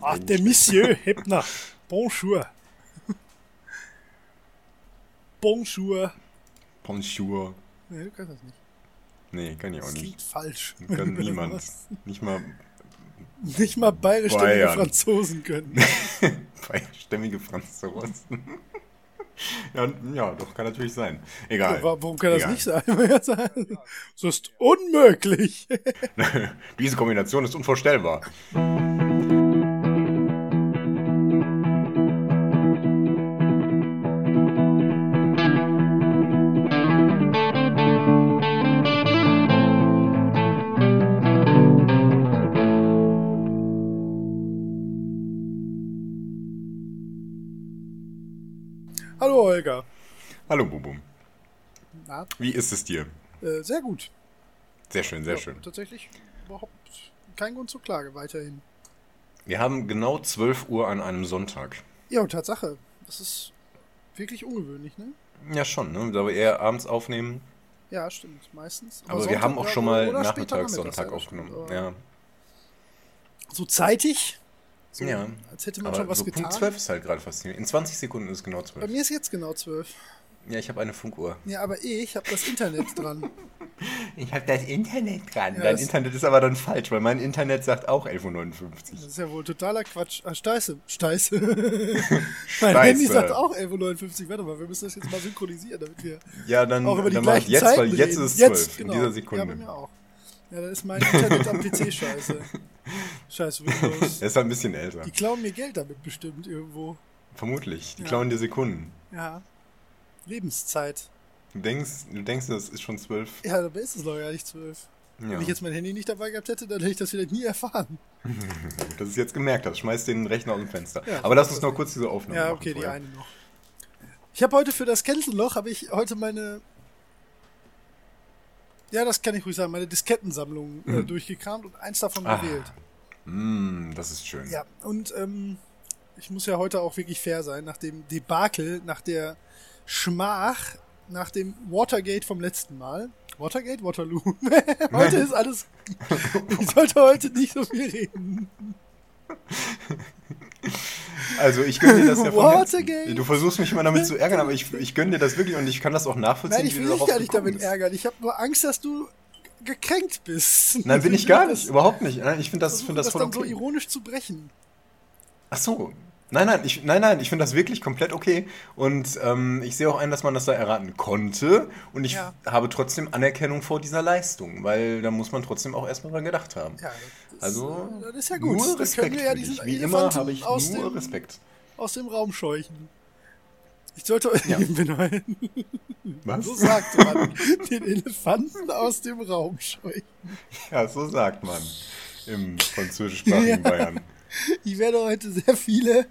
Ah, der Monsieur Hebner. Bonjour. Bonjour. Bonjour. Nee, du kannst das nicht. Nee, kann ich auch Das nicht. klingt falsch. Kann niemand. Nicht mal Nicht mal bayerischstämmige Bayern. Franzosen können. stämmige Franzosen. ja, ja, doch, kann natürlich sein. Egal. Ja, warum kann das Egal. nicht sein? Ja, sein? Das ist unmöglich. Diese Kombination ist unvorstellbar. Wie ist es dir? äh, sehr gut. Sehr schön, sehr Ja, schön. Tatsächlich überhaupt kein Grund zur Klage weiterhin. Wir haben genau 12 Uhr an einem Sonntag. Ja, und Tatsache. Das ist wirklich ungewöhnlich, ne? Ja, schon, ne? Da wir eher abends aufnehmen. Ja, stimmt. Meistens. Aber, wir Sonntag, haben auch schon mal nachmittags Sonntag stimmt, aufgenommen. aber Ja. So zeitig. So, Ja. Als hätte man Aber schon was so getan. Punkt 12 ist halt gerade faszinierend. In 20 Sekunden ist es genau Bei 12. mir ist jetzt genau zwölf. Ja, ich habe eine Funkuhr. Ja, aber ich habe das Internet dran. Ich habe das Internet dran. Ja, Dein das- Internet ist aber dann falsch, weil mein Internet sagt auch 11.59 Das Uhr. ist ja wohl totaler Quatsch. Ah, Steiße. Steiße. mein Handy sagt auch 11.59 Uhr. Warte mal, wir müssen das jetzt mal synchronisieren, damit wir Ja, dann, auch über die dann gleichen jetzt, Zeiten weil jetzt reden. ist es 12 Jetzt, genau. in dieser Ja, Sekunde. bei mir auch. Ja, dann ist mein Internet am PC scheiße. Scheiß Windows. Er ist halt ein bisschen älter. Die klauen mir Geld damit bestimmt irgendwo. Vermutlich. Die Ja. klauen dir Sekunden. Ja. Lebenszeit. Du denkst, du denkst, das ist schon 12. Ja, dabei ist es noch gar nicht zwölf. Ja. Wenn ich jetzt mein Handy nicht dabei gehabt hätte, dann hätte ich das vielleicht nie erfahren. Dass du es jetzt gemerkt hast. Schmeiß den Rechner aus dem Fenster. Ja, Aber lass uns noch kurz diese Aufnahme Ja, machen okay, die eine noch. Ich habe heute für das Cancel-Loch, habe ich heute meine, ja, das kann ich ruhig sagen, meine Diskettensammlung äh, durchgekramt und eins davon Mhm. Ah. gewählt. Mm, das ist schön. Ja, und ähm, ich muss ja heute auch wirklich fair sein, nach dem Debakel, nach der Schmach, nach dem Watergate vom letzten Mal. Watergate, Waterloo. heute ist alles. Ich sollte heute nicht so viel reden. Also ich gönne dir das ja von. Du versuchst mich immer damit zu ärgern, aber ich, ich gönne dir das wirklich und ich kann das auch nachvollziehen, Nein, ich will dich gar nicht damit bist. ärgern. Ich habe nur Angst, dass du gekränkt bist. Nein, bin ich gar nicht. Überhaupt nicht. Ich finde das, find das das voll dann so okay. ironisch zu brechen. Ach so. Nein, nein, ich, nein, nein, ich finde das wirklich komplett okay. Und ähm, ich sehe auch ein, dass man das da erraten konnte. Und ich Ja. habe trotzdem Anerkennung vor dieser Leistung, weil da muss man trotzdem auch erstmal dran gedacht haben. Ja, das, Also, äh, das ist ja gut. nur Respekt ja. Wie immer habe ich aus nur dem, Respekt. aus dem Raum scheuchen. Ich sollte Ja. bin heute- Was? so sagte man, den Elefanten aus dem Raum scheuchen. Ja, so sagt man im französischsprachigen Ja. Bayern. Ich werde heute sehr viele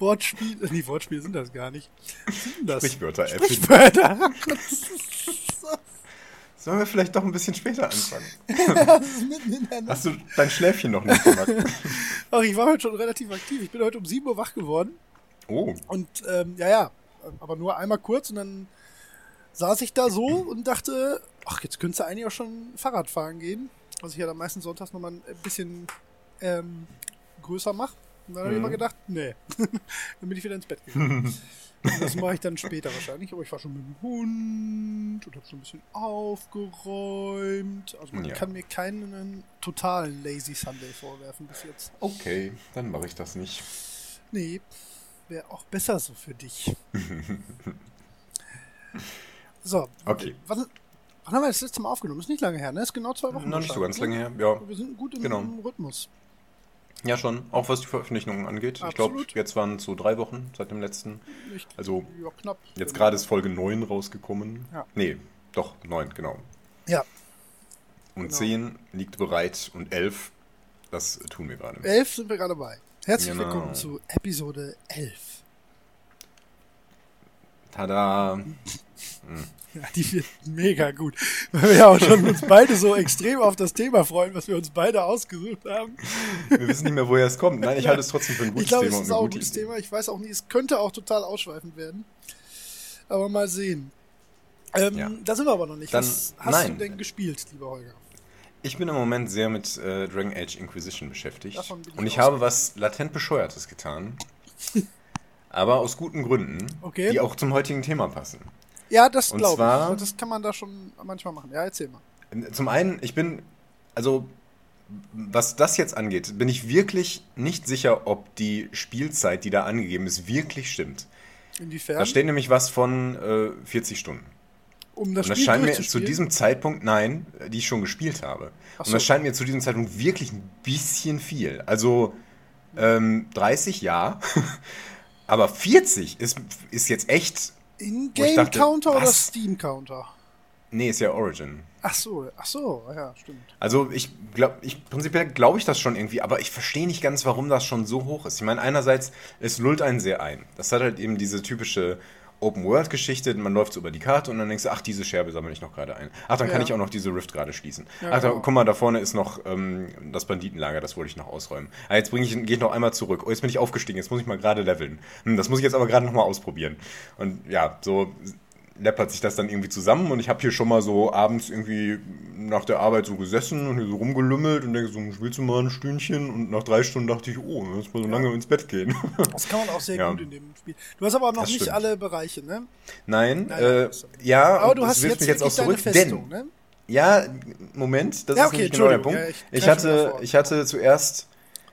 Wortspiele, nee, Wortspiele sind das gar nicht. Was sind das? Sprichwörter. Sprichwörter. Sollen wir vielleicht doch ein bisschen später anfangen? Hast du dein Schläfchen noch nicht gemacht? Ach, ich war heute schon relativ aktiv. Ich bin heute um 7 Uhr wach geworden. Oh, Und ähm, ja, ja, aber nur einmal kurz und dann saß ich da so und dachte, ach, jetzt könntest du eigentlich auch schon Fahrrad fahren gehen, was ich ja dann meistens sonntags nochmal ein bisschen ähm, größer mache. Und dann habe ich Mhm. immer gedacht, nee, dann bin ich wieder ins Bett gegangen. Das mache ich dann später wahrscheinlich, aber ich war schon mit dem Hund und habe schon ein bisschen aufgeräumt. Also man Ja. kann mir keinen totalen Lazy Sunday vorwerfen bis jetzt. okay, dann mache ich das nicht. Nee, wäre auch besser so für dich. so. Okay. Wann, wann haben wir das letzte Mal aufgenommen? Ist nicht lange her, ne? Ist genau zwei Wochen. Noch nicht so ganz wahrscheinlich, lange her. Ja, ne? Wir sind gut im, Genau. im Rhythmus. Ja schon. Auch was die Veröffentlichungen angeht. Ich glaube, Absolut. jetzt waren es so drei Wochen seit dem letzten. Nicht, Also ja, knapp. jetzt gerade ist Folge 9 rausgekommen. Ja. Nee, doch, 9, genau. Ja, Und Genau. 10 liegt bereit und 11, das tun wir gerade. elf sind wir gerade bei. Herzlich Genau. willkommen zu Episode 11. Tada. Ja, die wird mega gut. Weil wir ja auch schon uns beide so extrem auf das Thema freuen, was wir uns beide ausgesucht haben. Wir wissen nicht mehr, woher es kommt. Nein, ich halte es trotzdem für ein gutes Ich glaube, Thema es und ist eine auch ein gute gutes Idee. Thema. Ich weiß auch nicht, es könnte auch total ausschweifend werden. Aber mal sehen. Ähm, Ja. Da sind wir aber noch nicht. Dann- Was hast nein. du denn gespielt, lieber Holger? Ich bin im Moment sehr mit äh, Dragon Age Inquisition beschäftigt. Ich Und ich habe was latent Bescheuertes getan. aber aus guten Gründen, Okay. die auch zum heutigen Thema passen. Ja, das glaube zwar- ich. Das kann man da schon manchmal machen. Ja, erzähl mal. Zum einen, ich bin, also was das jetzt angeht, bin ich wirklich nicht sicher, ob die Spielzeit, die da angegeben ist, wirklich stimmt. Inwiefern? Da steht nämlich was von äh, 40 Stunden. um das Und das Spiel scheint mir zu diesem Zeitpunkt, nein, die ich schon gespielt habe. Ach Und so. das scheint mir zu diesem Zeitpunkt wirklich ein bisschen viel. Also ähm, 30, ja. Aber 40 ist, ist jetzt echt. In-Game-Counter oder? Steam-Counter? Nee, ist ja Origin. Ach so, ach so, ja, stimmt. Also ich glaube, ich prinzipiell glaube ich das schon irgendwie, aber ich verstehe nicht ganz, warum das schon so hoch ist. Ich meine, einerseits, es lullt einen sehr ein. Das hat halt eben diese typische Open-World-Geschichte, man läuft so über die Karte und dann denkst du, ach, diese Scherbe sammle ich noch gerade ein. Ach, dann kann Ja. ich auch noch diese Rift gerade schließen. Ja, ach, da, genau. guck mal, da vorne ist noch ähm, das Banditenlager, das wollte ich noch ausräumen. Ah, jetzt bringe ich, gehe ich noch einmal zurück. Oh, jetzt bin ich aufgestiegen, jetzt muss ich mal gerade leveln. Hm, das muss ich jetzt aber gerade nochmal ausprobieren. Und ja, so läppert sich das dann irgendwie zusammen und ich habe hier schon mal so abends irgendwie nach der Arbeit so gesessen und hier so rumgelümmelt und denke so, willst du mal ein Stündchen? Und nach drei Stunden dachte ich, oh, jetzt mal so lange ins Bett gehen. Das kann man auch sehr Ja. gut in dem Spiel. Du hast aber auch noch Das nicht stimmt. alle Bereiche, ne? Nein, Nein, äh, ja, Aber du hast jetzt, mich jetzt auch zurück, Festung, denn ne? Ja, Moment, das Ja, ist okay, nämlich genau der Punkt. Ja, ich ich, hatte, ich hatte zuerst,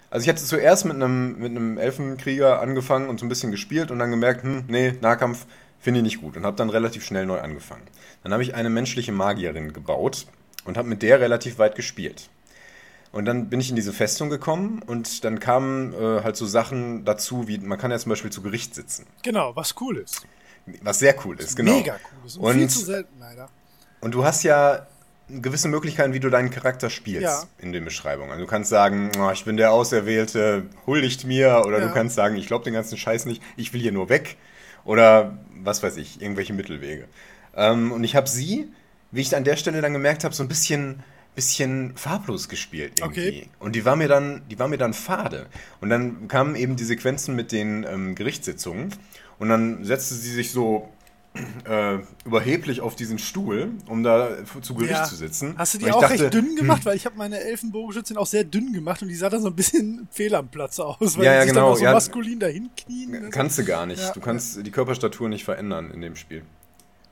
also ich hatte zuerst mit einem, mit einem Elfenkrieger angefangen und so ein bisschen gespielt und dann gemerkt, hm, nee, Nahkampf finde ich nicht gut und habe dann relativ schnell neu angefangen. Dann habe ich eine menschliche Magierin gebaut und habe mit der relativ weit gespielt. Und dann bin ich in diese Festung gekommen und dann kamen äh, halt so Sachen dazu, wie man kann ja zum Beispiel zu Gericht sitzen, Genau, was cool ist. was sehr cool ist, genau. Mega cool ist. Und, viel Und- zu selten leider. Und du hast ja gewisse Möglichkeiten, wie du deinen Charakter spielst Ja. in den Beschreibungen. Also du kannst sagen, oh, ich bin der Auserwählte, huldigt mir. Oder Ja. du kannst sagen, ich glaube den ganzen Scheiß nicht, ich will hier nur weg. Oder was weiß ich, irgendwelche Mittelwege. Ähm, und ich habe sie, wie ich an der Stelle dann gemerkt habe, so ein bisschen, bisschen farblos gespielt irgendwie. Okay. Und die war mir dann, die war mir dann fade. Und dann kamen eben die Sequenzen mit den ähm, Gerichtssitzungen. Und dann setzte sie sich so äh, überheblich auf diesen Stuhl, um da zu Gericht Ja. zu sitzen. Hast du die auch dachte, recht dünn gemacht? hm, Weil ich habe meine Elfenbogenschützin auch sehr dünn gemacht und die sah da so ein bisschen fehl am Platz aus, weil Ja, ja, sich genau, dann auch so ja. maskulin dahin knien. Kannst du gar nicht. Ja, du kannst die Körperstatur nicht verändern in dem Spiel.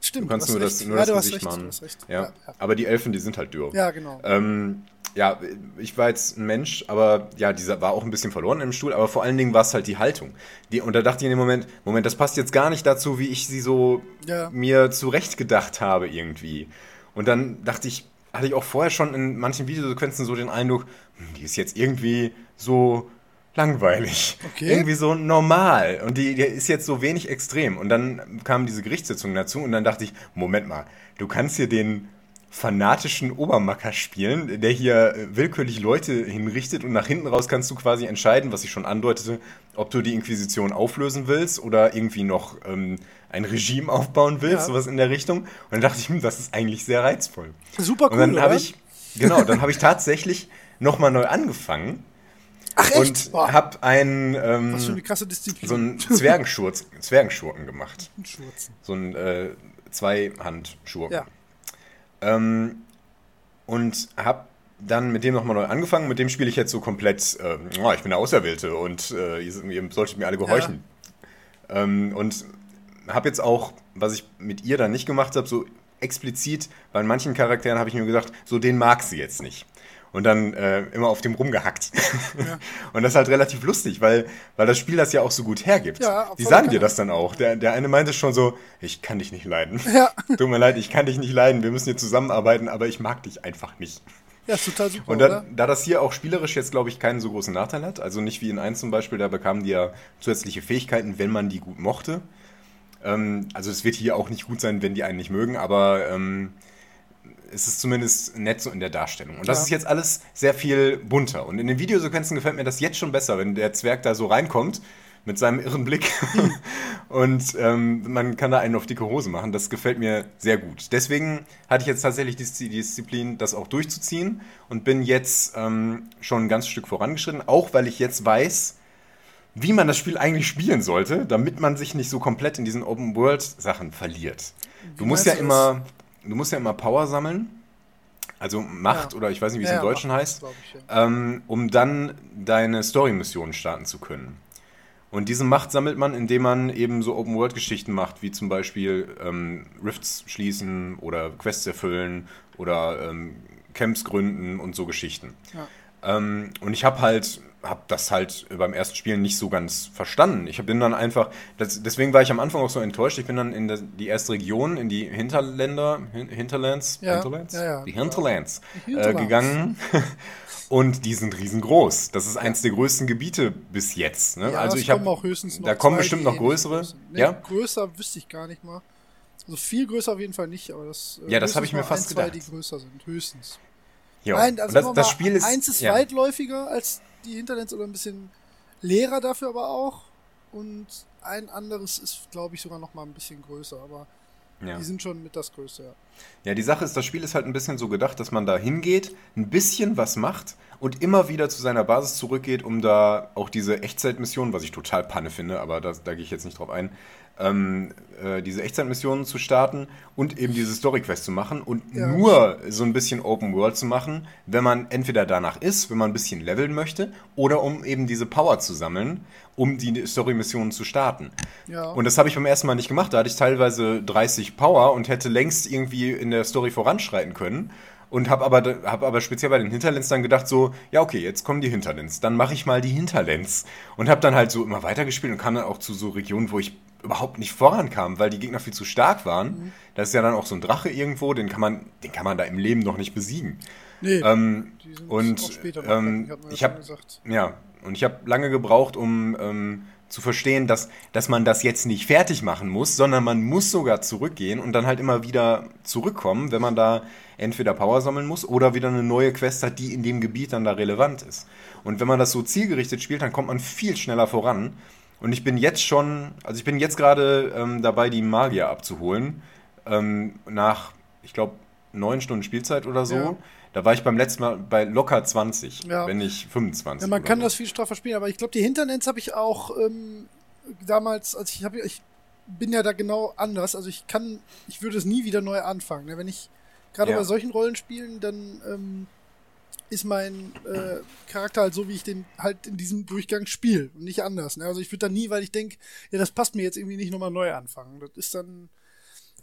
Stimmt, Du kannst nur das, nur ja, das Gesicht recht, machen. Ja, ja. Aber die Elfen, die sind halt dürr. ja genau. Ähm, ja, ich war jetzt ein Mensch, aber ja, dieser war auch ein bisschen verloren im Stuhl, aber vor allen Dingen war es halt die Haltung. Die, und da dachte ich in dem Moment, Moment, das passt jetzt gar nicht dazu, wie ich sie so Ja. mir zurechtgedacht habe irgendwie. Und dann dachte ich, hatte ich auch vorher schon in manchen Videosequenzen so den Eindruck, hm, die ist jetzt irgendwie so langweilig. Okay. Irgendwie so normal. Und die, die ist jetzt so wenig extrem. Und dann kamen diese Gerichtssitzungen dazu und dann dachte ich, Moment mal, du kannst hier den fanatischen Obermacker spielen, der hier äh, willkürlich Leute hinrichtet und nach hinten raus kannst du quasi entscheiden, was ich schon andeutete, ob du die Inquisition auflösen willst oder irgendwie noch ähm, ein Regime aufbauen willst, Ja. sowas in der Richtung. Und dann dachte ich, hm, das ist eigentlich sehr reizvoll. Super cool, Und dann habe ich, genau, dann habe ich tatsächlich nochmal neu angefangen Ach echt? und habe einen, ähm, was für eine krasse Disziplin. so einen Zwergenschurz, Zwergenschurken gemacht. Schurzen. So einen äh, Zweihandschurken. Ja. Ähm, und habe dann mit dem nochmal neu angefangen. Mit dem spiele ich jetzt so komplett, ähm, oh, ich bin der Auserwählte und äh, ihr, ihr solltet mir alle gehorchen. Ähm, und habe jetzt auch, was ich mit ihr dann nicht gemacht habe, so explizit, bei manchen Charakteren habe ich mir gesagt, so den mag sie jetzt nicht. Und dann äh, immer auf dem rumgehackt. Und das ist halt relativ lustig, weil, weil das Spiel das ja auch so gut hergibt. Ja, Die sagen dir das dann auch. Der, der eine meinte schon so, ich kann dich nicht leiden. Ja. Tut mir leid, ich kann dich nicht leiden. Wir müssen hier zusammenarbeiten, aber ich mag dich einfach nicht. Ja, ist total super, Und da, oder? da das hier auch spielerisch jetzt, glaube ich, keinen so großen Nachteil hat, also nicht wie in 1 zum Beispiel, da bekamen die ja zusätzliche Fähigkeiten, wenn man die gut mochte. Ähm, also es wird hier auch nicht gut sein, wenn die einen nicht mögen, aber ähm, es ist zumindest nett so in der Darstellung. Und das Ja. ist jetzt alles sehr viel bunter. Und in den Videosequenzen gefällt mir das jetzt schon besser, wenn der Zwerg da so reinkommt mit seinem irren Blick und ähm, man kann da einen auf dicke Hose machen. Das gefällt mir sehr gut. Deswegen hatte ich jetzt tatsächlich die Disziplin, das auch durchzuziehen und bin jetzt ähm, schon ein ganzes Stück vorangeschritten, auch weil ich jetzt weiß, wie man das Spiel eigentlich spielen sollte, damit man sich nicht so komplett in diesen Open-World-Sachen verliert. Du musst ja immer, du musst ja immer Power sammeln. also Macht Ja. oder ich weiß nicht, wie es Ja, im Deutschen Macht, heißt, ähm, um dann deine Story-Missionen starten zu können. Und diese Macht sammelt man, indem man eben so Open-World-Geschichten macht, wie zum Beispiel ähm, Rifts schließen oder Quests erfüllen oder ähm, Camps gründen und so Geschichten. Ja. Ähm, und ich habe halt, habe das halt beim ersten Spielen nicht so ganz verstanden. Ich bin dann einfach, das, deswegen war ich am Anfang auch so enttäuscht. Ich bin dann in die erste Region, in die Hinterländer, Hin Hinterlands, Ja, Hinterlands? ja, ja. die Hinterlands, Die äh, Hinterlands. gegangen. Und die sind riesengroß. Das ist eins der größten Gebiete bis jetzt. Ne? Also ich habe, kommen auch höchstens noch da kommen zwei, bestimmt noch größere. Nee, ja, größer wüsste ich gar nicht mal. Also viel größer auf jeden Fall nicht, aber das. äh, Ja, das hab ich mir fast ein, zwei, gedacht. die größer sind, höchstens. ja. Nein, also das, das Spiel ist, eins ist ja. weitläufiger als die Hinterlands oder ein bisschen leerer dafür aber auch. Und ein anderes ist, glaube ich, sogar noch mal ein bisschen größer, aber Ja. die sind schon mit das Größte, ja. Ja, die Sache ist, das Spiel ist halt ein bisschen so gedacht, dass man da hingeht, ein bisschen was macht und immer wieder zu seiner Basis zurückgeht, um da auch diese Echtzeitmissionen, was ich total Panne finde, aber das, da gehe ich jetzt nicht drauf ein, ähm, äh, diese Echtzeitmissionen zu starten und eben diese Story-Quest zu machen und Ja. nur so ein bisschen Open World zu machen, wenn man entweder danach ist, wenn man ein bisschen leveln möchte, oder um eben diese Power zu sammeln, um die Story-Missionen zu starten. Ja. Und das habe ich beim ersten Mal nicht gemacht. Da hatte ich teilweise 30 Power und hätte längst irgendwie in der Story voranschreiten können. Und habe aber, hab aber speziell bei den Hinterlands dann gedacht so, ja okay, jetzt kommen die Hinterlands, dann mache ich mal die Hinterlands. Und habe dann halt so immer weitergespielt und kam dann auch zu so Regionen, wo ich überhaupt nicht vorankam, weil die Gegner viel zu stark waren. Mhm. Da ist ja dann auch so ein Drache irgendwo, den kann man, den kann man da im Leben noch nicht besiegen. nee, Ähm, die sind und auch später noch ähm, ich habe ja, und ich habe lange gebraucht, um ähm, zu verstehen, dass, dass man das jetzt nicht fertig machen muss, sondern man muss sogar zurückgehen und dann halt immer wieder zurückkommen, wenn man da entweder Power sammeln muss oder wieder eine neue Quest hat, die in dem Gebiet dann da relevant ist. Und wenn man das so zielgerichtet spielt, dann kommt man viel schneller voran. Und ich bin jetzt schon, also ich bin jetzt gerade ähm, dabei, die Magier abzuholen. Ähm, nach, ich glaube, neun Stunden Spielzeit oder so. Ja. Da war ich beim letzten Mal bei locker 20, Ja. wenn nicht 25. Ja, man kann so. das viel straffer spielen, aber ich glaube, die Hinterlands habe ich auch ähm, damals, als ich habe, ich bin ja da genau anders. Also ich kann, ich würde es nie wieder neu anfangen. Ne? Wenn ich gerade bei solchen Rollenspielen, dann ähm, ist mein äh, Charakter halt so, wie ich den halt in diesem Durchgang spiele und nicht anders. Ne? Also ich würde da nie, weil ich denke, ja, das passt mir jetzt irgendwie nicht nochmal neu anfangen. Das ist dann,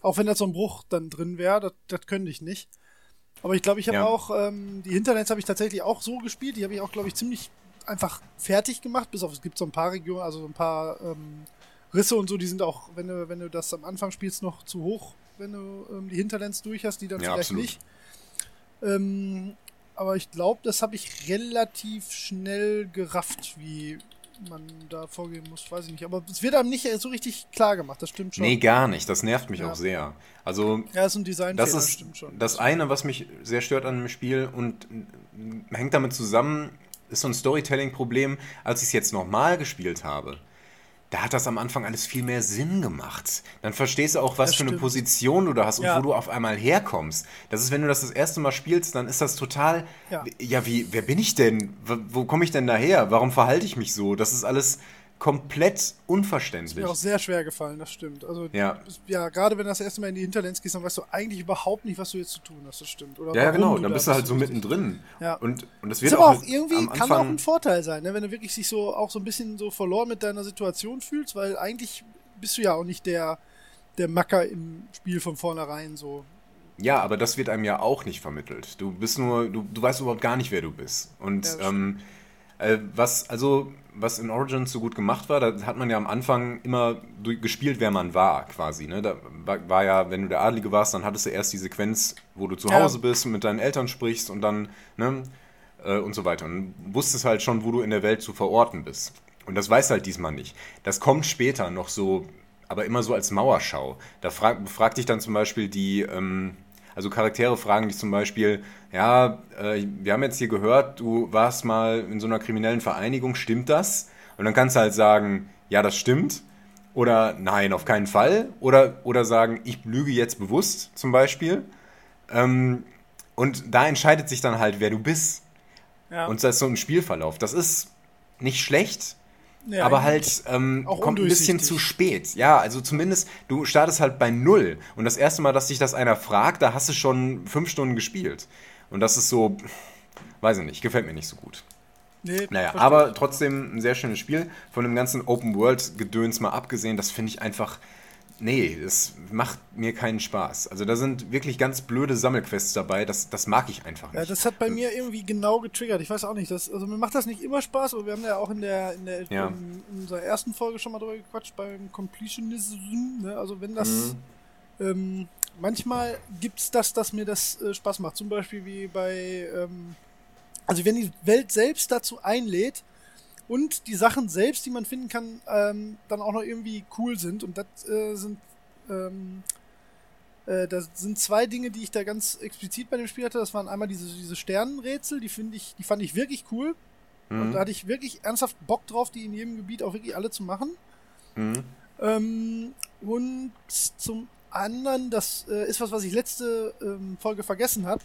auch wenn da so ein Bruch dann drin wäre, das, das könnte ich nicht. Aber ich glaube, ich habe Ja. auch, ähm, die Hinterlands habe ich tatsächlich auch so gespielt. Die habe ich auch, glaube ich, ziemlich einfach fertig gemacht. Bis auf, es gibt so ein paar Regionen, also so ein paar ähm, Risse und so, die sind auch, wenn du, wenn du das am Anfang spielst, noch zu hoch, wenn du ähm, die Hinterlands durch hast, die dann Ja, vielleicht absolut. nicht. Ähm, aber ich glaube, das habe ich relativ schnell gerafft, wie man da vorgehen muss, weiß ich nicht. Aber es wird einem nicht so richtig klar gemacht, das stimmt schon. Nee, gar nicht. Das nervt mich Ja. auch sehr. Also, ja, ist ein Design das ist stimmt schon. das eine, was mich sehr stört an dem Spiel und hängt damit zusammen, ist so ein Storytelling-Problem, als ich es jetzt nochmal gespielt habe. Da hat das am Anfang alles viel mehr Sinn gemacht. Dann verstehst du auch, was Das für eine stimmt. Position du da hast und Ja. wo du auf einmal herkommst. Das ist, wenn du das das erste Mal spielst, dann ist das total, Ja. ja, wie, wer bin ich denn? W- Wo komme ich denn daher? Warum verhalte ich mich so? Das ist alles komplett unverständlich. Mir auch sehr schwer gefallen, das stimmt. Also Ja. ja, gerade wenn du das erste Mal in die Hinterlands gehst, dann weißt du eigentlich überhaupt nicht, was du jetzt zu tun hast, das stimmt. Oder Ja, genau. Dann da bist du halt so mittendrin. Ja. Und, und das Ist wird aber auch halt irgendwie, am kann auch Anfang- ein Vorteil sein, ne? wenn du wirklich sich so auch so ein bisschen so verloren mit deiner Situation fühlst, weil eigentlich bist du ja auch nicht der, der Macker im Spiel von vornherein so. Ja, aber das wird einem ja auch nicht vermittelt. Du bist nur, du, du weißt überhaupt gar nicht, wer du bist. Und Ja, das ähm, äh, was, also, was in Origins so gut gemacht war, da hat man ja am Anfang immer gespielt, wer man war, quasi. Ne? Da war, war ja, wenn du der Adlige warst, dann hattest du erst die Sequenz, wo du zu Ja. Hause bist und mit deinen Eltern sprichst und dann, ne, äh, und so weiter. Und wusstest halt schon, wo du in der Welt zu verorten bist. Und das weiß halt diesmal nicht. Das kommt später noch so, aber immer so als Mauerschau. Da frag, fragt dich dann zum Beispiel die, ähm, also Charaktere fragen dich zum Beispiel, ja, äh, wir haben jetzt hier gehört, du warst mal in so einer kriminellen Vereinigung, stimmt das? Und dann kannst du halt sagen, ja, das stimmt. Oder nein, auf keinen Fall. Oder, oder sagen, ich lüge jetzt bewusst zum Beispiel. Ähm, und da entscheidet sich dann halt, wer du bist. Ja. Und das ist so ein Spielverlauf. Das ist nicht schlecht, Ja, aber halt ähm, kommt ein bisschen zu spät. Ja, also zumindest, du startest halt bei Null. Und das erste Mal, dass dich das einer fragt, da hast du schon fünf Stunden gespielt. Und das ist so, weiß ich nicht, gefällt mir nicht so gut. Nee, Naja, aber trotzdem ein sehr schönes Spiel. Von dem ganzen Open-World-Gedöns mal abgesehen, das finde ich einfach. Nee, das macht mir keinen Spaß. Also da sind wirklich ganz blöde Sammelquests dabei, das, das mag ich einfach Ja, nicht. das hat bei mir irgendwie genau getriggert. Ich weiß auch nicht, das, also mir macht das nicht immer Spaß, aber wir haben ja auch in der in der Ja. in, in unserer ersten Folge schon mal drüber gequatscht beim Completionism. Ne? Also wenn das Mhm. ähm, manchmal gibt's das, dass mir das äh, Spaß macht. Zum Beispiel wie bei ähm, also wenn die Welt selbst dazu einlädt und die Sachen selbst, die man finden kann, ähm, dann auch noch irgendwie cool sind und das äh, sind ähm, äh, das sind zwei Dinge, die ich da ganz explizit bei dem Spiel hatte. Das waren einmal diese, diese Sternenrätsel, die finde ich, die fand ich wirklich cool. Und Mhm. da hatte ich wirklich ernsthaft Bock drauf, die in jedem Gebiet auch wirklich alle zu machen. Mhm. Ähm, und zum anderen, das äh, ist was, was ich letzte ähm, Folge vergessen habe.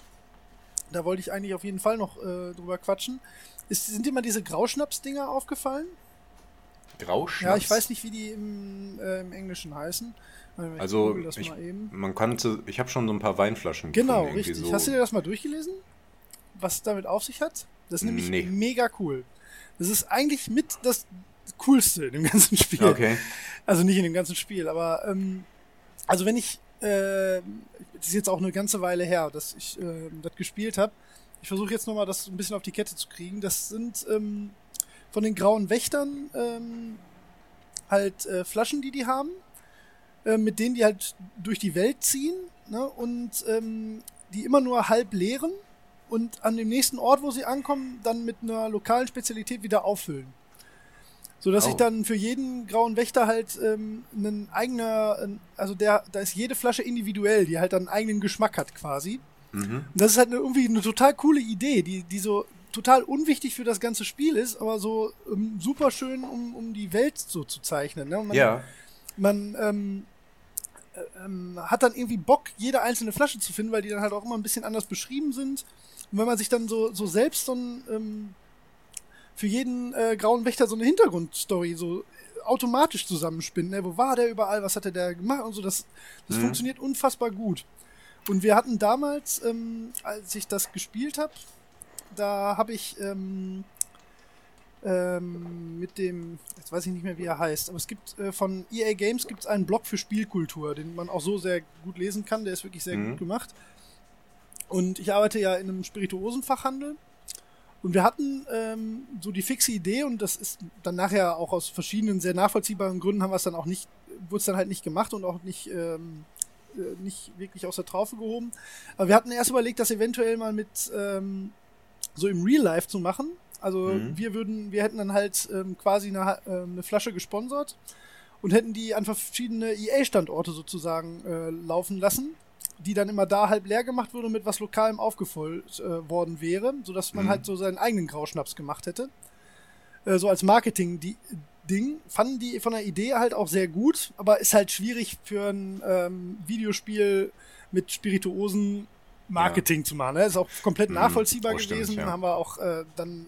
Da wollte ich eigentlich auf jeden Fall noch äh, drüber quatschen. Ist, sind dir mal diese Grauschnaps-Dinger aufgefallen? Grauschnaps? Ja, ich weiß nicht, wie die im, äh, im Englischen heißen. Ich Also, ich, mal eben. man konnte, ich habe schon so ein paar Weinflaschen Genau, gefunden, richtig. So. Hast du dir das mal durchgelesen? Was es damit auf sich hat? Das ist nämlich Nee. mega cool. Das ist eigentlich mit das Coolste in dem ganzen Spiel. Okay. Also nicht in dem ganzen Spiel, aber ähm, also wenn ich, äh, das ist jetzt auch eine ganze Weile her, dass ich äh, das gespielt habe. Ich versuche jetzt nochmal das ein bisschen auf die Kette zu kriegen. Das sind ähm, von den grauen Wächtern ähm, halt äh, Flaschen, die die haben, äh, mit denen die halt durch die Welt ziehen ne? und ähm, die immer nur halb leeren und an dem nächsten Ort, wo sie ankommen, dann mit einer lokalen Spezialität wieder auffüllen. So dass Oh. ich dann für jeden grauen Wächter halt ähm, ein eigener, ein- also der, da ist jede Flasche individuell, die halt dann einen eigenen Geschmack hat quasi. Mhm. Und das ist halt eine, irgendwie eine total coole Idee, die, die so total unwichtig für das ganze Spiel ist, aber so ähm, super schön, um, um die Welt so zu zeichnen. Ne? Man, Ja. man ähm, äh, ähm, hat dann irgendwie Bock, jede einzelne Flasche zu finden, weil die dann halt auch immer ein bisschen anders beschrieben sind. Und wenn man sich dann so, so selbst so ein, ähm, für jeden äh, grauen Wächter so eine Hintergrundstory so automatisch zusammenspinnt. Ne? Wo war der überall? Was hatte der gemacht? Und so, das, das Mhm. funktioniert unfassbar gut. Und wir hatten damals, ähm, als ich das gespielt habe, da habe ich ähm, ähm, mit dem, jetzt weiß ich nicht mehr, wie er heißt, aber es gibt äh, von EA Games gibt es einen Blog für Spielkultur, den man auch so sehr gut lesen kann. Der ist wirklich sehr Mhm. gut gemacht. Und ich arbeite ja in einem Spirituosenfachhandel. Und wir hatten ähm, so die fixe Idee, und das ist dann nachher auch aus verschiedenen sehr nachvollziehbaren Gründen haben wir es dann auch nicht, wurde es dann halt nicht gemacht und auch nicht, ähm, äh, nicht wirklich aus der Traufe gehoben. Aber wir hatten erst überlegt, das eventuell mal mit ähm, so im Real Life zu machen. Also Mhm. wir würden, wir hätten dann halt ähm, quasi eine, ähm, eine Flasche gesponsert und hätten die an verschiedene EA-Standorte sozusagen äh, laufen lassen, die dann immer da halb leer gemacht wurde und mit was Lokalem aufgefüllt äh, worden wäre, sodass man Mhm. halt so seinen eigenen Grauschnaps gemacht hätte. Äh, so als Marketing-Ding. Fanden die von der Idee halt auch sehr gut, aber ist halt schwierig für ein ähm, Videospiel mit Spirituosen Marketing zu machen. Ne? Ist auch komplett Mhm, nachvollziehbar oh, stimmt, gewesen. ja. Haben wir auch äh, dann,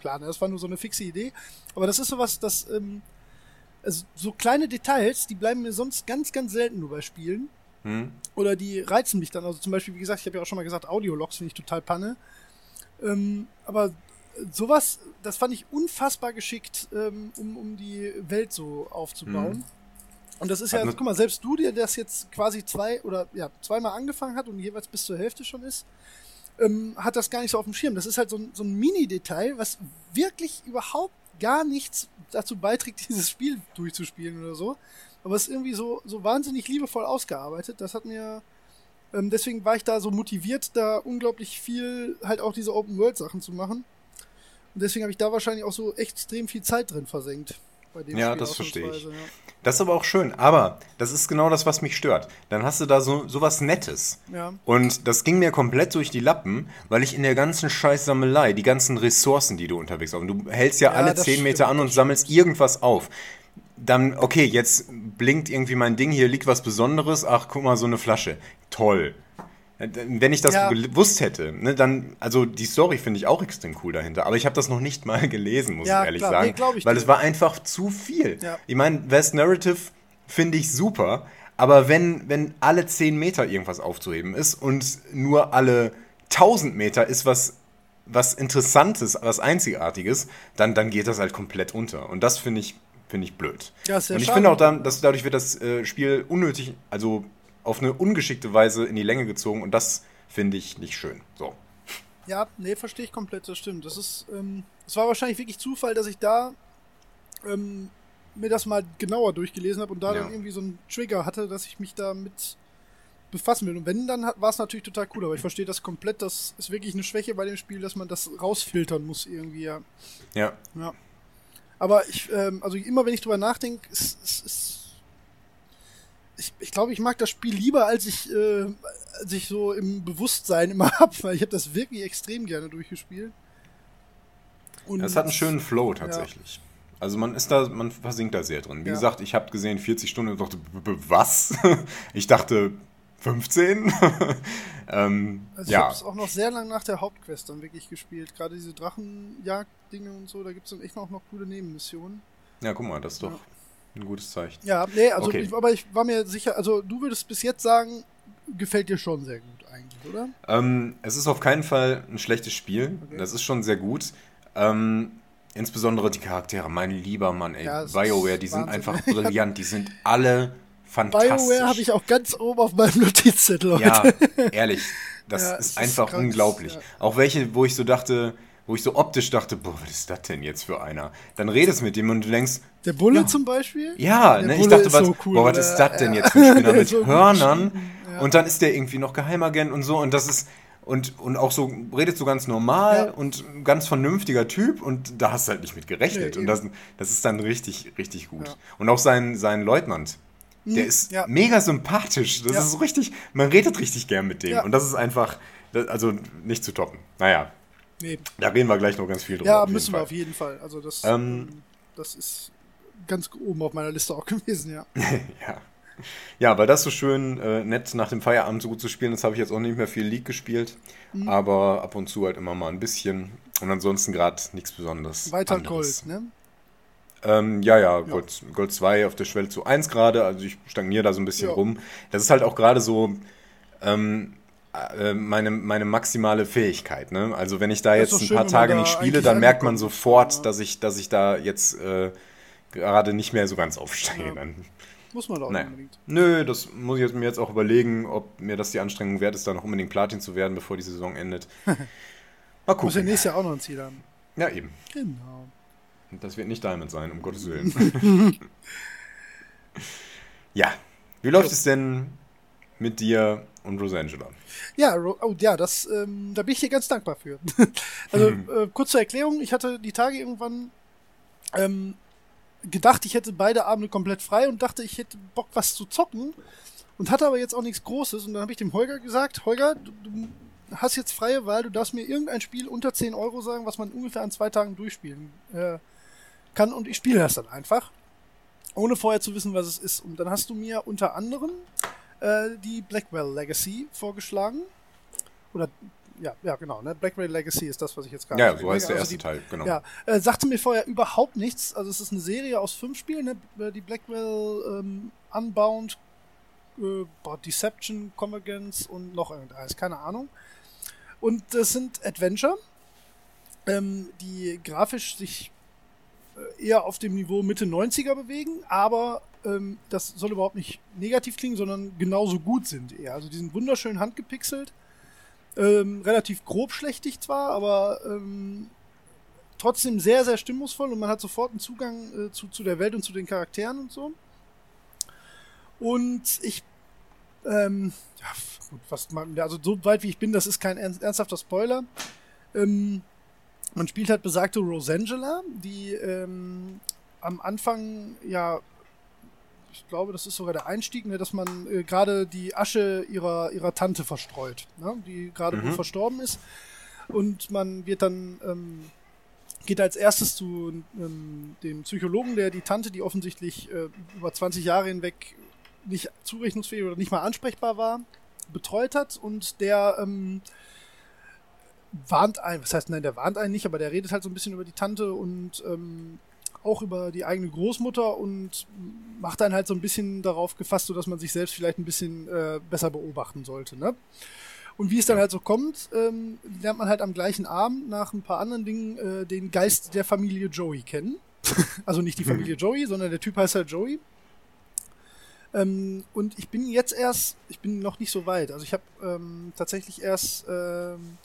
klar, ne, das war nur so eine fixe Idee. Aber das ist sowas, das, ähm, also so kleine Details, die bleiben mir sonst ganz, ganz selten nur bei Spielen. Mhm. Oder die reizen mich dann. Also zum Beispiel, wie gesagt, ich habe ja auch schon mal gesagt, Audiologs finde ich total Panne. Ähm, aber sowas, das fand ich unfassbar geschickt, ähm, um, um die Welt so aufzubauen. Mhm. Und das ist Hat ja, ne- guck mal, selbst du, der das jetzt quasi zwei oder ja, zweimal angefangen hat und jeweils bis zur Hälfte schon ist, ähm, hat das gar nicht so auf dem Schirm. Das ist halt so ein, so ein Mini-Detail, was wirklich überhaupt gar nichts dazu beiträgt, dieses Spiel durchzuspielen oder so. Aber es ist irgendwie so, so wahnsinnig liebevoll ausgearbeitet. Das hat mir, ähm, deswegen war ich da so motiviert, da unglaublich viel halt auch diese Open-World-Sachen zu machen. Und deswegen habe ich da wahrscheinlich auch so extrem viel Zeit drin versenkt. Ja, Spiel das verstehe ich. Ja. Das ist aber auch schön, aber das ist genau das, was mich stört. Dann hast du da so sowas Nettes. Ja. Und das ging mir komplett durch die Lappen, weil ich in der ganzen Scheißsammelei, die ganzen Ressourcen, die du unterwegs hast, und du hältst ja, Ja, alle das 10 Meter stimmt, an und sammelst irgendwas auf. Dann, okay, jetzt blinkt irgendwie mein Ding, hier liegt was Besonderes, ach, guck mal, so eine Flasche. Toll. Wenn ich das Ja. gewusst hätte, ne, dann, also die Story finde ich auch extrem cool dahinter, aber ich habe das noch nicht mal gelesen, muss Ja, ich ehrlich klar, sagen, nee, ich weil dir. es war einfach zu viel. Ja. Ich meine, West Narrative finde ich super, aber wenn, wenn alle 10 Meter irgendwas aufzuheben ist und nur alle 1000 Meter ist was, was Interessantes, was Einzigartiges, dann, dann geht das halt komplett unter. Und das finde ich, finde ich blöd. Ja, ist Und ich finde auch, dann, dass dadurch wird das äh, Spiel unnötig, also auf eine ungeschickte Weise in die Länge gezogen und das finde ich nicht schön. So. Ja, nee, verstehe ich komplett, das stimmt. Das ist, ähm, es war wahrscheinlich wirklich Zufall, dass ich da ähm, mir das mal genauer durchgelesen habe und da Ja. dann irgendwie so einen Trigger hatte, dass ich mich damit befassen will. Und wenn, dann war es natürlich total cool, aber ich verstehe das komplett. Das ist wirklich eine Schwäche bei dem Spiel, dass man das rausfiltern muss irgendwie, ja. Ja. Ja. Aber ich, ähm, also immer wenn ich drüber nachdenke, ist, ist, ist ich, ich glaube, ich mag das Spiel lieber, als ich, äh, als ich so im Bewusstsein immer hab, weil ich habe das wirklich extrem gerne durchgespielt. Und Es hat einen schönen Flow tatsächlich. Also man ist da, man versinkt da sehr drin. Wie Ja. gesagt, ich habe gesehen 40 Stunden und dachte, was? ich dachte 15? ähm, Also ich ja. habe es auch noch sehr lang nach der Hauptquest dann wirklich gespielt. Gerade diese Drachenjagd-Dinge und so, da gibt es dann echt noch, noch coole Nebenmissionen. ja, guck mal, das ist doch Ja. ein gutes Zeichen. Ja, nee, also Okay. ich, aber ich war mir sicher, also du würdest bis jetzt sagen, gefällt dir schon sehr gut eigentlich, oder? Ähm, es ist auf keinen Fall ein schlechtes Spiel. Okay. Das ist schon sehr gut. Ähm, insbesondere die Charaktere, mein lieber Mann, ey. Ja, BioWare, die sind Wahnsinn. einfach brillant. Die sind alle fantastisch. BioWare habe ich auch ganz oben auf meinem Notizzettel heute. Ja, ehrlich. Das Ja, ist ist einfach krank, unglaublich. ja. Auch welche, wo ich so dachte, wo ich so optisch dachte, boah, was ist das denn jetzt für einer? Dann redest mit dem und du denkst, Der Bulle Ja. zum Beispiel? ja, ne, ich dachte, ist was, so cool, boah, was ist das denn jetzt für ein Spieler mit So Hörnern? Und dann ist der irgendwie noch Geheimagent und so und das ist und, und auch so redet so ganz normal und ganz vernünftiger Typ und da hast du halt nicht mit gerechnet. Nee, und das, das ist dann richtig, richtig gut. Und auch sein, sein Leutnant, der ist ja. mega sympathisch. Das Ja. ist so richtig, man redet richtig gern mit dem. Ja. Und das ist einfach, also nicht zu toppen. Naja, Nee. da reden wir gleich noch ganz viel drüber. Ja, müssen wir auf jeden Fall. Also das, Ähm, ähm, das ist ganz oben auf meiner Liste auch gewesen, ja. Ja. Ja, weil das so schön äh, nett nach dem Feierabend so gut zu spielen ist, habe ich jetzt auch nicht mehr viel League gespielt. Mhm. Aber ab und zu halt immer mal ein bisschen. Und ansonsten gerade nichts Besonderes. Weiter. Gold, ne? Ähm, ja, ja, Gold, Gold 2 auf der Schwelle zu 1 gerade. Also ich stagniere da so ein bisschen Ja. rum. Das ist halt auch gerade so ähm, äh, meine, meine maximale Fähigkeit. Ne? Also wenn ich da jetzt ein schön, paar Tage da nicht spiele, dann merkt man sofort, ja. dass, ich, dass ich da jetzt äh, gerade nicht mehr so ganz aufsteige. Muss man doch Naja. unbedingt. Nö, das muss ich jetzt, mir jetzt auch überlegen, ob mir das die Anstrengung wert ist, da noch unbedingt Platin zu werden, bevor die Saison endet. Mal Muss ja gucken. nächstes Jahr auch noch ein Ziel haben. Ja, eben. Genau. Das wird nicht Diamond sein, um Gottes Willen. ja. Wie läuft es denn mit dir und Rosangela? Ja, Ro- oh, ja, das, ähm, da bin ich dir ganz dankbar für. also, äh, kurz zur Erklärung, ich hatte die Tage irgendwann ähm, gedacht, ich hätte beide Abende komplett frei und dachte, ich hätte Bock, was zu zocken und hatte aber jetzt auch nichts Großes und dann habe ich dem Holger gesagt, Holger, du, du hast jetzt freie Wahl, du darfst mir irgendein Spiel unter 10 Euro sagen, was man ungefähr an zwei Tagen durchspielen äh, kann und ich spiele das dann einfach, ohne vorher zu wissen, was es ist. Und dann hast du mir unter anderem äh, die Blackwell Legacy vorgeschlagen. Oder, ja, ja, genau, ne? Blackwell Legacy ist das, was ich jetzt gerade Ja, so heißt der Also erste die, Teil, genau. Ja, äh, sagte mir vorher überhaupt nichts. Also es ist eine Serie aus fünf Spielen, ne? Die Blackwell ähm, Unbound, äh, Deception, Convergence und noch irgendeines, keine Ahnung. Und das sind Adventure, ähm, die grafisch sich äh, eher auf dem Niveau Mitte 90er bewegen, aber ähm, das soll überhaupt nicht negativ klingen, sondern genauso gut sind eher. Also die sind wunderschön handgepixelt, ähm, relativ grobschlächtig zwar, aber ähm, trotzdem sehr, sehr stimmungsvoll und man hat sofort einen Zugang äh, zu, zu der Welt und zu den Charakteren und so. Und ich, ähm, ja, gut, was man, also so weit wie ich bin, das ist kein ernst, ernsthafter Spoiler. Ähm, man spielt halt besagte Rosangela, die ähm, am Anfang ja, ich glaube, das ist sogar der Einstieg, ne, dass man äh, gerade die Asche ihrer, ihrer Tante verstreut, ne, die gerade Mhm. wohl verstorben ist. Und man wird dann, ähm, geht als erstes zu ähm, dem Psychologen, der die Tante, die offensichtlich äh, über 20 Jahre hinweg nicht zurechnungsfähig oder nicht mal ansprechbar war, betreut hat und der ähm, warnt einen, was heißt nein, der warnt einen nicht, aber der redet halt so ein bisschen über die Tante und ähm, auch über die eigene Großmutter und macht einen halt so ein bisschen darauf gefasst, so dass man sich selbst vielleicht ein bisschen äh, besser beobachten sollte, ne? Und wie es dann halt so kommt, ähm, lernt man halt am gleichen Abend nach ein paar anderen Dingen äh, den Geist der Familie Joey kennen. also nicht die Familie Joey, sondern der Typ heißt halt Joey. Ähm, und ich bin jetzt erst, ich bin noch nicht so weit. Also ich habe ähm, tatsächlich erst ähm,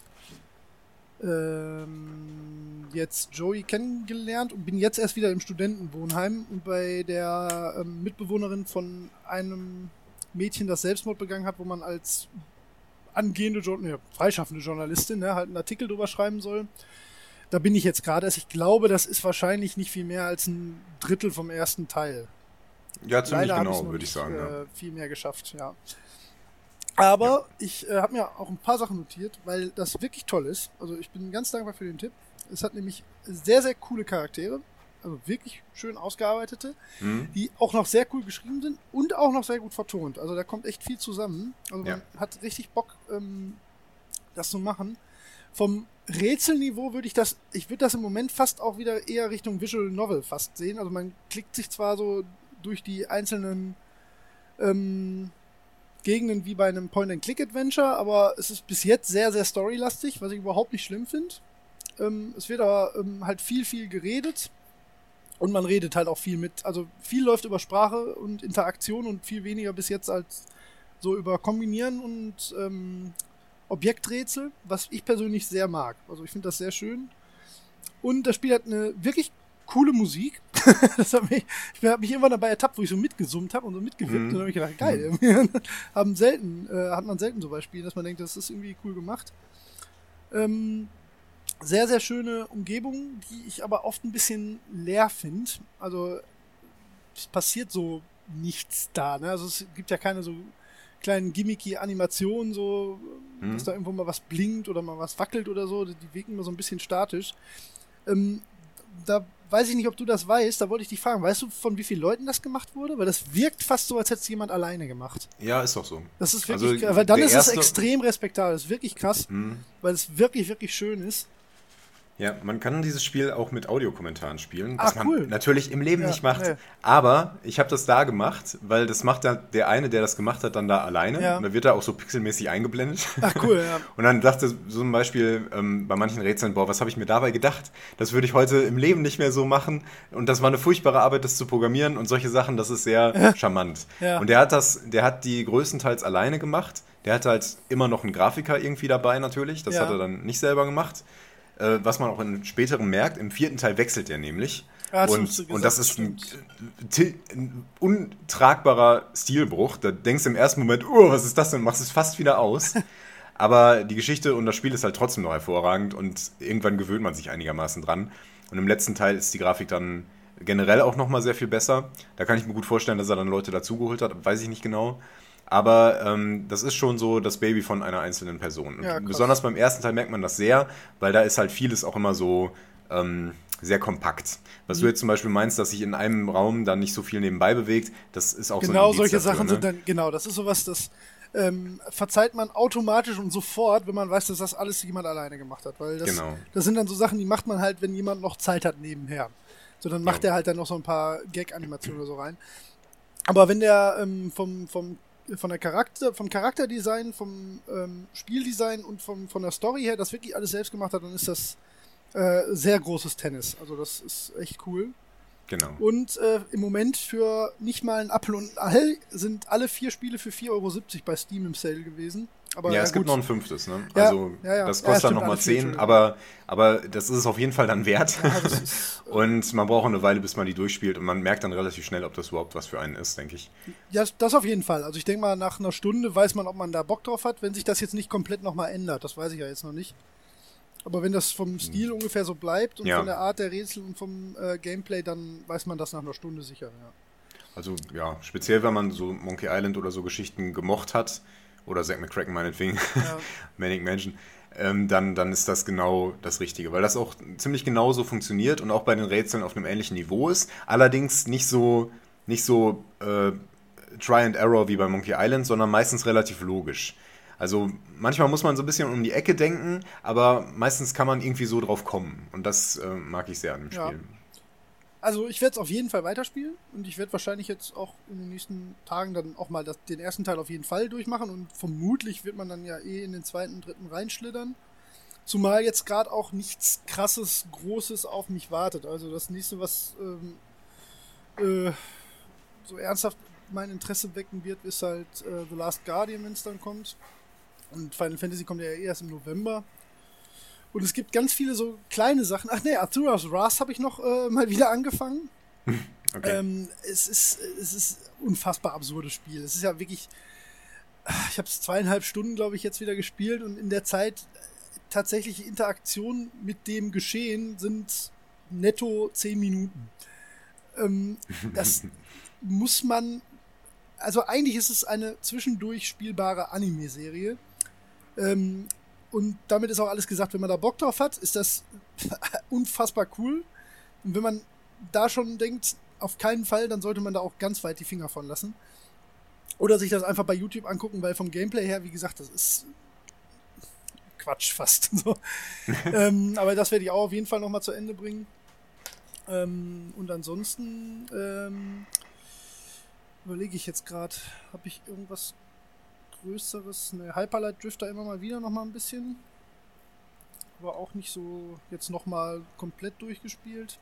ähm, jetzt Joey kennengelernt und bin jetzt erst wieder im Studentenwohnheim und bei der ähm, Mitbewohnerin von einem Mädchen, das Selbstmord begangen hat, wo man als angehende, ne, freischaffende Journalistin ne, halt einen Artikel drüber schreiben soll. Da bin ich jetzt gerade. Also ich glaube, das ist wahrscheinlich nicht viel mehr als ein Drittel vom ersten Teil. Ja, ziemlich Leider genau, würde ich sagen. Äh, ja. Viel mehr geschafft, ja. Aber ja. ich äh, habe mir auch ein paar Sachen notiert, weil das wirklich toll ist. Also ich bin ganz dankbar für den Tipp. Es hat nämlich sehr, sehr coole Charaktere. Also wirklich schön ausgearbeitete, mhm. die auch noch sehr cool geschrieben sind und auch noch sehr gut vertont. Also da kommt echt viel zusammen. Also man ja. hat richtig Bock, ähm, das zu machen. Vom Rätselniveau würde ich das, ich würde das im Moment fast auch wieder eher Richtung Visual Novel fast sehen. Also man klickt sich zwar so durch die einzelnen ähm, Gegenden wie bei einem Point-and-Click-Adventure, aber es ist bis jetzt sehr, sehr storylastig, was ich überhaupt nicht schlimm finde. Ähm, es wird aber ähm, halt viel, viel geredet und man redet halt auch viel mit. Also viel läuft über Sprache und Interaktion und viel weniger bis jetzt als so über Kombinieren und ähm, Objekträtsel, was ich persönlich sehr mag. Also ich finde das sehr schön. Und das Spiel hat eine wirklich coole Musik. das hat mich, ich habe mich irgendwann dabei ertappt, wo ich so mitgesummt habe und so mitgewippt. Mhm. Und dann habe ich gedacht, geil. Mhm. haben selten, äh, hat man selten so bei Spielen, dass man denkt, das ist irgendwie cool gemacht. Ähm, sehr, sehr schöne Umgebung, die ich aber oft ein bisschen leer finde. Also es passiert so nichts da. Ne? Also es gibt ja keine so kleinen gimmicky Animationen, so, mhm. dass da irgendwo mal was blinkt oder mal was wackelt oder so. Die wirken immer so ein bisschen statisch. Ähm, da weiß ich nicht, ob du das weißt, da wollte ich dich fragen, weißt du, von wie vielen Leuten das gemacht wurde? Weil das wirkt fast so, als hätte es jemand alleine gemacht. Ja, ist doch so. Das ist wirklich, also, weil dann ist es extrem respektabel, das ist wirklich krass, mhm. weil es wirklich, wirklich schön ist. Ja, man kann dieses Spiel auch mit Audiokommentaren spielen, was ah, cool. man natürlich im Leben ja, nicht macht. Nee. Aber ich habe das da gemacht, weil das macht dann der eine, der das gemacht hat, dann da alleine. Ja. Und da wird er auch so pixelmäßig eingeblendet. Ach cool, ja. Und dann dachte so zum Beispiel ähm, bei manchen Rätseln, boah, was habe ich mir dabei gedacht? Das würde ich heute im Leben nicht mehr so machen. Und das war eine furchtbare Arbeit, das zu programmieren und solche Sachen, das ist sehr ja. charmant. Ja. Und der hat das, der hat die größtenteils alleine gemacht. Der hatte halt immer noch einen Grafiker irgendwie dabei natürlich. Das hat er dann nicht selber gemacht äh, was man auch in späteren merkt. Im vierten Teil wechselt er nämlich. Ja, und, gesagt, und das ist ein, ein, untragbarer Stilbruch. Da denkst du im ersten Moment, oh, was ist das denn? Machst es fast wieder aus. Aber die Geschichte und das Spiel ist halt trotzdem noch hervorragend und irgendwann gewöhnt man sich einigermaßen dran. Und im letzten Teil ist die Grafik dann generell auch nochmal sehr viel besser. Da kann ich mir gut vorstellen, dass er dann Leute dazugeholt hat, weiß ich nicht genau. Aber ähm, das ist schon so das Baby von einer einzelnen Person. Ja, besonders beim ersten Teil merkt man das sehr, weil da ist halt vieles auch immer so ähm, sehr kompakt. Was mhm. du jetzt zum Beispiel meinst, dass sich in einem Raum dann nicht so viel nebenbei bewegt, das ist auch genau so Genau solche Sachen ne? sind dann, genau, das ist sowas, das ähm, verzeiht man automatisch und sofort, wenn man weiß, dass das alles jemand alleine gemacht hat. Weil das, genau. das sind dann so Sachen, die macht man halt, wenn jemand noch Zeit hat nebenher. So, dann macht ja. er halt dann noch so ein paar Gag-Animationen oder so rein. Aber wenn der ähm, vom, vom von der Charakter, vom Charakterdesign, vom ähm, Spieldesign und vom, von der Story her das wirklich alles selbst gemacht hat, dann ist das äh, sehr großes Tennis. Also das ist echt cool. Genau. Und äh, im Moment für nicht mal ein Apfel und ein All sind alle vier Spiele für 4,70 Euro bei Steam im Sale gewesen. Aber, ja, es gibt noch ein fünftes, ne? Ja, also ja, ja. das kostet dann nochmal 10, aber, aber das ist es auf jeden Fall dann wert. Ist, und man braucht eine Weile, bis man die durchspielt und man merkt dann relativ schnell, ob das überhaupt was für einen ist, denke ich. Ja, das auf jeden Fall. Also ich denke mal, nach einer Stunde weiß man, ob man da Bock drauf hat, wenn sich das jetzt nicht komplett nochmal ändert. Das weiß ich ja jetzt noch nicht. Aber wenn das vom Stil hm. ungefähr so bleibt und von der Art der Rätsel und vom äh, Gameplay, dann weiß man das nach einer Stunde sicher, ja. Also ja, speziell wenn man so Monkey Island oder so Geschichten gemocht hat, oder Zack McCracken meinetwegen, ja. Manic Mansion, ähm, dann, dann ist das genau das Richtige, weil das auch ziemlich genauso funktioniert und auch bei den Rätseln auf einem ähnlichen Niveau ist. Allerdings nicht so, nicht so äh, Try and Error wie bei Monkey Island, sondern meistens relativ logisch. Also manchmal muss man so ein bisschen um die Ecke denken, aber meistens kann man irgendwie so drauf kommen. Und das äh, mag ich sehr an dem Spiel. Ja. Also ich werde es auf jeden Fall weiterspielen und ich werde wahrscheinlich jetzt auch in den nächsten Tagen dann auch mal das, den ersten Teil auf jeden Fall durchmachen und vermutlich wird man dann ja eh in den zweiten, dritten reinschlittern. Zumal jetzt gerade auch nichts krasses, großes auf mich wartet. Also das nächste, was ähm, äh, so ernsthaft mein Interesse wecken wird, ist halt äh, The Last Guardian, wenn es dann kommt. Und Final Fantasy kommt ja erst im November. Und es gibt ganz viele so kleine Sachen. Ach nee, Arthur's Wrath habe ich noch äh, mal wieder angefangen. Okay. Ähm, es, ist, es ist unfassbar absurdes Spiel. Es ist ja wirklich. Ich habe es zweieinhalb Stunden, glaube ich, jetzt wieder gespielt und in der Zeit tatsächliche Interaktion mit dem Geschehen sind netto zehn Minuten. Ähm, das muss man. Also eigentlich ist es eine zwischendurch spielbare Anime-Serie. Ähm, und damit ist auch alles gesagt, wenn man da Bock drauf hat, ist das unfassbar cool. Und wenn man da schon denkt, auf keinen Fall, dann sollte man da auch ganz weit die Finger von lassen. Oder sich das einfach bei YouTube angucken, weil vom Gameplay her, wie gesagt, das ist Quatsch fast. So. ähm, aber das werde ich auch auf jeden Fall nochmal zu Ende bringen. Ähm, und ansonsten ähm, überlege ich jetzt gerade, habe ich irgendwas Größeres? Ne, Hyperlight Drifter immer mal wieder nochmal ein bisschen. Aber auch nicht so jetzt nochmal komplett durchgespielt.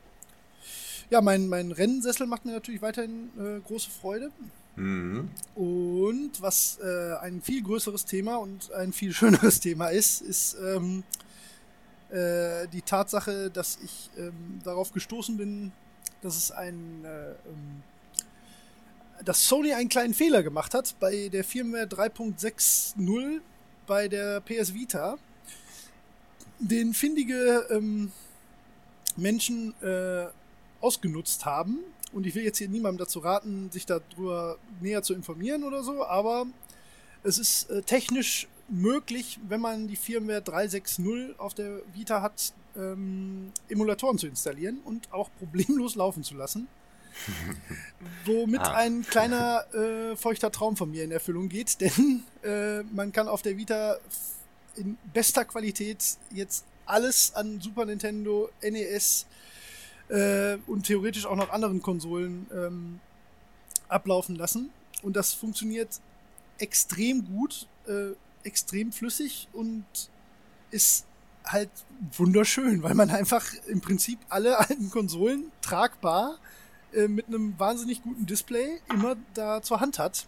Ja, mein, mein Rennsessel macht mir natürlich weiterhin äh, große Freude. Mhm. Und was äh, ein viel größeres Thema und ein viel schöneres Thema ist, ist ähm, äh, die Tatsache, dass ich ähm, darauf gestoßen bin, dass es ein äh, ähm, dass Sony einen kleinen Fehler gemacht hat bei der Firmware 3.60 bei der PS Vita, den findige ähm, Menschen äh, ausgenutzt haben. Und ich will jetzt hier niemandem dazu raten, sich darüber näher zu informieren oder so, aber es ist äh, technisch möglich, wenn man die Firmware 3.6.0 auf der Vita hat, ähm, Emulatoren zu installieren und auch problemlos laufen zu lassen. Womit ah. ein kleiner äh, feuchter Traum von mir in Erfüllung geht, denn äh, man kann auf der Vita in bester Qualität jetzt alles an Super Nintendo, NES, äh, und theoretisch auch noch anderen Konsolen ähm, ablaufen lassen. Und das funktioniert extrem gut, äh, extrem flüssig und ist halt wunderschön, weil man einfach im Prinzip alle alten Konsolen tragbar äh, mit einem wahnsinnig guten Display immer da zur Hand hat.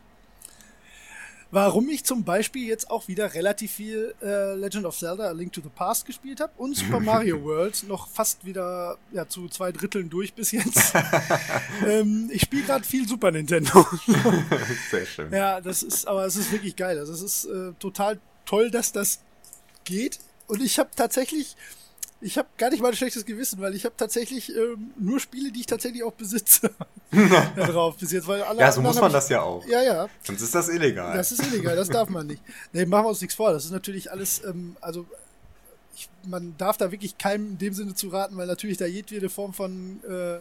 Warum ich zum Beispiel jetzt auch wieder relativ viel äh, Legend of Zelda A Link to the Past gespielt habe und Super Mario World noch fast wieder ja, zu zwei Dritteln durch bis jetzt. ähm, ich spiele gerade viel Super Nintendo. Sehr schön. Ja, das ist, aber es ist wirklich geil. Also es ist äh, total toll, dass das geht. Und ich habe tatsächlich ich habe gar nicht mal ein schlechtes Gewissen, weil ich habe tatsächlich ähm, nur Spiele, die ich tatsächlich auch besitze, drauf bis jetzt. Weil alle ja, so muss man das ja auch. Ja, ja. Sonst ist das illegal. Das ist illegal, das darf man nicht. Nee, machen wir uns nichts vor. Das ist natürlich alles, ähm, also ich, man darf da wirklich keinem in dem Sinne zu raten, weil natürlich da jedwede Form von äh,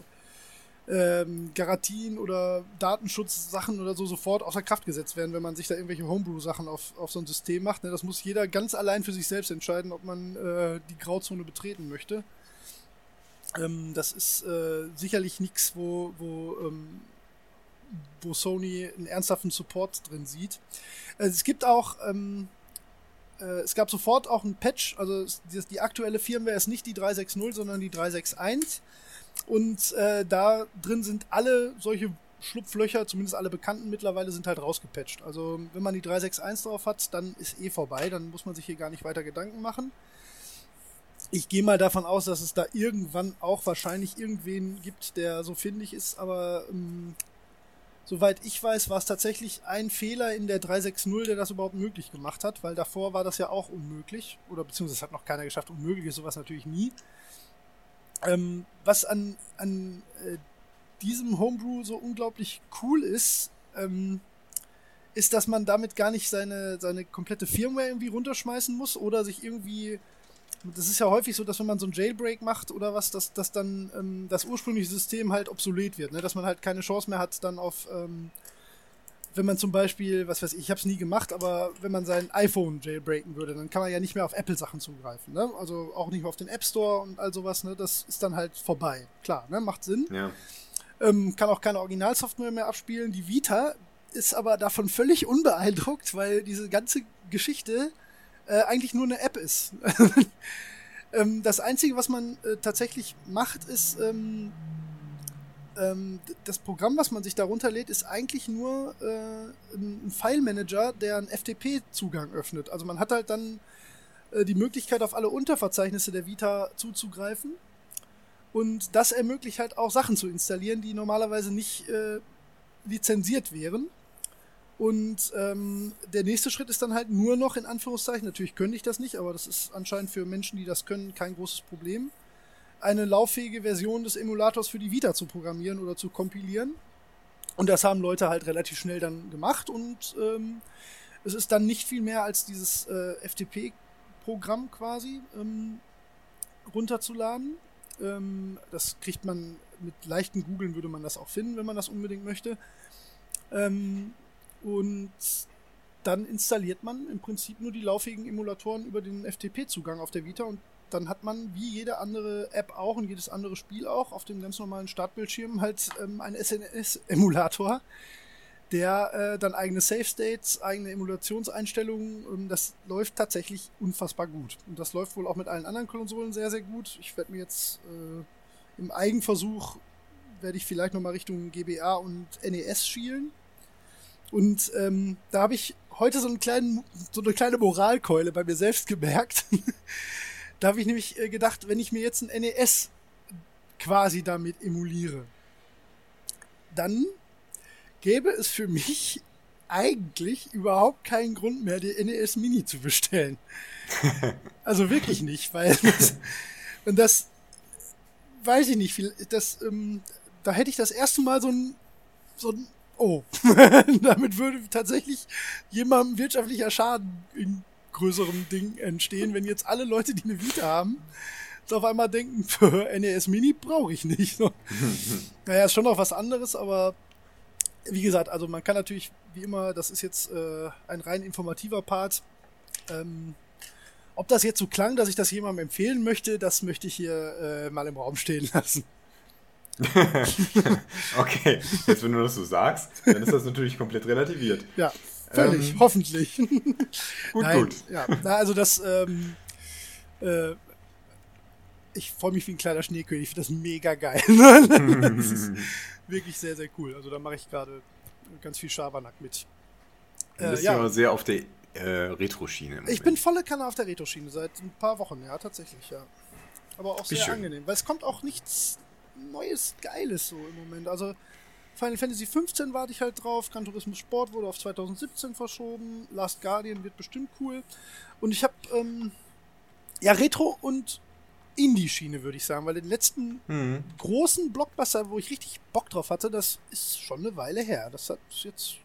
ähm, Garantien oder Datenschutzsachen oder so sofort außer Kraft gesetzt werden, wenn man sich da irgendwelche Homebrew-Sachen auf, auf so ein System macht. Ne? Das muss jeder ganz allein für sich selbst entscheiden, ob man äh, die Grauzone betreten möchte. Ähm, das ist äh, sicherlich nichts, wo, wo, ähm, wo Sony einen ernsthaften Support drin sieht. Äh, es gibt auch ähm, äh, es gab sofort auch ein Patch, also die aktuelle Firmware ist nicht die 360, sondern die 361. Und äh, da drin sind alle solche Schlupflöcher, zumindest alle bekannten mittlerweile, sind halt rausgepatcht. Also wenn man die 361 drauf hat, dann ist eh vorbei, dann muss man sich hier gar nicht weiter Gedanken machen. Ich gehe mal davon aus, dass es da irgendwann auch wahrscheinlich irgendwen gibt, der so findig ist, aber ähm, soweit ich weiß, war es tatsächlich ein Fehler in der 360, der das überhaupt möglich gemacht hat, weil davor war das ja auch unmöglich, oder beziehungsweise hat noch keiner geschafft, unmöglich ist sowas natürlich nie. Ähm, was an, an äh, diesem Homebrew so unglaublich cool ist, ähm, ist, dass man damit gar nicht seine, seine komplette Firmware irgendwie runterschmeißen muss oder sich irgendwie. Das ist ja häufig so, dass wenn man so ein Jailbreak macht oder was, dass, dass dann ähm, das ursprüngliche System halt obsolet wird, ne? dass man halt keine Chance mehr hat, dann auf, ähm, wenn man zum Beispiel, was weiß ich, ich habe es nie gemacht, aber wenn man sein iPhone jailbreaken würde, dann kann man ja nicht mehr auf Apple-Sachen zugreifen, ne? Also auch nicht mehr auf den App Store und all sowas, ne? Das ist dann halt vorbei. Klar, ne? Macht Sinn. Ja. Ähm, kann auch keine Originalsoftware mehr abspielen. Die Vita ist aber davon völlig unbeeindruckt, weil diese ganze Geschichte äh, eigentlich nur eine App ist. ähm, das Einzige, was man äh, tatsächlich macht, ist ähm, ähm, das Programm, was man sich darunter lädt, ist eigentlich nur äh, ein File-Manager, der einen FTP-Zugang öffnet. Also man hat halt dann äh, die Möglichkeit, auf alle Unterverzeichnisse der Vita zuzugreifen. Und das ermöglicht halt auch Sachen zu installieren, die normalerweise nicht äh, lizenziert wären. Und ähm, der nächste Schritt ist dann halt nur noch in Anführungszeichen, natürlich könnte ich das nicht, aber das ist anscheinend für Menschen, die das können, kein großes Problem eine lauffähige Version des Emulators für die Vita zu programmieren oder zu kompilieren. Und das haben Leute halt relativ schnell dann gemacht und ähm, es ist dann nicht viel mehr als dieses äh, FTP-Programm quasi ähm, runterzuladen. Ähm, das kriegt man mit leichten Googeln würde man das auch finden, wenn man das unbedingt möchte. Ähm, und dann installiert man im Prinzip nur die lauffähigen Emulatoren über den FTP-Zugang auf der Vita und dann hat man wie jede andere App auch und jedes andere Spiel auch auf dem ganz normalen Startbildschirm halt ähm, einen SNS-Emulator, der äh, dann eigene Save States, eigene Emulationseinstellungen, ähm, das läuft tatsächlich unfassbar gut. Und das läuft wohl auch mit allen anderen Konsolen sehr, sehr gut. Ich werde mir jetzt äh, im Eigenversuch werde ich vielleicht nochmal Richtung GBA und NES schielen. Und ähm, da habe ich heute so, einen kleinen, so eine kleine Moralkeule bei mir selbst gemerkt. Da habe ich nämlich äh, gedacht, wenn ich mir jetzt ein NES quasi damit emuliere, dann gäbe es für mich eigentlich überhaupt keinen Grund mehr, die NES Mini zu bestellen. also wirklich nicht, weil das, und das weiß ich nicht, das, ähm, da hätte ich das erste Mal so ein, so ein Oh, damit würde tatsächlich jemandem wirtschaftlicher Schaden in größerem Ding entstehen, wenn jetzt alle Leute, die eine Vita haben, auf einmal denken, für NES Mini brauche ich nicht. naja, ist schon noch was anderes, aber wie gesagt, also man kann natürlich, wie immer, das ist jetzt äh, ein rein informativer Part. Ähm, ob das jetzt so klang, dass ich das jemandem empfehlen möchte, das möchte ich hier äh, mal im Raum stehen lassen. okay, jetzt wenn du das so sagst, dann ist das natürlich komplett relativiert. Ja, Völlig, ähm, hoffentlich. gut, Nein, gut. Ja, na, also das, ähm, äh, ich freue mich wie ein kleiner Schneekönig, ich finde das mega geil. das ist wirklich sehr, sehr cool. Also da mache ich gerade ganz viel Schabernack mit. Du bist äh, ja aber sehr auf der äh, Retro-Schiene. Ich bin volle Kanne auf der Retro-Schiene seit ein paar Wochen, ja, tatsächlich, ja. Aber auch sehr angenehm, weil es kommt auch nichts Neues, Geiles so im Moment. Also Final Fantasy 15 warte ich halt drauf. Gran Turismo Sport wurde auf 2017 verschoben. Last Guardian wird bestimmt cool. Und ich habe ähm, ja Retro und Indie-Schiene, würde ich sagen, weil den letzten mhm. großen Blockbuster, wo ich richtig Bock drauf hatte, das ist schon eine Weile her. Das hat jetzt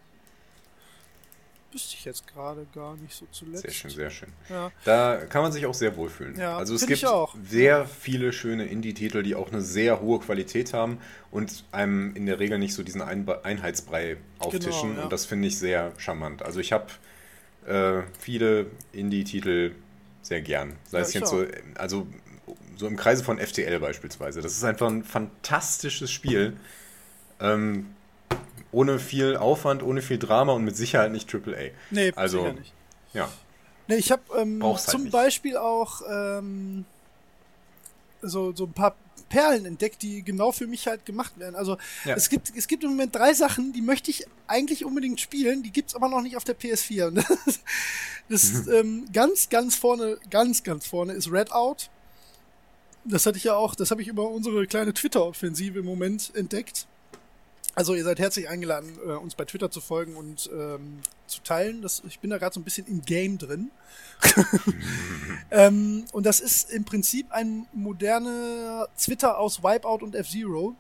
wüsste ich jetzt gerade gar nicht so zuletzt. Sehr schön, sehr schön. Ja. Da kann man sich auch sehr wohlfühlen. Ja, also es gibt sehr viele schöne Indie-Titel, die auch eine sehr hohe Qualität haben und einem in der Regel nicht so diesen Ein Einheitsbrei auftischen. Genau, ja. Und das finde ich sehr charmant. Also ich habe äh, viele Indie-Titel sehr gern. Sei es jetzt so, also so im Kreise von FTL beispielsweise. Das ist einfach ein fantastisches Spiel. Ähm, ohne viel Aufwand, ohne viel Drama und mit Sicherheit nicht AAA. Nee, also, sicher nicht. Ja. Nee, ich habe ähm, halt zum nicht. Beispiel auch ähm, so, so ein paar Perlen entdeckt, die genau für mich halt gemacht werden. Also ja. es gibt es gibt im Moment drei Sachen, die möchte ich eigentlich unbedingt spielen, die gibt's aber noch nicht auf der PS4. Und das, das mhm. ähm, ganz ganz vorne, ganz ganz vorne ist Redout. Das hatte ich ja auch, das habe ich über unsere kleine Twitter-Offensive im Moment entdeckt. Also ihr seid herzlich eingeladen, äh, uns bei Twitter zu folgen und ähm, zu teilen. Das, ich bin da gerade so ein bisschen im Game drin. ähm, und das ist im Prinzip ein moderner Twitter aus Wipeout und F-Zero.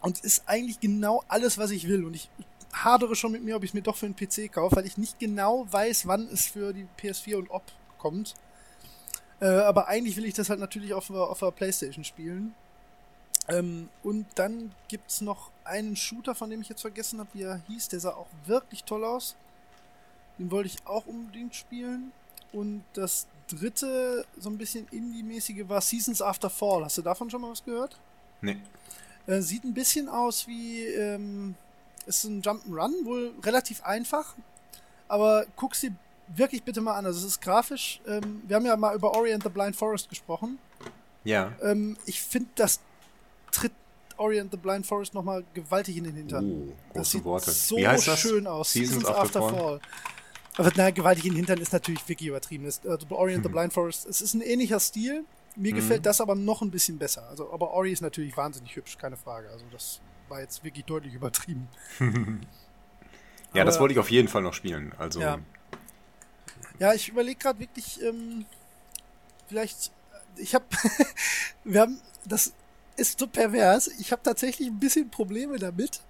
Und ist eigentlich genau alles, was ich will. Und ich hadere schon mit mir, ob ich es mir doch für einen PC kaufe, weil ich nicht genau weiß, wann es für die PS4 und ob kommt. Äh, aber eigentlich will ich das halt natürlich auf, auf der Playstation spielen. Ähm, und dann gibt es noch einen Shooter, von dem ich jetzt vergessen habe, wie er hieß. Der sah auch wirklich toll aus. Den wollte ich auch unbedingt spielen. Und das dritte, so ein bisschen Indie-mäßige, war Seasons After Fall. Hast du davon schon mal was gehört? Nee. Äh, sieht ein bisschen aus wie, ähm, ist ein Jump'n'Run, wohl relativ einfach. Aber guck sie wirklich bitte mal an. Also es ist grafisch. Ähm, wir haben ja mal über Ori and the Blind Forest gesprochen. Ja. Ähm, ich finde, das tritt Ori and the Blind Forest nochmal gewaltig in den Hintern. Oh, das sieht Worte. so das? schön aus. Seasons After Fall. Aber na, gewaltig in den Hintern ist natürlich wirklich übertrieben. Das, also bei Ori and the Hm. Blind Forest, es ist ein ähnlicher Stil. Mir Mhm. gefällt das aber noch ein bisschen besser. Also, aber Ori ist natürlich wahnsinnig hübsch, keine Frage. Also das war jetzt wirklich deutlich übertrieben. Ja, das Aber- wollte ich auf jeden Fall noch spielen. Also, Ja. Ja, ich überlege gerade wirklich, ähm, vielleicht, ich habe, wir haben, das ist so pervers, ich habe tatsächlich ein bisschen Probleme damit,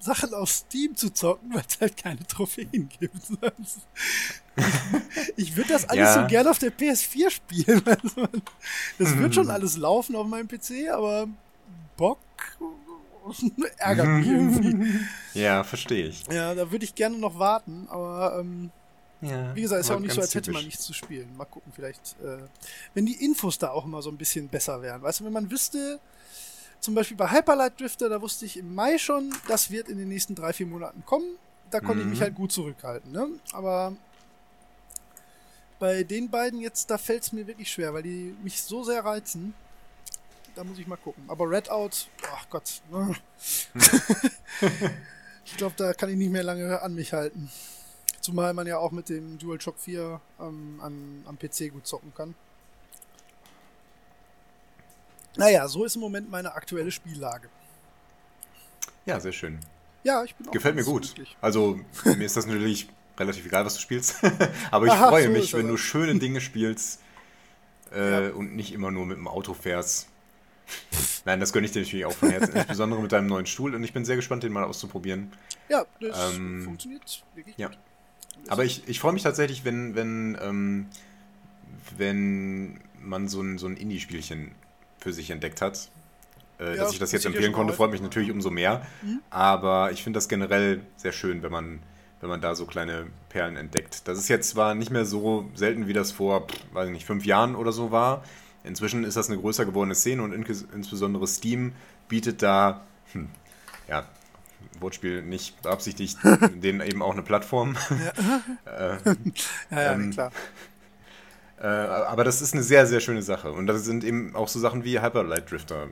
Sachen auf Steam zu zocken, weil es halt keine Trophäen gibt. Ich würde das alles Ja. so gerne auf der PS4 spielen. Also man, das wird schon alles laufen auf meinem PC, aber Bock ärgert mich irgendwie. ja, verstehe ich. Ja, da würde ich gerne noch warten, aber ähm, Ja, wie gesagt, ist ja auch nicht so, als hätte man typisch. nichts zu spielen. Mal gucken, vielleicht, äh, wenn die Infos da auch immer so ein bisschen besser wären. Weißt du, wenn man wüsste, zum Beispiel bei Hyperlight Drifter, da wusste ich im Mai schon, das wird in den nächsten drei, vier Monaten kommen. Da konnte ich mich Mhm. halt gut zurückhalten. Ne? Aber bei den beiden jetzt, da fällt es mir wirklich schwer, weil die mich so sehr reizen. Da muss ich mal gucken. Aber Redout, ach Gott. ne? ich glaube, da kann ich nicht mehr lange an mich halten. Zumal man ja auch mit dem DualShock 4 ähm, am, am PC gut zocken kann. Naja, so ist im Moment meine aktuelle Spiellage. Ja, sehr schön. Ja, ich bin auch Gefällt mir gut. glücklich. Also, mir ist das natürlich relativ egal, was du spielst. Aber ich Aha, freue so mich, wenn du schöne Dinge spielst äh, Ja. und nicht immer nur mit dem Auto fährst. Nein, das gönne ich dir natürlich auch von Herzen, insbesondere mit deinem neuen Stuhl. Und ich bin sehr gespannt, den mal auszuprobieren. Ja, das Ähm, funktioniert wirklich ja. gut. Aber ich, ich freue mich tatsächlich, wenn, wenn, ähm, wenn man so ein, so ein Indie-Spielchen für sich entdeckt hat. Äh, Ja, dass ich das jetzt ja empfehlen konnte, freut mich natürlich ja. umso mehr. Mhm. Aber ich finde das generell sehr schön, wenn man, wenn man da so kleine Perlen entdeckt. Das ist jetzt zwar nicht mehr so selten, wie das vor, weiß ich nicht, fünf Jahren oder so war. Inzwischen ist das eine größer gewordene Szene und in, insbesondere Steam bietet da, hm, ja, Wortspiel nicht beabsichtigt, denen eben auch eine Plattform. äh, Ja, ja, ähm, klar. Äh, aber das ist eine sehr, sehr schöne Sache. Und das sind eben auch so Sachen wie Hyperlight Drifter.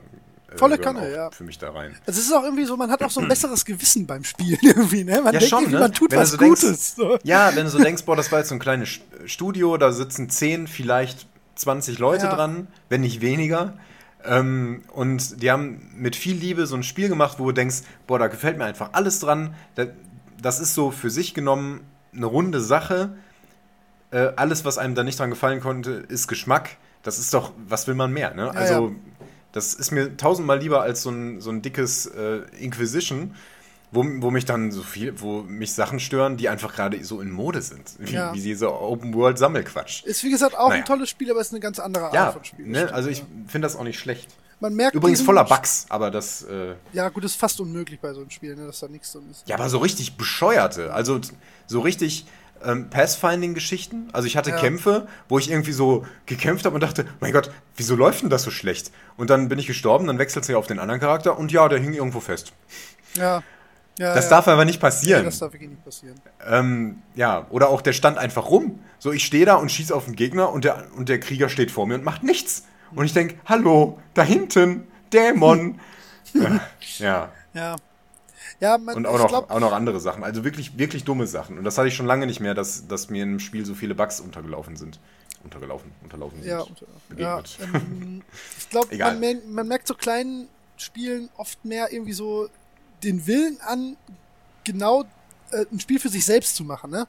äh, Volle Kanne, ja. Für mich da rein. Es ist auch irgendwie so, man hat auch so ein besseres Gewissen beim Spielen irgendwie, ne? Man Ja, denkt schon, ne? man tut Wenn was so denkst- Gutes. So. Ja, wenn du so denkst, boah, das war jetzt so ein kleines St- Studio, da sitzen 10, vielleicht 20 Leute Ja. dran, wenn nicht weniger. Ähm, und die haben mit viel Liebe so ein Spiel gemacht, wo du denkst, boah, da gefällt mir einfach alles dran. Da, das ist so für sich genommen eine runde Sache. Äh, alles, was einem da nicht dran gefallen konnte, ist Geschmack. Das ist doch, was will man mehr, ne? also, ja. das ist mir tausendmal lieber als so ein, so ein dickes äh, Inquisition, wo, wo mich dann so viel, wo mich Sachen stören, die einfach gerade so in Mode sind. Wie, Ja. wie diese Open-World-Sammelquatsch. Ist wie gesagt auch Naja. ein tolles Spiel, aber es ist eine ganz andere Art Ja, von Spiel. ne? also ich finde das auch nicht schlecht. Man merkt Übrigens voller Bugs, aber das. Äh, Ja, gut, ist fast unmöglich bei so einem Spiel, ne, dass da nichts drin ist. ja, aber so richtig bescheuerte. Also so richtig ähm, Pathfinding-Geschichten. Also ich hatte Ja. Kämpfe, wo ich irgendwie so gekämpft habe und dachte, mein Gott, wieso läuft denn das so schlecht? Und dann bin ich gestorben, dann wechselt sie auf den anderen Charakter und ja, der hing irgendwo fest. Ja. ja Das ja. darf aber nicht Ja, passieren. das darf wirklich nicht passieren. Ähm, ja, oder auch der stand einfach rum. So, ich stehe da und schieße auf den Gegner und der, und der Krieger steht vor mir und macht nichts. Und ich denke, hallo, da hinten, Dämon. ja, ja, Ja. Man, und auch noch, glaub, auch noch andere Sachen. Also wirklich, wirklich dumme Sachen. Und das hatte ich schon lange nicht mehr, dass, dass mir im Spiel so viele Bugs untergelaufen sind. Untergelaufen, unterlaufen sind. ja, unter- ja, ähm, ich glaube, man, man merkt so kleinen Spielen oft mehr irgendwie so den Willen an, genau äh, ein Spiel für sich selbst zu machen. Ne?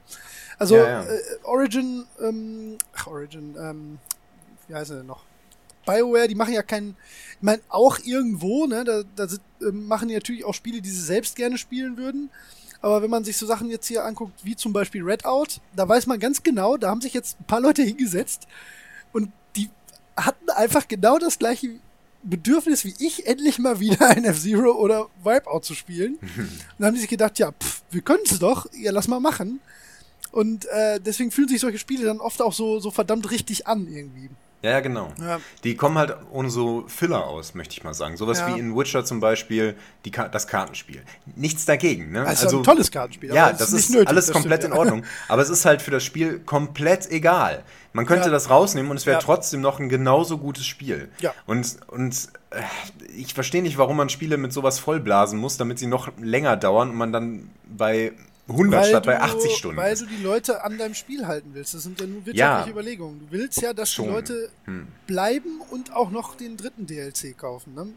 Also Ja, ja. Äh, Origin, ähm, ach Origin, ähm, wie heißt er denn noch? BioWare, die machen ja keinen, ich meine, auch irgendwo, ne, da, da sind, ähm, machen die natürlich auch Spiele, die sie selbst gerne spielen würden. Aber wenn man sich so Sachen jetzt hier anguckt, wie zum Beispiel Redout, da weiß man ganz genau, da haben sich jetzt ein paar Leute hingesetzt und die hatten einfach genau das gleiche Bedürfnis wie ich, endlich mal wieder ein F-Zero oder Wipeout zu spielen. und dann haben die sich gedacht, ja, pff, wir können es doch, ja, lass mal machen. Und äh, deswegen fühlen sich solche Spiele dann oft auch so, so verdammt richtig an irgendwie. Ja, ja, genau. Ja. Die kommen halt ohne so Filler aus, möchte ich mal sagen. Sowas Ja. wie in Witcher zum Beispiel, die das Kartenspiel. Nichts dagegen, ne? Das ist ein tolles Kartenspiel. Ja, das ist nötig, alles das komplett stimmt, in. Ordnung. Aber es ist halt für das Spiel komplett egal. Man könnte Ja. das rausnehmen und es wäre trotzdem noch ein genauso gutes Spiel. Ja. Und, und äh, ich verstehe nicht, warum man Spiele mit sowas vollblasen muss, damit sie noch länger dauern und man dann bei 100 statt bei 80 Stunden Weil du die Leute an deinem Spiel halten willst. Das sind ja nur wirtschaftliche Ja. Überlegungen. Du willst ja, dass Schon. die Leute Hm. bleiben und auch noch den dritten DLC kaufen. Ne?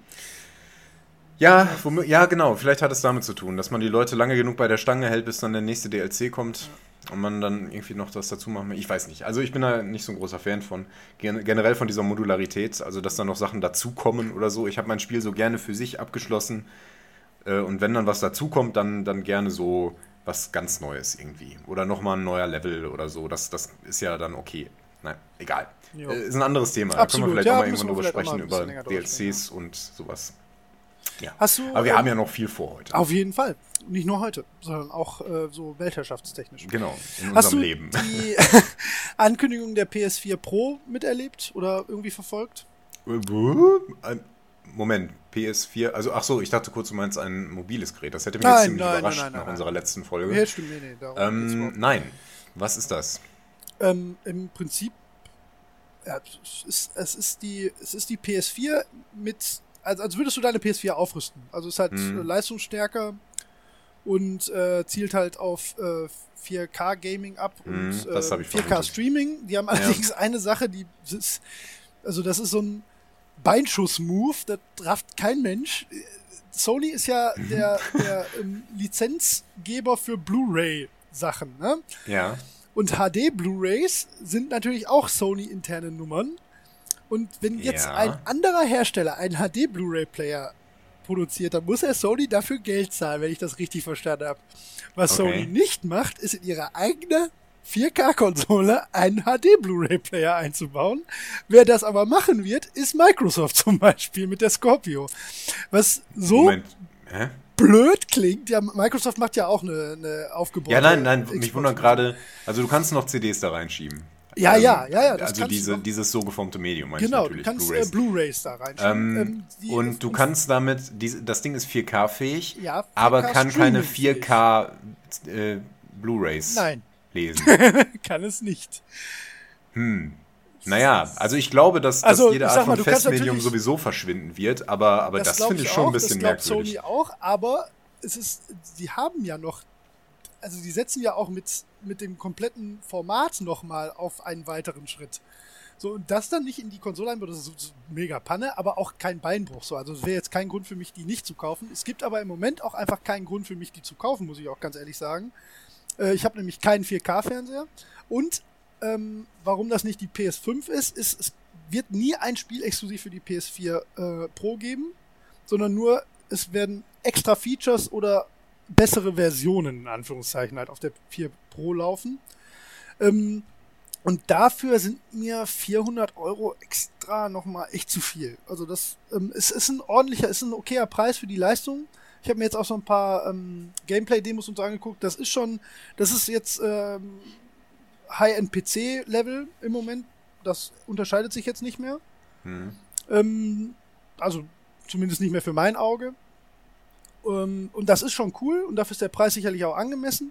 Ja, ja, genau. Vielleicht hat es damit zu tun, dass man die Leute lange genug bei der Stange hält, bis dann der nächste DLC kommt und man dann irgendwie noch das dazu machen will. Ich weiß nicht. Also ich bin da nicht so ein großer Fan von. Gen generell von dieser Modularität, also dass da noch Sachen dazukommen oder so. Ich habe mein Spiel so gerne für sich abgeschlossen. Äh, und wenn dann was dazukommt, dann, dann gerne so was ganz Neues irgendwie. Oder nochmal ein neuer Level oder so. Das, das ist ja dann okay. Nein, egal. Jo. Äh, ist ein anderes Thema. Absolut. Da können wir vielleicht Ja, auch mal irgendwann drüber sprechen, über DLCs und sowas. Ja. Hast du, Aber wir ähm, haben ja noch viel vor heute. Auf jeden Fall. Nicht nur heute, sondern auch äh, so weltherrschaftstechnisch. Genau, in Hast unserem du Leben. die Ankündigung der PS4 Pro miterlebt oder irgendwie verfolgt? Äh, Moment, PS4, also ach so, ich dachte kurz, du meinst ein mobiles Gerät. Das hätte mich jetzt Nein, ziemlich nein, überrascht nein, nach unserer letzten Folge. Ja, stimmt, nee, nee, ähm, nein, was ist das? ähm, Im Prinzip, ja, es, ist, es, ist die, es ist die PS4 mit, also als würdest du deine PS4 aufrüsten. Also es ist halt äh, leistungsstärker und äh, zielt halt auf äh, 4K Gaming ab Mhm, und äh, hab ich 4K vermutet. Streaming. Die haben allerdings eine Sache, die ist, also das ist so ein Beinschuss-Move, das rafft kein Mensch. Sony ist ja Mhm. der, der ähm, Lizenzgeber für Blu-ray-Sachen, ne? Ja. Und HD Blu-rays sind natürlich auch Sony-interne Nummern. Und wenn jetzt Ja. ein anderer Hersteller einen HD Blu-ray-Player produziert, dann muss er Sony dafür Geld zahlen, wenn ich das richtig verstanden habe. Was Okay. Sony nicht macht, ist in ihre eigene 4K-Konsole einen HD Blu-ray-Player einzubauen. Wer das aber machen wird, ist Microsoft zum Beispiel mit der Scorpio. Was so Moment. Hä? blöd klingt. Ja, Microsoft macht ja auch eine, eine aufgebaute. Ja, nein, nein, mich wundert gerade, also du kannst noch CDs da reinschieben. Ja, ja, ja, ja, das Also diese, du dieses so geformte Medium, meine Genau, ich du natürlich. kannst Blu-rays. äh, Blu-rays da reinschieben. Ähm, Ähm, die- und du kannst damit, diese, das Ding ist 4K-fähig, Ja, 4K aber kann keine streaming-fähig. 4K äh, Blu-rays Nein, lesen. kann es nicht. Hm. Naja, also ich glaube, dass, Also, dass jede Art mal, von Festmedium sowieso verschwinden wird, aber, aber das, glaub finde ich auch, schon ein bisschen das merkwürdig. Sony auch, aber es ist, die haben ja noch, also die setzen ja auch mit, mit dem kompletten Format nochmal auf einen weiteren Schritt. So, und das dann nicht in die Konsole einbauen, das ist so, so mega Panne, aber auch kein Beinbruch. So, also es wäre jetzt kein Grund für mich, die nicht zu kaufen. Es gibt aber im Moment auch einfach keinen Grund für mich, die zu kaufen, muss ich auch ganz ehrlich sagen. Äh, ich habe nämlich keinen 4K-Fernseher. Und ähm, warum das nicht die PS5 ist, ist, es wird nie ein Spiel exklusiv für die PS4 äh, Pro geben, sondern nur, es werden extra Features oder bessere Versionen, in Anführungszeichen, halt auf der 4 Pro laufen. Ähm, und dafür sind mir 400 Euro extra nochmal echt zu viel. Also das ähm, es ist ein ordentlicher, ist ein okayer Preis für die Leistung. Ich habe mir jetzt auch so ein paar ähm, Gameplay-Demos und so angeguckt. Das ist schon, das ist jetzt ähm, High-End-PC-Level im Moment. Das unterscheidet sich jetzt nicht mehr. Hm. Ähm, also zumindest nicht mehr für mein Auge. Ähm, und das ist schon cool und dafür ist der Preis sicherlich auch angemessen.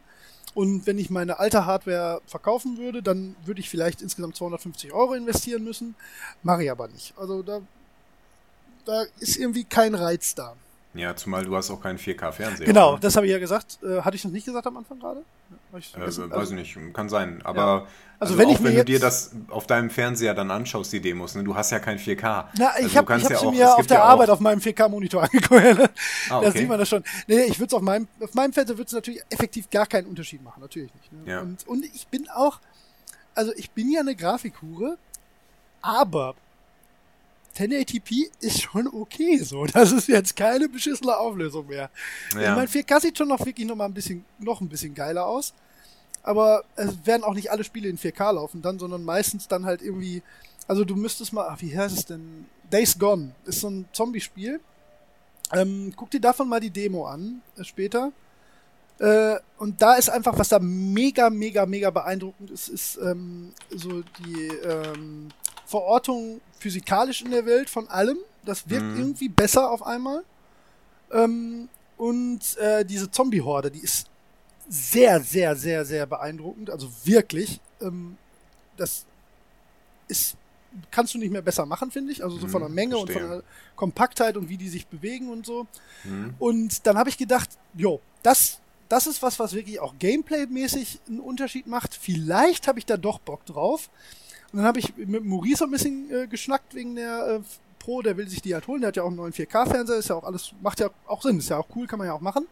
Und wenn ich meine alte Hardware verkaufen würde, dann würde ich vielleicht insgesamt 250 Euro investieren müssen. Mache ich aber nicht. Also da, da ist irgendwie kein Reiz da. Ja, zumal du hast auch keinen 4K-Fernseher. Genau, oder? das habe ich ja gesagt. Äh, hatte ich das nicht gesagt am Anfang gerade? Ich Äh, weiß ich nicht, kann sein. Aber Also also wenn auch ich mir wenn du dir das auf deinem Fernseher dann anschaust, die Demos, ne, du hast ja kein 4K. Na, Also ich du habe hab ja sie auch- mir auf der ja Arbeit auf meinem 4K-Monitor angeguckt. Ah, Da okay. sieht man das schon. Nee, ich würde es auf meinem, auf meinem Fernseher würde es natürlich effektiv gar keinen Unterschied machen. Natürlich nicht. Ne? Ja. Und, und ich bin auch, also ich bin ja eine Grafikhure, aber 1080p ist schon okay so. Das ist jetzt keine beschissene Auflösung mehr. Ja. Ich meine, 4K sieht schon noch wirklich noch mal ein bisschen, noch ein bisschen geiler aus. Aber es werden auch nicht alle Spiele in 4K laufen dann, sondern meistens dann halt irgendwie, also du müsstest mal, ach, wie heißt es denn? Days Gone ist so ein Zombie-Spiel. Ähm, guck dir davon mal die Demo an, äh, später. Äh, und da ist einfach, was da mega, mega, mega beeindruckend ist, ist ähm, so die ähm, Verortung physikalisch in der Welt von allem. Das wirkt mhm. irgendwie besser auf einmal. Ähm, und äh, diese Zombie-Horde, die ist sehr, sehr, sehr, sehr beeindruckend. Also wirklich. Ähm, das ist, kannst du nicht mehr besser machen, finde ich. Also so von der mhm, Menge verstehe. und von der Kompaktheit und wie die sich bewegen und so. Mhm. Und dann habe ich gedacht, jo, das, das ist was, was wirklich auch Gameplay-mäßig einen Unterschied macht. Vielleicht habe ich da doch Bock drauf. Und dann habe ich mit Maurice ein bisschen äh, geschnackt wegen der äh, Pro, der will sich die halt holen. Der hat ja auch einen neuen 4K-Fernseher, ist ja auch alles, macht ja auch Sinn, ist ja auch cool, kann man ja auch machen.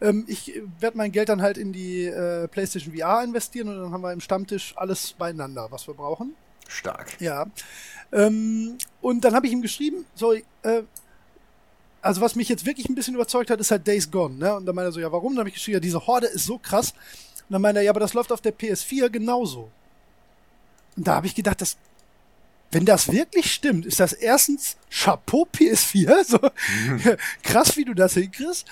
Ähm, ich werde mein Geld dann halt in die äh, PlayStation VR investieren und dann haben wir im Stammtisch alles beieinander, was wir brauchen. Stark. Ja. Ähm, und dann habe ich ihm geschrieben, so, äh, also was mich jetzt wirklich ein bisschen überzeugt hat, ist halt Days Gone, ne? Und dann meinte er so, ja, warum? Dann habe ich geschrieben, ja, diese Horde ist so krass. Und dann meinte er, ja, aber das läuft auf der PS4 genauso. Und da habe ich gedacht, das, wenn das wirklich stimmt, ist das erstens Chapeau PS4, so mhm. krass, wie du das hinkriegst.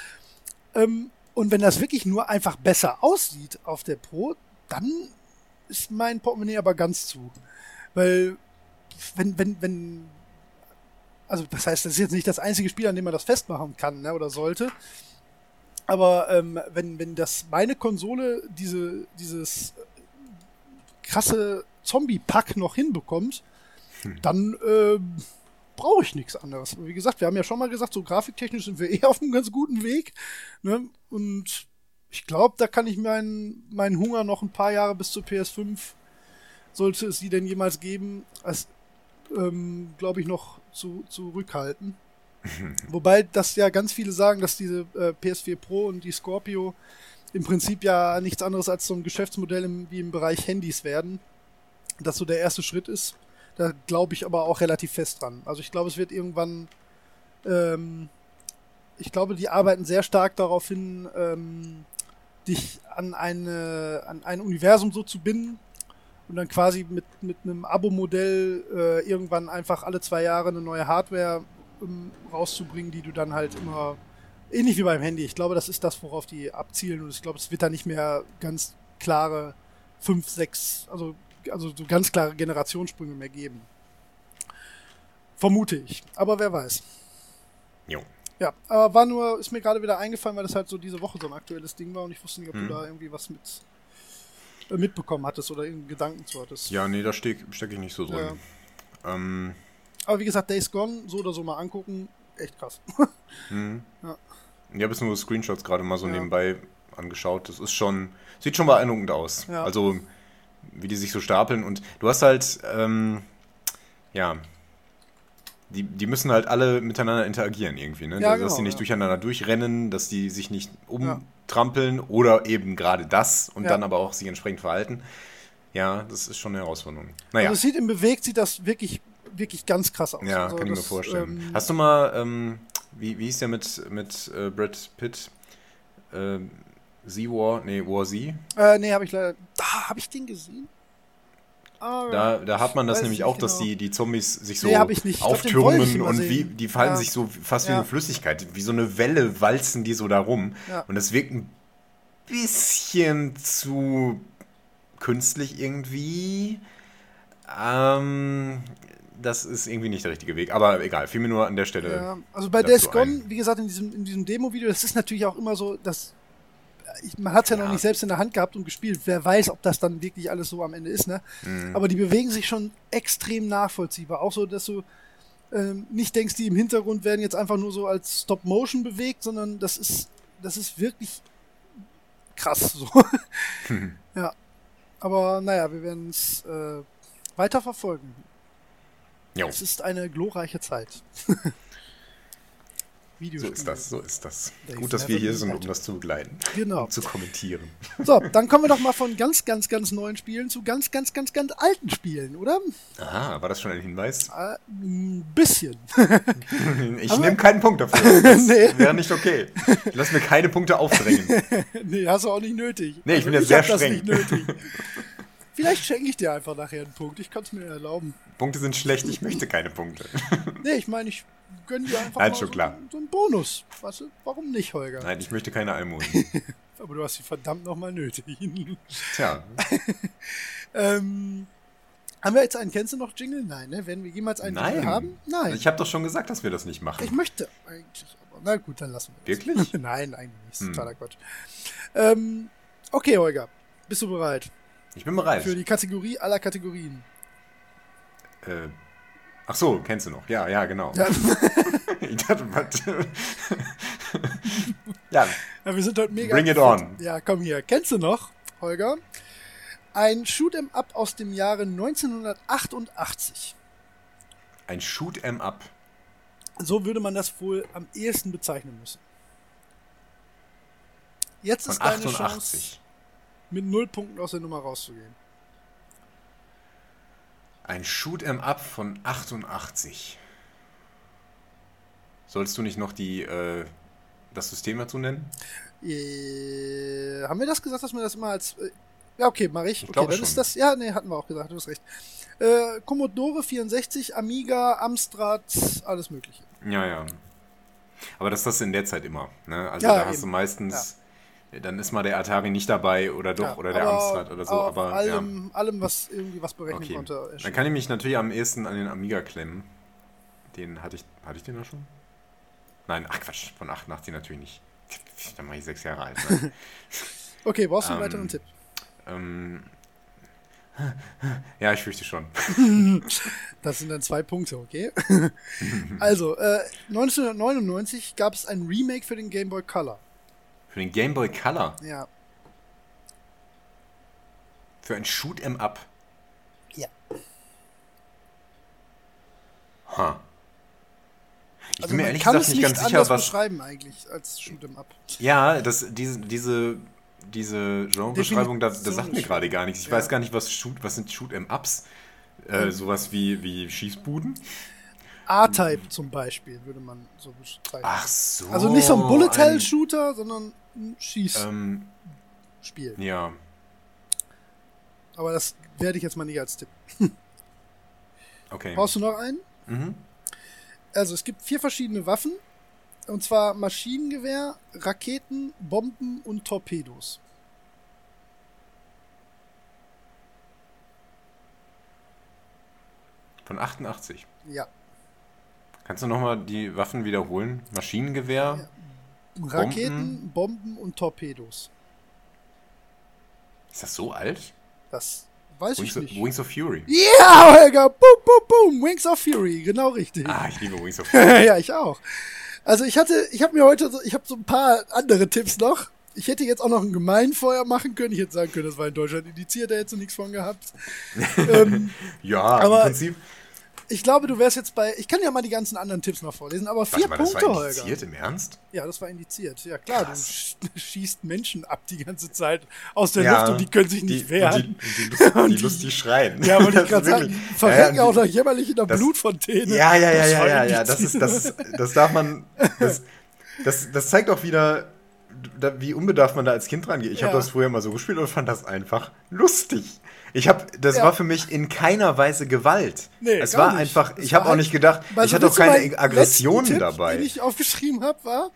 Ähm, und wenn das wirklich nur einfach besser aussieht auf der Pro, dann ist mein Portemonnaie aber ganz zu. Weil, wenn, wenn, wenn, also das heißt, das ist jetzt nicht das einzige Spiel, an dem man das festmachen kann, ne, oder sollte. Aber ähm, wenn, wenn das meine Konsole diese, dieses krasse Zombie-Pack noch hinbekommt, hm. dann äh, brauche ich nichts anderes. Wie gesagt, wir haben ja schon mal gesagt, so grafiktechnisch sind wir eh auf einem ganz guten Weg. Ne? Und ich glaube, da kann ich meinen, meinen Hunger noch ein paar Jahre bis zur PS5, sollte es sie denn jemals geben, als ähm, glaube ich, noch zu, zurückhalten. Wobei das ja ganz viele sagen, dass diese äh, PS4 Pro und die Scorpio im Prinzip ja nichts anderes als so ein Geschäftsmodell im, wie im Bereich Handys werden. Das so der erste Schritt ist. Da glaube ich aber auch relativ fest dran. Also ich glaube, es wird irgendwann. Ähm, ich glaube, die arbeiten sehr stark darauf hin, ähm, dich an, eine, an ein Universum so zu binden und dann quasi mit, mit einem Abo-Modell äh, irgendwann einfach alle zwei Jahre eine neue Hardware um, rauszubringen, die du dann halt immer. Ähnlich wie beim Handy. Ich glaube, das ist das, worauf die abzielen. Und ich glaube, es wird da nicht mehr ganz klare fünf, sechs, also also so ganz klare Generationssprünge mehr geben. Vermute ich. Aber wer weiß. Jo. Ja, aber war nur, ist mir gerade wieder eingefallen, weil das halt so diese Woche so ein aktuelles Ding war und ich wusste nicht, ob hm. du da irgendwie was mit äh, mitbekommen hattest oder irgendeinen Gedanken zu hattest. Ja, nee, da stecke steck ich nicht so drin. Ja. Ähm. Aber wie gesagt, Days Gone, so oder so mal angucken, echt krass. hm. Ja. Ich habe jetzt nur Screenshots gerade mal so ja. nebenbei angeschaut. Das ist schon, sieht schon beeindruckend aus. Ja. Also wie die sich so stapeln. Und du hast halt, ähm, ja, die, die müssen halt alle miteinander interagieren irgendwie, ne? Ja, dass genau, die nicht ja. durcheinander durchrennen, dass die sich nicht umtrampeln ja. oder eben gerade das und dann aber auch sich entsprechend verhalten. Ja, das ist schon eine Herausforderung. Naja. Also es sieht im Bewegt sieht das wirklich, wirklich ganz krass aus. Ja, also kann ich mir vorstellen. Ähm, Hast du mal, ähm, wie, wie hieß der mit, mit äh, Brad Pitt? Ähm, Z-War, nee, War Z? Äh, nee, habe ich leider. Da habe ich den gesehen. Oh, da, da hat man das nämlich auch, genau. dass die, die Zombies sich so nee, auftürmen und wie, die fallen ja. sich so fast wie ja. eine Flüssigkeit, wie so eine Welle walzen die so da rum. Ja. Und das wirkt ein bisschen zu künstlich irgendwie. Ähm, das ist irgendwie nicht der richtige Weg. Aber egal, fiel mir nur an der Stelle. Ja, also bei Days Gone, wie gesagt, in diesem, in diesem Demo-Video, das ist natürlich auch immer so, dass man hat es ja, ja, noch nicht selbst in der Hand gehabt und gespielt. Wer weiß, ob das dann wirklich alles so am Ende ist, ne? Mhm. Aber die bewegen sich schon extrem nachvollziehbar. Auch so, dass du ähm, nicht denkst, die im Hintergrund werden jetzt einfach nur so als Stop Motion bewegt, sondern das ist, das ist wirklich krass. So. Mhm. Ja. Aber naja, wir werden es äh, weiter verfolgen. Jo. Es ist eine glorreiche Zeit. Videospiele. So ist das, so ist das. Days Gut, dass wir hier sind, um das zu begleiten. Genau. Um zu kommentieren. So, dann kommen wir doch mal von ganz, ganz, ganz neuen Spielen zu ganz, ganz, ganz, ganz alten Spielen, oder? Aha, war das schon ein Hinweis? Äh, ein bisschen. ich nehme keinen Punkt dafür. Das nee. wäre nicht okay. Lass mir keine Punkte aufdrängen. nee, hast du auch nicht nötig. Nee, ich also bin jetzt sehr streng. Das nicht nötig. Vielleicht schenke ich dir einfach nachher einen Punkt. Ich kann es mir erlauben. Punkte sind schlecht, ich möchte keine Punkte. Nee, ich meine, ich gönne dir einfach Nein, mal so, klar. so einen Bonus. Weißt du? Warum nicht, Holger? Nein, ich möchte keine Almosen. Aber du hast sie verdammt nochmal nötig. Tja, ähm, haben wir jetzt einen, kennst du noch Jingle? Nein, ne? Werden wir jemals einen nein. Jingle haben? Nein. Ich habe doch schon gesagt, dass wir das nicht Ich machen. möchte eigentlich, aber na gut, dann lassen wir das. Wirklich? Nein, eigentlich nicht. Hm. totaler Quatsch. Ähm, okay, Holger. Bist du bereit Ich bin bereit. für die Kategorie aller Kategorien? Äh, ach so, kennst du noch? Ja, ja, genau. Ja, Ich dachte, was? ja, ja, wir sind heute mega. Bring it on. Ja, komm hier. Kennst du noch, Holger? Ein Shoot'em Up aus dem Jahre 1988. ein Shoot 'em Up. So würde man das wohl am ehesten bezeichnen müssen. Jetzt Von ist deine Chance, 88. mit null Punkten aus der Nummer rauszugehen. Ein Shoot 'em Up von 88. Sollst du nicht noch die, äh, das System dazu nennen? Äh, haben wir das gesagt, dass wir das immer als. Äh, ja, okay, mache ich. Ich okay, dann schon. ist das. Ja, nee, hatten wir auch gesagt, du hast recht. Äh, Commodore 64, Amiga, Amstrad, alles Mögliche. Ja, ja. Aber das ist das in der Zeit immer. Ne? Also Ja, da hast eben. du meistens, dann ist mal der Atari nicht dabei oder doch, Ja, oder der Amstrad oder so. Aber ja. allem, allem, was irgendwie was berechnen Okay. konnte. Dann erschien. kann ich mich natürlich am ehesten an den Amiga klemmen. Den hatte ich, hatte ich den da schon? Nein, ach Quatsch, von 88 natürlich nicht. Dann war ich sechs Jahre alt. Ne? Okay, brauchst du einen Ähm, weiteren Tipp? ähm, ja, ich fürchte schon. Das sind dann zwei Punkte, okay? also, äh, 1999 gab es ein Remake für den Game Boy Color. Für den Game Boy Color. Ja. Für ein Shoot 'em Up. Ja. Ha. Ich Also bin mir ehrlich gesagt es nicht ganz sicher, was. beschreiben eigentlich als Shoot'em Up. Ja, das, diese, diese, diese Genrebeschreibung, das, das sagt mir gerade gar nichts. Ich Ja. weiß gar nicht, was Shoot, was sind Shoot 'em Ups? Äh, sowas wie, wie Schießbuden? A-Type zum Beispiel würde man so beschreiben. Ach so. also nicht so ein Bullet Hell ein- Shooter, sondern ein Schießspiel. Ähm, ja. Aber das werde ich jetzt mal nicht als Tipp. Okay. Brauchst du noch einen? Mhm. Also es gibt vier verschiedene Waffen. Und zwar Maschinengewehr, Raketen, Bomben und Torpedos. Von 88. Ja. Kannst du nochmal die Waffen wiederholen? Maschinengewehr? Raketen, Bomben und Torpedos. Ist das so alt? Das weiß Wings ich of, nicht. Wings of Fury. Ja, Holger! Boom, boom, boom! Wings of Fury, genau richtig. Ah, ich liebe Wings of Fury. ja, ich auch. Also ich hatte, ich habe mir heute so, ich habe so ein paar andere Tipps noch. Ich hätte jetzt auch noch ein Gemeinfeuer machen können. Ich hätte sagen können, das war in Deutschland indiziert, da hättest du nichts von gehabt. ähm, Ja, Aber- im Prinzip. Ich glaube, du wärst jetzt bei. Ich kann ja mal die ganzen anderen Tipps noch vorlesen, aber vier mal, das Punkte, war Holger. indiziert, im Ernst? Ja, das war indiziert. Ja, klar, Krass. du sch schießt Menschen ab die ganze Zeit aus der Ja, Luft und die können sich nicht die, wehren. Und die, die, Lust, die lustig schreien. Ja, wollte Das ich gerade sagen, verrecken ja, auch die- noch jämmerlich in der das- Blutfontäne. Ja, ja, ja, Das ja, war ja, ja. Das ist, das ist, das darf man. Das, das, das zeigt auch wieder, wie unbedarft man da als Kind rangeht. Ich habe Ja. das früher mal so gespielt und fand das einfach lustig. Ich habe, das Ja. war für mich in keiner Weise Gewalt. Nee, es war nicht. einfach, ich habe auch nicht gedacht, ich hatte auch keine Aggressionen letzten Tipp, dabei. Den ich aufgeschrieben habe, war,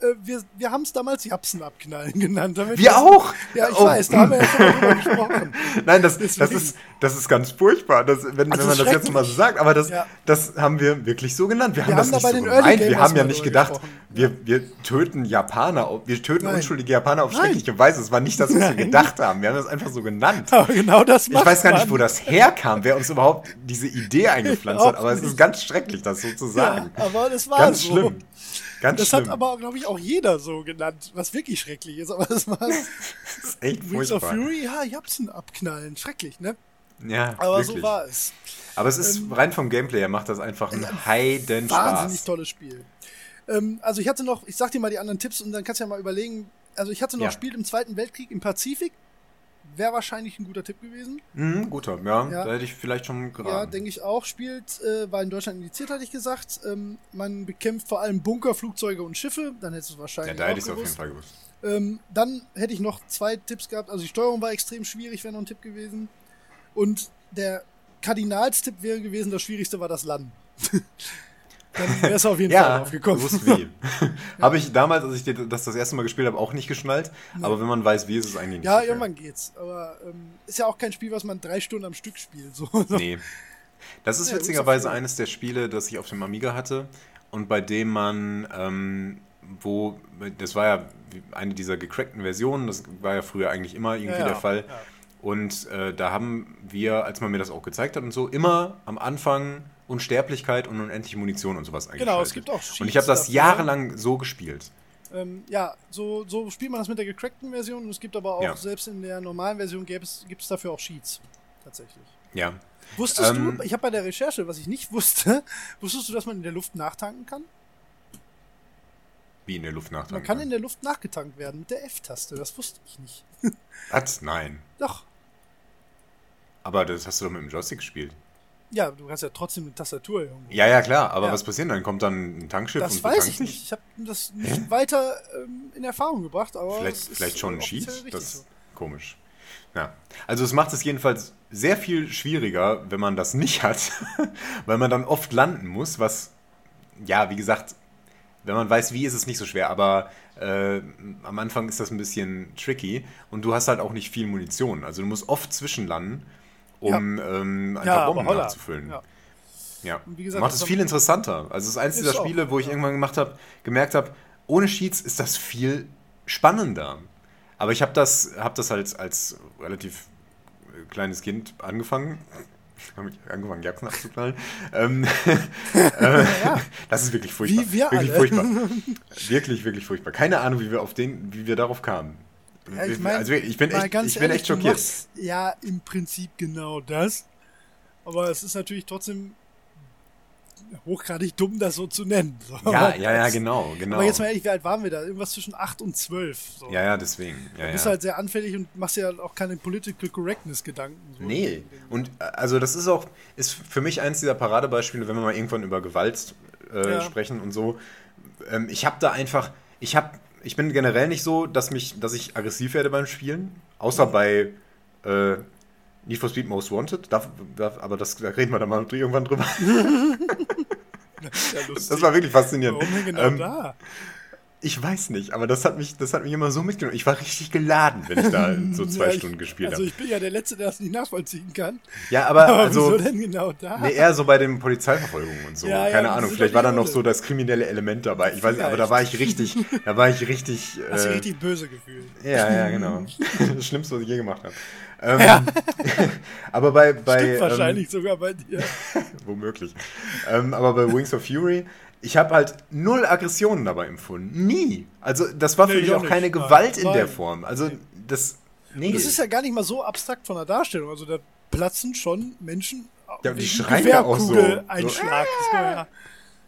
äh, wir, wir haben es damals Japsen abknallen genannt. Wir das- auch! Ja, ich Oh. weiß, da haben wir ja schon drüber gesprochen. Nein, das, das, ist, das ist ganz furchtbar, das, wenn, Also wenn man das jetzt mal so sagt. Aber das, Ja. das haben wir wirklich so genannt. Wir, haben haben das da nicht so gemeint. Wir haben ja nicht gedacht, gesprochen. wir, wir töten Japaner, wir töten Nein. unschuldige Japaner auf Nein. schreckliche Weise. Es war nicht das, was wir Nein. gedacht haben. Wir haben das einfach so genannt. Aber genau das Ich weiß gar nicht, wo das herkam, wer uns überhaupt diese Idee eingepflanzt hat, aber es ist nicht. ganz schrecklich, das so zu sagen. Ja, aber das war ganz so. schlimm. Ganz Das schlimm. hat aber, glaube ich, auch jeder so genannt, was wirklich schrecklich ist. Aber das war das ist echt Wings of furchtbar. Fury, ja, Japsen abknallen. Schrecklich, ne? Ja, Aber wirklich. so war es. Aber es ist rein vom Gameplay her macht das einfach einen Heiden Wahnsinnig Spaß. tolles Spiel. Ähm, also ich hatte noch, ich sag dir mal die anderen Tipps und dann kannst du ja mal überlegen. Also ich hatte noch Ja. gespielt im Zweiten Weltkrieg im Pazifik. Wäre wahrscheinlich ein guter Tipp gewesen. Mhm, guter, ja, Ja. Da hätte ich vielleicht schon Ja, geraten. denke ich auch. Spielt, äh, war in Deutschland indiziert, hatte ich gesagt. Ähm, man bekämpft vor allem Bunker, Flugzeuge und Schiffe. Dann hättest du es ja, wahrscheinlich da auch hätte ich es auf jeden. Fall gewusst. Ähm, dann hätte ich noch zwei Tipps gehabt. Also die Steuerung war extrem schwierig, wäre noch ein Tipp gewesen. Und der Kardinalstipp wäre gewesen, das Schwierigste war das Landen. Dann wäre es auf jeden ja, Fall aufgekommen. Gewusst wie. habe ich damals, als ich das das erste Mal gespielt habe, auch nicht geschnallt. Nee. Aber wenn man weiß, wie, ist es eigentlich nicht. Ja, irgendwann geht's. Aber ähm, ist ja auch kein Spiel, was man drei Stunden am Stück spielt. So. Nee. Das ist ja, witzigerweise eines der Spiele, das ich auf dem Amiga hatte und bei dem man, ähm, wo, das war ja eine dieser gecrackten Versionen, das war ja früher eigentlich immer irgendwie ja, der Fall. Und äh, da haben wir, als man mir das auch gezeigt hat und so, immer am Anfang Unsterblichkeit und unendliche Munition und sowas eingeschaltet. Genau, es gibt auch Cheats Und ich habe das dafür. jahrelang so gespielt. Ähm, ja, so, so spielt man das mit der gecrackten Version und es gibt aber auch, ja. selbst in der normalen Version gibt es dafür auch Cheats. Tatsächlich. Ja. Wusstest ähm, du, ich habe bei der Recherche, was ich nicht wusste, wusstest du, dass man in der Luft nachtanken kann? Wie in der Luft nachtanken? Man kann in der Luft nachgetankt werden mit der F-Taste. Das wusste ich nicht. Was? Nein. Doch. Aber das hast du doch mit dem Joystick gespielt. Ja, du hast ja trotzdem eine Tastatur irgendwo. Ja, ja, klar. Aber ja. was passiert dann? Kommt dann ein Tankschiff das und weiß ich nicht. Ich habe das nicht weiter ähm, in Erfahrung gebracht, aber. Vielleicht, vielleicht schon ein Cheat? Das ist so. komisch. Ja. Also es macht es jedenfalls sehr viel schwieriger, wenn man das nicht hat, weil man dann oft landen muss, was, ja, wie gesagt, wenn man weiß, wie, ist es nicht so schwer, aber äh, am Anfang ist das ein bisschen tricky und du hast halt auch nicht viel Munition. Also du musst oft zwischenlanden um ja. ähm, einfach ja, Bomben nachzufüllen. Ja. ja. Gesagt, Macht es viel interessanter. Also es ist eins dieser Spiele, wo ich irgendwann gemacht habe, gemerkt habe, ohne Sheets ist das viel spannender. Aber ich habe das, hab das halt als relativ äh, kleines Kind angefangen. habe ich angefangen, Jackson abzuknallen. ähm, äh. Das ist wirklich furchtbar. Wie wir wirklich alle. furchtbar. Wirklich, wirklich furchtbar. Keine Ahnung, wie wir auf den, wie wir darauf kamen. Ja, ich mein, also ich bin echt, ich bin echt schockiert. ja, im Prinzip genau das. Aber es ist natürlich trotzdem hochgradig dumm, das so zu nennen. So. Ja, ja, ja, genau, genau. Aber jetzt mal ehrlich, wie alt waren wir da? Irgendwas zwischen 8 und 12. So. Ja, ja, deswegen. Ja, du bist ja. halt sehr anfällig und machst ja auch keine Political Correctness Gedanken. So nee, und äh, also das ist auch, ist für mich eins dieser Paradebeispiele, wenn wir mal irgendwann über Gewalt äh, sprechen und so. Ähm, ich habe da einfach, ich habe ich bin generell nicht so, dass, mich, dass ich aggressiv werde beim Spielen. Außer bei äh, Need for Speed Most Wanted. Da, da, aber das, da reden wir dann mal irgendwann drüber. das, ja das, war wirklich faszinierend. Warum genau ähm, da? Ich weiß nicht, aber das hat mich, das hat mich immer so mitgenommen. Ich war richtig geladen, wenn ich da so zwei ja, ich, Stunden gespielt habe. Also ich bin ja der Letzte, der das nicht nachvollziehen kann. Ja, aber, aber also, wieso denn genau da? Nee, eher so bei den Polizeiverfolgungen und so. Ja, Keine ja, Ahnung, vielleicht war da noch so das kriminelle Element dabei. Ich weiß nicht, aber da war ich richtig, da war ich richtig. Hast äh, richtig böse gefühlt. Ja, ja, genau. das Schlimmste, was ich je gemacht habe. Ähm, ja. aber bei. bei Stimmt ähm, wahrscheinlich sogar bei dir. womöglich. Ähm, aber bei Wings of Fury ich habe halt null Aggressionen dabei empfunden. Nie. Also das war für nee, mich auch nicht. keine Gewalt Nein. in der Form. Also das. Nee. Das ist ja gar nicht mal so abstrakt von der Darstellung. Also da platzen schon Menschen. Ja, die schreien ja auch so. Einschlag. So, ja.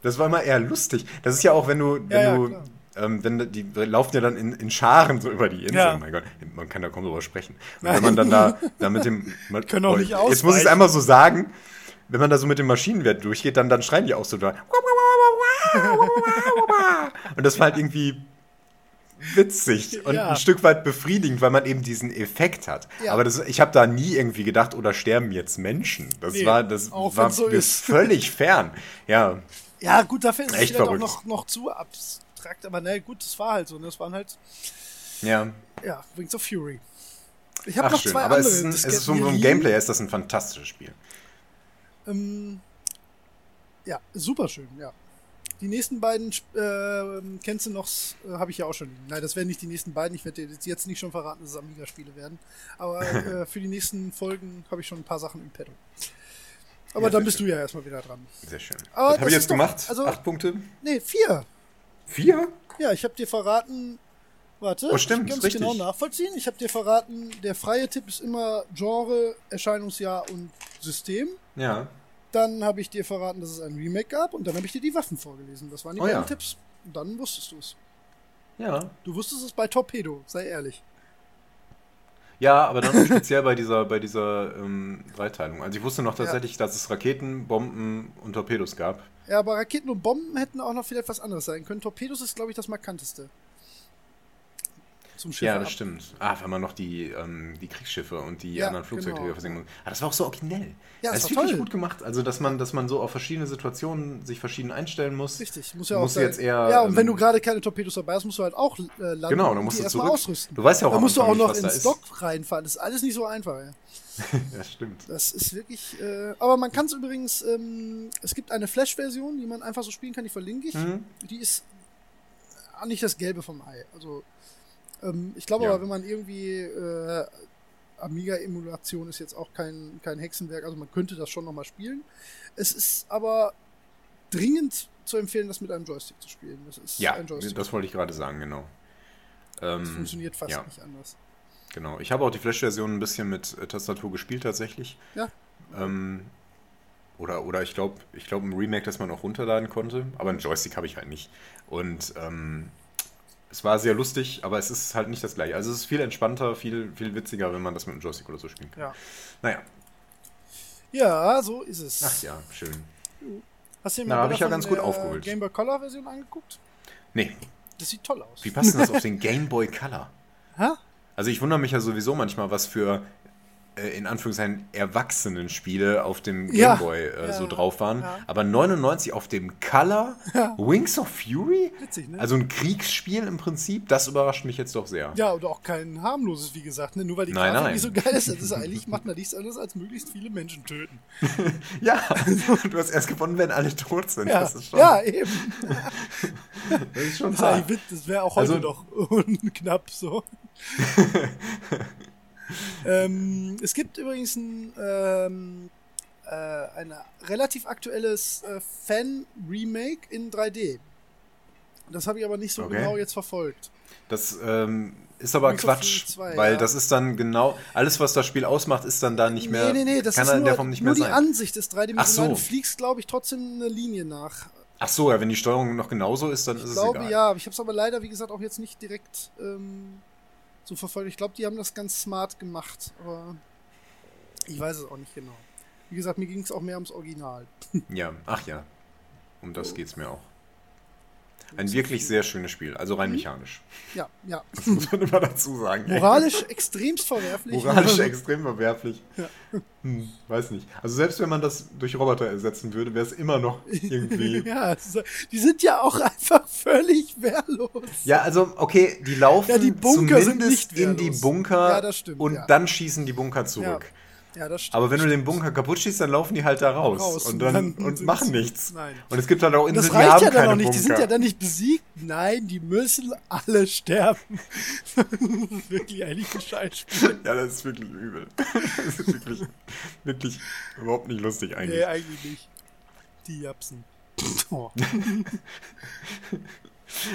Das war immer eher lustig. Das ist ja auch, wenn du, wenn ja, du, ähm, wenn die, die laufen ja dann in, in Scharen so über die Insel. Ja. Oh mein Gott, man kann da kaum drüber sprechen. Und wenn man dann da, da mit dem, man, können auch nicht Jetzt muss ich es einmal so sagen, wenn man da so mit dem Maschinenwert durchgeht, dann, dann schreien die auch so da. Und das war halt irgendwie witzig und ja. ein Stück weit befriedigend, weil man eben diesen Effekt hat. Ja. Aber das, ich habe da nie irgendwie gedacht, oder sterben jetzt Menschen. Das nee, war, das war so völlig fern. Ja. Ja, gut, dafür ist es auch noch, noch zu abstrakt, aber ne, gut, das war halt so. Ne? Das waren halt. Ja. Ja, Wings of Fury. Ich habe noch schön. zwei aber andere. Es ist, ein, es ist vom, vom Gameplay ist das ein fantastisches Spiel. Ähm, ja, super schön, ja. Die nächsten beiden äh, kennst du noch, äh, habe ich ja auch schon. Nein, das werden nicht die nächsten beiden. Ich werde dir jetzt nicht schon verraten, dass es Amiga-Spiele werden. Aber äh, für die nächsten Folgen habe ich schon ein paar Sachen im Petto. Aber ja, dann bist schön. du ja erstmal wieder dran. Sehr schön. Aber Was habe ich jetzt doch, gemacht? Also, Acht Punkte? Nee, vier. Vier? Ja, ich habe dir verraten. Warte, oh, stimmt, ich kann es genau nachvollziehen. Ich habe dir verraten, der freie Tipp ist immer Genre, Erscheinungsjahr und System. Ja. Dann habe ich dir verraten, dass es ein Remake gab und dann habe ich dir die Waffen vorgelesen. Das waren die oh, beiden ja. Tipps. Und dann wusstest du es. Ja. Du wusstest es bei Torpedo, sei ehrlich. Ja, aber dann speziell bei dieser, bei dieser ähm, Dreiteilung. Also ich wusste noch tatsächlich, ja. dass es Raketen, Bomben und Torpedos gab. Ja, aber Raketen und Bomben hätten auch noch viel etwas anderes sein können. Torpedos ist, glaube ich, das markanteste. Zum Schiff. Ja, das stimmt. Ah, wenn man noch die, ähm, die Kriegsschiffe und die Ja, anderen Flugzeugträger genau. versinken muss. Ah, das war auch so originell. Ja, das das ist wirklich toll. gut gemacht. Also, dass man, dass man so auf verschiedene Situationen sich verschieden einstellen muss. Richtig, muss ja auch Musst sein. jetzt eher, Ja, und wenn ähm, du gerade keine Torpedos dabei hast, musst du halt auch äh, landen Genau, dann musst du zurück. ausrüsten. Du weißt ja auch Da am musst du auch noch ins ist. Dock reinfahren. Das ist alles nicht so einfach, ja. Ja, stimmt. Das ist wirklich. Äh, aber man kann es übrigens. Ähm, es gibt eine Flash-Version, die man einfach so spielen kann, die verlinke ich. Mhm. Die ist äh, nicht das Gelbe vom Ei. Also, ähm, ich glaube Ja. aber, wenn man irgendwie. Äh, Amiga-Emulation ist jetzt auch kein, kein Hexenwerk, also man könnte das schon nochmal spielen. Es ist aber dringend zu empfehlen, das mit einem Joystick zu spielen. Das ist Ja, ein Joystick. das wollte ich gerade sagen, genau. Ähm, Das funktioniert fast ja. nicht anders. Genau. Ich habe auch die Flash-Version ein bisschen mit äh, Tastatur gespielt tatsächlich. Ja. Ähm, oder, oder ich glaube, ich glaube ein Remake, das man auch runterladen konnte, aber einen Joystick habe ich halt nicht. Und ähm, es war sehr lustig, aber es ist halt nicht das gleiche. Also es ist viel entspannter, viel, viel witziger, wenn man das mit einem Joystick oder so spielen kann. Ja. Naja, Ja, so ist es. ach ja, schön. Hast du dir Na, mal hab ich ja ganz gut aufgeholt. Game Boy Color Version angeguckt? Nee, Das sieht toll aus. wie passt denn das auf den Game Boy Color? Hä? Also ich wundere mich ja sowieso manchmal, was für in Anführungszeichen Erwachsenen-Spiele auf dem Ja. Gameboy äh, Ja, so drauf waren. ja. Aber 99 auf dem Color Wings of Fury? Witzig, ne? Also ein Kriegsspiel im Prinzip, das überrascht mich jetzt doch sehr. Ja, und auch kein harmloses, wie gesagt, ne? Nur weil die Nein, Grafik nein. nicht so geil ist, das ist eigentlich, macht man nichts anderes als möglichst viele Menschen töten. Ja, du hast erst gewonnen, wenn alle tot sind. Ja, Das ist schon, ja eben. das ist schon Das, das wäre auch heute Also- noch knapp so. Ähm, es gibt übrigens ein, ähm, äh, ein relativ aktuelles äh, Fan-Remake in 3D. Das habe ich aber nicht so Okay. genau jetzt verfolgt. Das ähm, ist aber of Quatsch, Fury 2, weil ja. das ist dann genau, alles was das Spiel ausmacht, ist dann da nicht mehr, nee, nee, nee, das kann ist in nur, der Form nicht nur mehr die sein. Ansicht des dreidimensionalen. Ach so. Du fliegst, glaube ich, trotzdem eine Linie nach. Ach so, ja, wenn die Steuerung noch genauso ist, dann ist Ich es glaube, egal. ja, aber ich habe es aber leider, wie gesagt, auch jetzt nicht direkt ähm, so verfolgt. Ich glaube, die haben das ganz smart gemacht, aber ich weiß es auch nicht genau. Wie gesagt, mir ging es auch mehr ums Original. Ja, ach ja. Um das So. geht's mir auch. Ein wirklich sehr schönes Spiel, also Mhm. rein mechanisch. Ja, ja. Das muss man immer dazu sagen. Moralisch extremst verwerflich. Moralisch extrem verwerflich. Hm, weiß nicht. Also selbst wenn man das durch Roboter ersetzen würde, wäre es immer noch irgendwie. ja, ist- die sind ja auch einfach völlig wehrlos. Ja, also okay, die laufen Ja, die zumindest nicht in die. Bunker Ja, das stimmt, und ja. dann schießen die Bunker zurück. Ja, das stimmt. Aber wenn du den Bunker kaputt schießt, dann laufen die halt da raus, Raus und dann, und machen nichts. Nein. Und es gibt halt auch Inseln, die haben reicht ja dann keine noch nicht. Bunker. Die sind ja dann nicht besiegt. Nein, die müssen alle sterben. wirklich eigentlich ein Scheißspiel. Ja, das ist wirklich übel. Das ist wirklich, wirklich überhaupt nicht lustig eigentlich. Nee, eigentlich nicht. Die Japsen. Oh.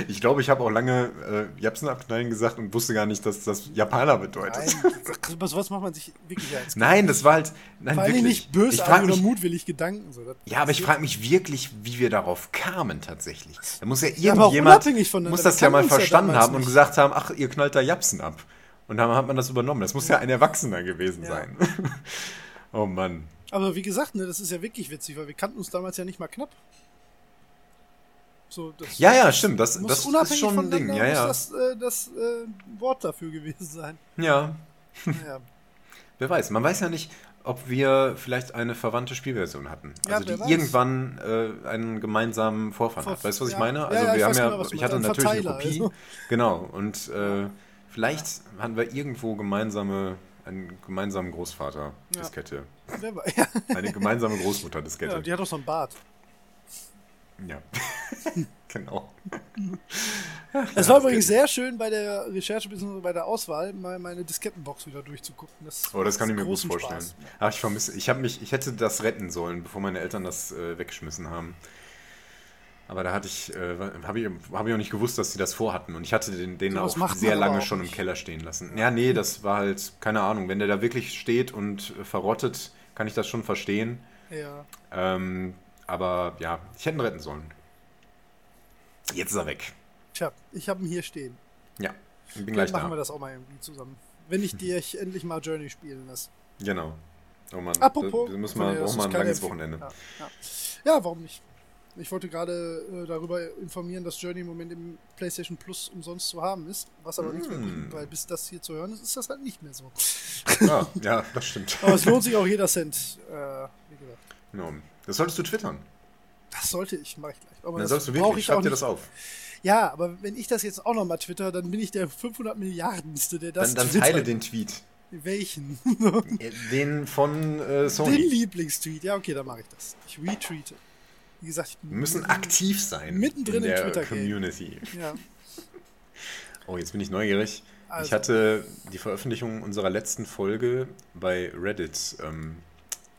Ich glaube, ich habe auch lange äh, Japsen abknallen gesagt und wusste gar nicht, dass das Japaner bedeutet. Nein, über sowas macht man sich wirklich als Nein, das war halt. Nein, Vor wirklich. nicht ich bösartig oder mutwillig Gedanken. So. Ja, aber ich frage mich wirklich, wie wir darauf kamen tatsächlich. Da muss ja irgendjemand voneinander. muss das ja mal ja verstanden damals haben und nicht. gesagt haben, ach, ihr knallt da Japsen ab. Und dann hat man das übernommen. Das muss ja ein Erwachsener gewesen Ja. sein. oh Mann. Aber wie gesagt, ne, das ist ja wirklich witzig, weil wir kannten uns damals ja nicht mal knapp. So, Ja, ja, stimmt. Das, das ist schon ein Ding. Ja, muss ja. das, äh, das äh, Wort dafür gewesen sein. Ja. Naja. Wer weiß. Man weiß ja nicht, ob wir vielleicht eine verwandte Spielversion hatten. Ja, Also die weiß. irgendwann äh, einen gemeinsamen Vorfahren hat. Vor- Weißt du, was ich ja. meine? Ja, Also ja, ich wir haben ja, genau, ich hatte natürlich eine Kopie. also. Genau. Und äh, vielleicht hatten wir irgendwo gemeinsame, einen gemeinsamen Großvater-Diskette. Eine gemeinsame Großmutter-Diskette. die hat doch so einen Bart. Ja. genau. Es war übrigens sehr schön bei der Recherche bzw. bei der Auswahl mal meine Diskettenbox wieder durchzugucken. Das, Oh, das kann ich mir gut vorstellen. Spaß. Ach, ich vermisse, ich habe mich, ich hätte das retten sollen, bevor meine Eltern das äh, weggeschmissen haben. Aber da hatte ich, äh, habe ich, hab ich auch nicht gewusst, dass sie das vorhatten. Und ich hatte den, den Sowas auch sehr lange auch schon im nicht. Keller stehen lassen. Ja, nee, das war halt, keine Ahnung, wenn der da wirklich steht und verrottet, kann ich das schon verstehen. Ja. Ähm, aber ja, ich hätte ihn retten sollen. Jetzt ist er weg. Tja, ich habe ihn hier stehen. Ja, ich bin Dann gleich machen da. wir das auch mal irgendwie zusammen. Wenn ich dir ich endlich mal Journey spielen lasse. Genau. Oh Mann, Apropos. da, das braucht man ist ein langes Empfehlung. Wochenende. Ja, ja. ja, warum nicht? Ich wollte gerade äh, darüber informieren, dass Journey im Moment im PlayStation Plus umsonst zu haben ist, was aber mm. nichts mehr bringt, weil bis das hier zu hören ist, ist das halt nicht mehr so. Ah, ja, das stimmt. aber es lohnt sich auch jeder Cent, äh, wie gesagt. No. Das solltest du twittern. Das sollte ich, mache ich gleich. Aber dann sollst du wirklich, schreib dir das auf. Ja, aber wenn ich das jetzt auch nochmal twitter, dann bin ich der 500 Milliardenste, der das Dann, dann teile den Tweet. Welchen? den von äh, Sony. Den Lieblingstweet. Ja, okay, dann mache ich das. Ich retweete. Wie gesagt, wir müssen aktiv sein. Mittendrin in der Twitter Community. Ja. Oh, jetzt bin ich neugierig. Also. Ich hatte die Veröffentlichung unserer letzten Folge bei Reddit ähm,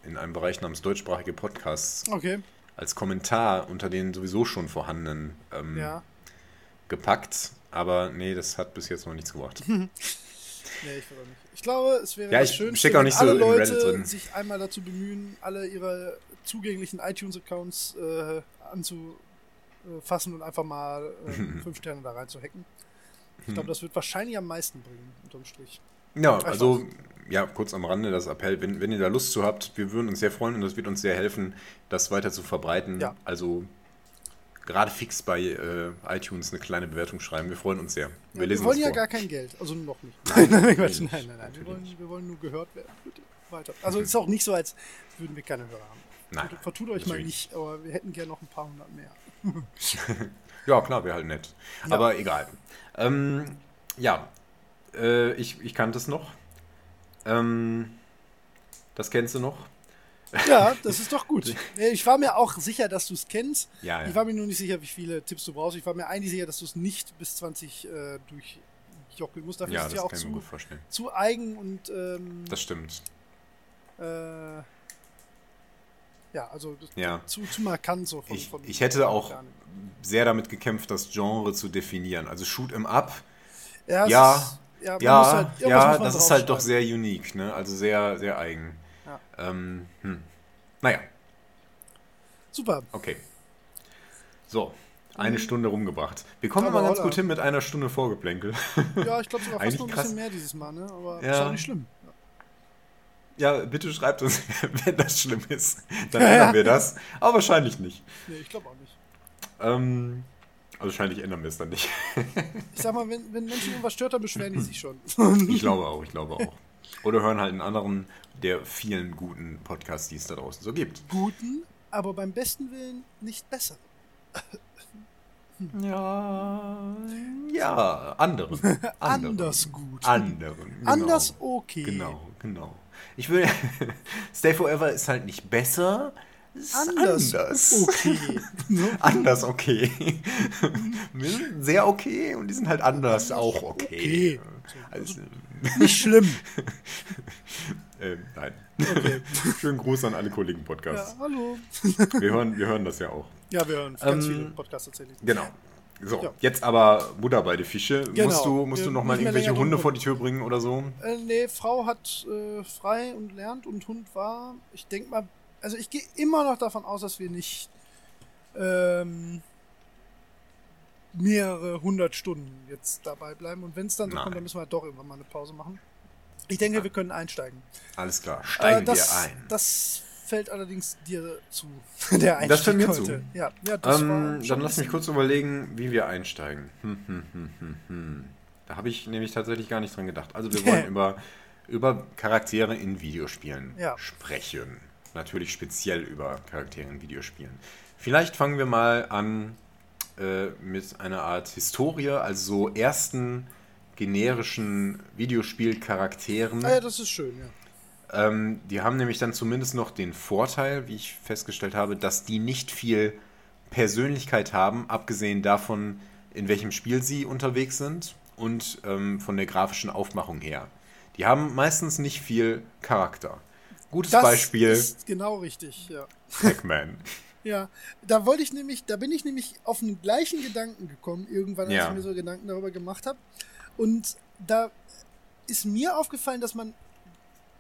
in einem Bereich namens deutschsprachige Podcasts okay. als Kommentar unter den sowieso schon vorhandenen ähm, ja. gepackt. Aber nee, das hat bis jetzt noch nichts gebracht. nee, ich auch nicht. Ich glaube, es wäre ja, ich schön, wenn auch nicht alle so Leute sich einmal dazu bemühen, alle ihre zugänglichen iTunes-Accounts äh, anzufassen und einfach mal äh, fünf Sterne da rein zu hacken. Ich glaube, das wird wahrscheinlich am meisten bringen, unterm Strich. Ja, also, ja, kurz am Rande das Appell, wenn, wenn ihr da Lust zu habt, wir würden uns sehr freuen und das wird uns sehr helfen, das weiter zu verbreiten. Ja. Also, gerade fix bei äh, iTunes eine kleine Bewertung schreiben. Wir freuen uns sehr. Wir, ja, lesen wir wollen ja vor. gar kein Geld, also noch nicht. Nein, nein, nein, nein, nein. Wir, wollen, wir wollen nur gehört werden. Bitte weiter. Also es ist auch nicht so, als würden wir keine Hörer haben. Nein. Vertut euch mal nicht, aber wir hätten gerne noch ein paar hundert mehr. ja, klar, wäre halt nett. Ja. Aber egal. Ähm, ja, äh, ich, ich kannte es noch. Ähm, das kennst du noch? Ja, das ist doch gut. Ich war mir auch sicher, dass du es kennst. Ja, ja. Ich war mir nur nicht sicher, wie viele Tipps du brauchst. Ich war mir eigentlich sicher, dass du es nicht bis 20 äh, durchjockeln musst. Dafür ja, ist es ja auch zu, zu eigen und. Ähm, das stimmt. Äh, ja, also ja. Zu, zu markant so von, ich, von ich hätte auch sehr damit gekämpft, das Genre zu definieren. Also Shoot 'em Up. Ja, ja, ja, ja, halt, ja das ist halt doch sehr unique, ne? Also sehr, sehr eigen. Ja. Ähm, hm. Naja. Super. Okay. So, eine mhm. Stunde rumgebracht. Wir kommen aber, ganz gut hin mit einer Stunde Vorgeplänkel. Ja, ich glaube sogar fast noch ein bisschen mehr dieses Mal, ne? Aber ja. ist auch nicht schlimm. Ja, bitte schreibt uns, wenn das schlimm ist. Dann ändern wir das. Aber wahrscheinlich nicht. Nee, ich glaube auch nicht. Ähm, also wahrscheinlich ändern wir es dann nicht. ich sag mal, wenn, wenn Menschen irgendwas stört, dann beschweren die sich schon. ich glaube auch, ich glaube auch. Oder hören halt einen anderen der vielen guten Podcasts, die es da draußen so gibt. Guten, aber beim besten Willen nicht besser. Ja, ja, anderen. anderen. Anders gut. Anderen. Genau. Anders okay. Genau, genau. Ich will. Stay Forever ist halt nicht besser. Anders. anders. Okay. anders okay. Wir sind sehr okay und die sind halt anders auch okay. okay. Also, nicht schlimm. äh, nein. Okay. Schönen Gruß an alle Kollegen Podcasts. Ja, hallo. wir, hören, wir hören das ja auch. Ja, wir hören ganz ähm, viele Podcasts tatsächlich. Genau. So, ja. jetzt aber Buddha bei die Fische. Genau. Musst du, musst du noch mal irgendwelche Hunde vor die Tür bringen oder so? Äh, nee, Frau hat äh, frei und lernt und Hund war. Ich denke mal, also ich gehe immer noch davon aus, dass wir nicht ähm, mehrere hundert Stunden jetzt dabei bleiben. Und wenn es dann so kommt, dann müssen wir halt doch irgendwann mal eine Pause machen. Ich denke, wir können einsteigen. Alles klar, steigen äh, das, wir ein. Das fällt allerdings dir zu. Der Einstieg das fällt mir heute. zu. Ja, ja, das ähm, dann lass mich kurz überlegen, wie wir einsteigen. Hm, hm, hm, hm, hm. Da habe ich nämlich tatsächlich gar nicht dran gedacht. Also wir wollen über, über Charaktere in Videospielen ja. sprechen. Natürlich speziell über Charaktere in Videospielen. Vielleicht fangen wir mal an äh, mit einer Art Historie, also so ersten generischen Videospielcharakteren. Ah ja, das ist schön, ja. Ähm, die haben nämlich dann zumindest noch den Vorteil, wie ich festgestellt habe, dass die nicht viel Persönlichkeit haben, abgesehen davon, in welchem Spiel sie unterwegs sind und ähm, von der grafischen Aufmachung her. Die haben meistens nicht viel Charakter. Gutes das Beispiel. Ist genau richtig, ja. Pac-Man. ja, da wollte ich nämlich, da bin ich nämlich auf den gleichen Gedanken gekommen, irgendwann, als ja. ich mir so Gedanken darüber gemacht habe. Und da ist mir aufgefallen, dass man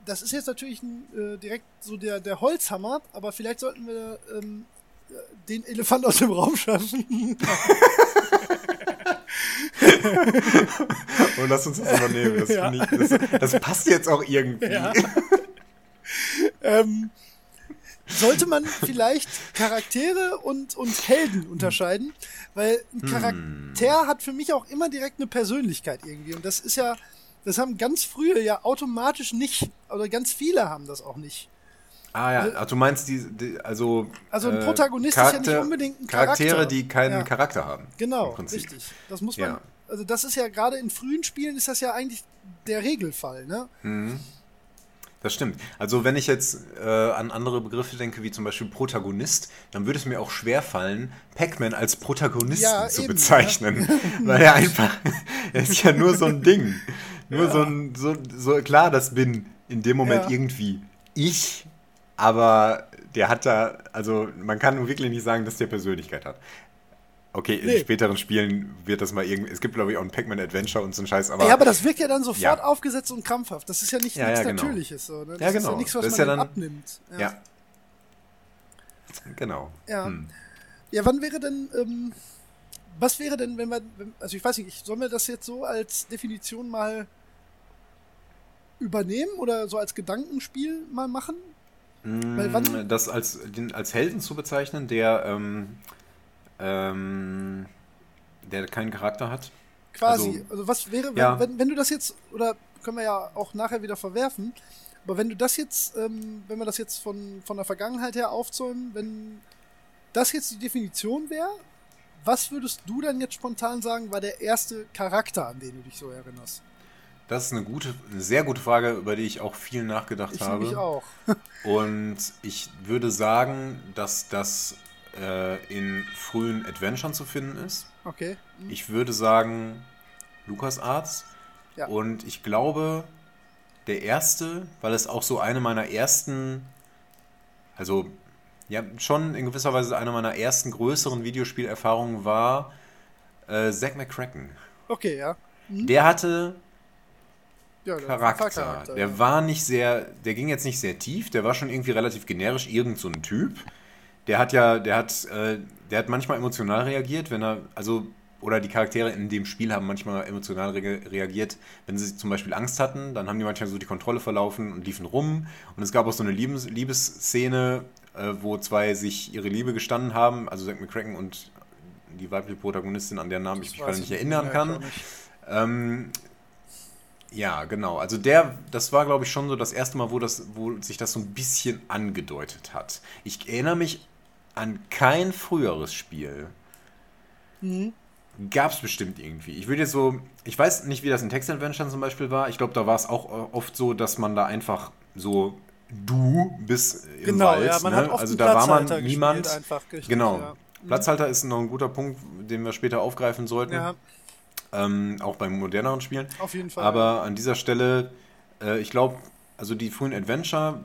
das ist jetzt natürlich ein, äh, direkt so der, der Holzhammer, aber vielleicht sollten wir ähm, den Elefant aus dem Raum schaffen. Und lass uns das übernehmen. Das, ja. ich, das, das, passt jetzt auch irgendwie. Ja. ähm, sollte man vielleicht Charaktere und, und Helden unterscheiden, weil ein Charakter hm. hat für mich auch immer direkt eine Persönlichkeit irgendwie. Und das ist ja, das haben ganz frühe ja automatisch nicht, oder ganz viele haben das auch nicht. Ah ja, also, du meinst die, die also also ein äh, Protagonist Charakter, ist ja nicht unbedingt ein Charakter. Charaktere, die keinen ja. Charakter haben. Genau, richtig. Das muss man. Ja. Also das ist ja gerade in frühen Spielen ist das ja eigentlich der Regelfall, ne? Mhm. Das stimmt. Also wenn ich jetzt äh, an andere Begriffe denke, wie zum Beispiel Protagonist, dann würde es mir auch schwer fallen, Pac-Man als Protagonisten ja, zu eben, bezeichnen. Ja. Weil er einfach, er ist ja nur so ein Ding. Nur ja. so ein, so, so, klar, das bin in dem Moment irgendwie ich, aber der hat da, also man kann wirklich nicht sagen, dass der Persönlichkeit hat. Okay, in nee. späteren Spielen wird das mal irgendwie. Es gibt, glaube ich, auch ein Pac-Man Adventure und so ein Scheiß, aber. Ja, aber das wirkt ja dann sofort ja. aufgesetzt und krampfhaft. Das ist ja nicht ja, nichts ja, genau. Natürliches. So, ne? Das ja, genau. ist ja nichts, was man dann, abnimmt. Ja. Genau. Ja. Hm. Ja, wann wäre denn. Ähm, was wäre denn, wenn man. Also, ich weiß nicht, sollen wir das jetzt so als Definition mal übernehmen oder so als Gedankenspiel mal machen? Weil wann, das als, den, als Helden zu bezeichnen, der. Ähm, ähm, der keinen Charakter hat. Quasi. Also, also was wäre, wenn, ja. wenn, wenn, du das jetzt, oder können wir ja auch nachher wieder verwerfen, aber wenn du das jetzt, ähm, wenn wir das jetzt von, von der Vergangenheit her aufzäumen, wenn das jetzt die Definition wäre, was würdest du dann jetzt spontan sagen, war der erste Charakter, an den du dich so erinnerst? Das ist eine gute, eine sehr gute Frage, über die ich auch viel nachgedacht ich habe. Ich auch. Und ich würde sagen, dass das äh, in frühen Adventuren zu finden ist. Okay. Mhm. Ich würde sagen LucasArts. Ja. Und ich glaube, der erste, weil es auch so eine meiner ersten, also ja, schon in gewisser Weise eine meiner ersten größeren Videospielerfahrungen war, äh, Zack McCracken. Okay, ja. Mhm. Der hatte ja, der Charakter. Charakter. Der war nicht sehr, der ging jetzt nicht sehr tief, der war schon irgendwie relativ generisch, irgend so ein Typ der hat ja, der hat, äh, der hat manchmal emotional reagiert, wenn er, also, oder die Charaktere in dem Spiel haben manchmal emotional re reagiert, wenn sie zum Beispiel Angst hatten, dann haben die manchmal so die Kontrolle verlaufen und liefen rum. Und es gab auch so eine Liebes Liebesszene, äh, wo zwei sich ihre Liebe gestanden haben, also Zack McCracken und die weibliche Protagonistin, an deren Namen ich mich gerade nicht erinnern kann. Ähm, ja, genau. Also der, das war, glaube ich, schon so das erste Mal, wo, das, wo sich das so ein bisschen angedeutet hat. Ich erinnere mich an kein früheres Spiel. Mhm. Gab es bestimmt irgendwie. Ich würde jetzt so, ich weiß nicht, wie das in Text Adventure zum Beispiel war. Ich glaube, da war es auch oft so, dass man da einfach so du bist im genau, Wald. Ja, ne? also da war man niemand. Einfach, richtig, genau. Ja. Mhm. Platzhalter ist noch ein guter Punkt, den wir später aufgreifen sollten. Ja. Ähm, auch bei moderneren Spielen. Auf jeden Fall. Aber an dieser Stelle, äh, ich glaube, also die frühen Adventure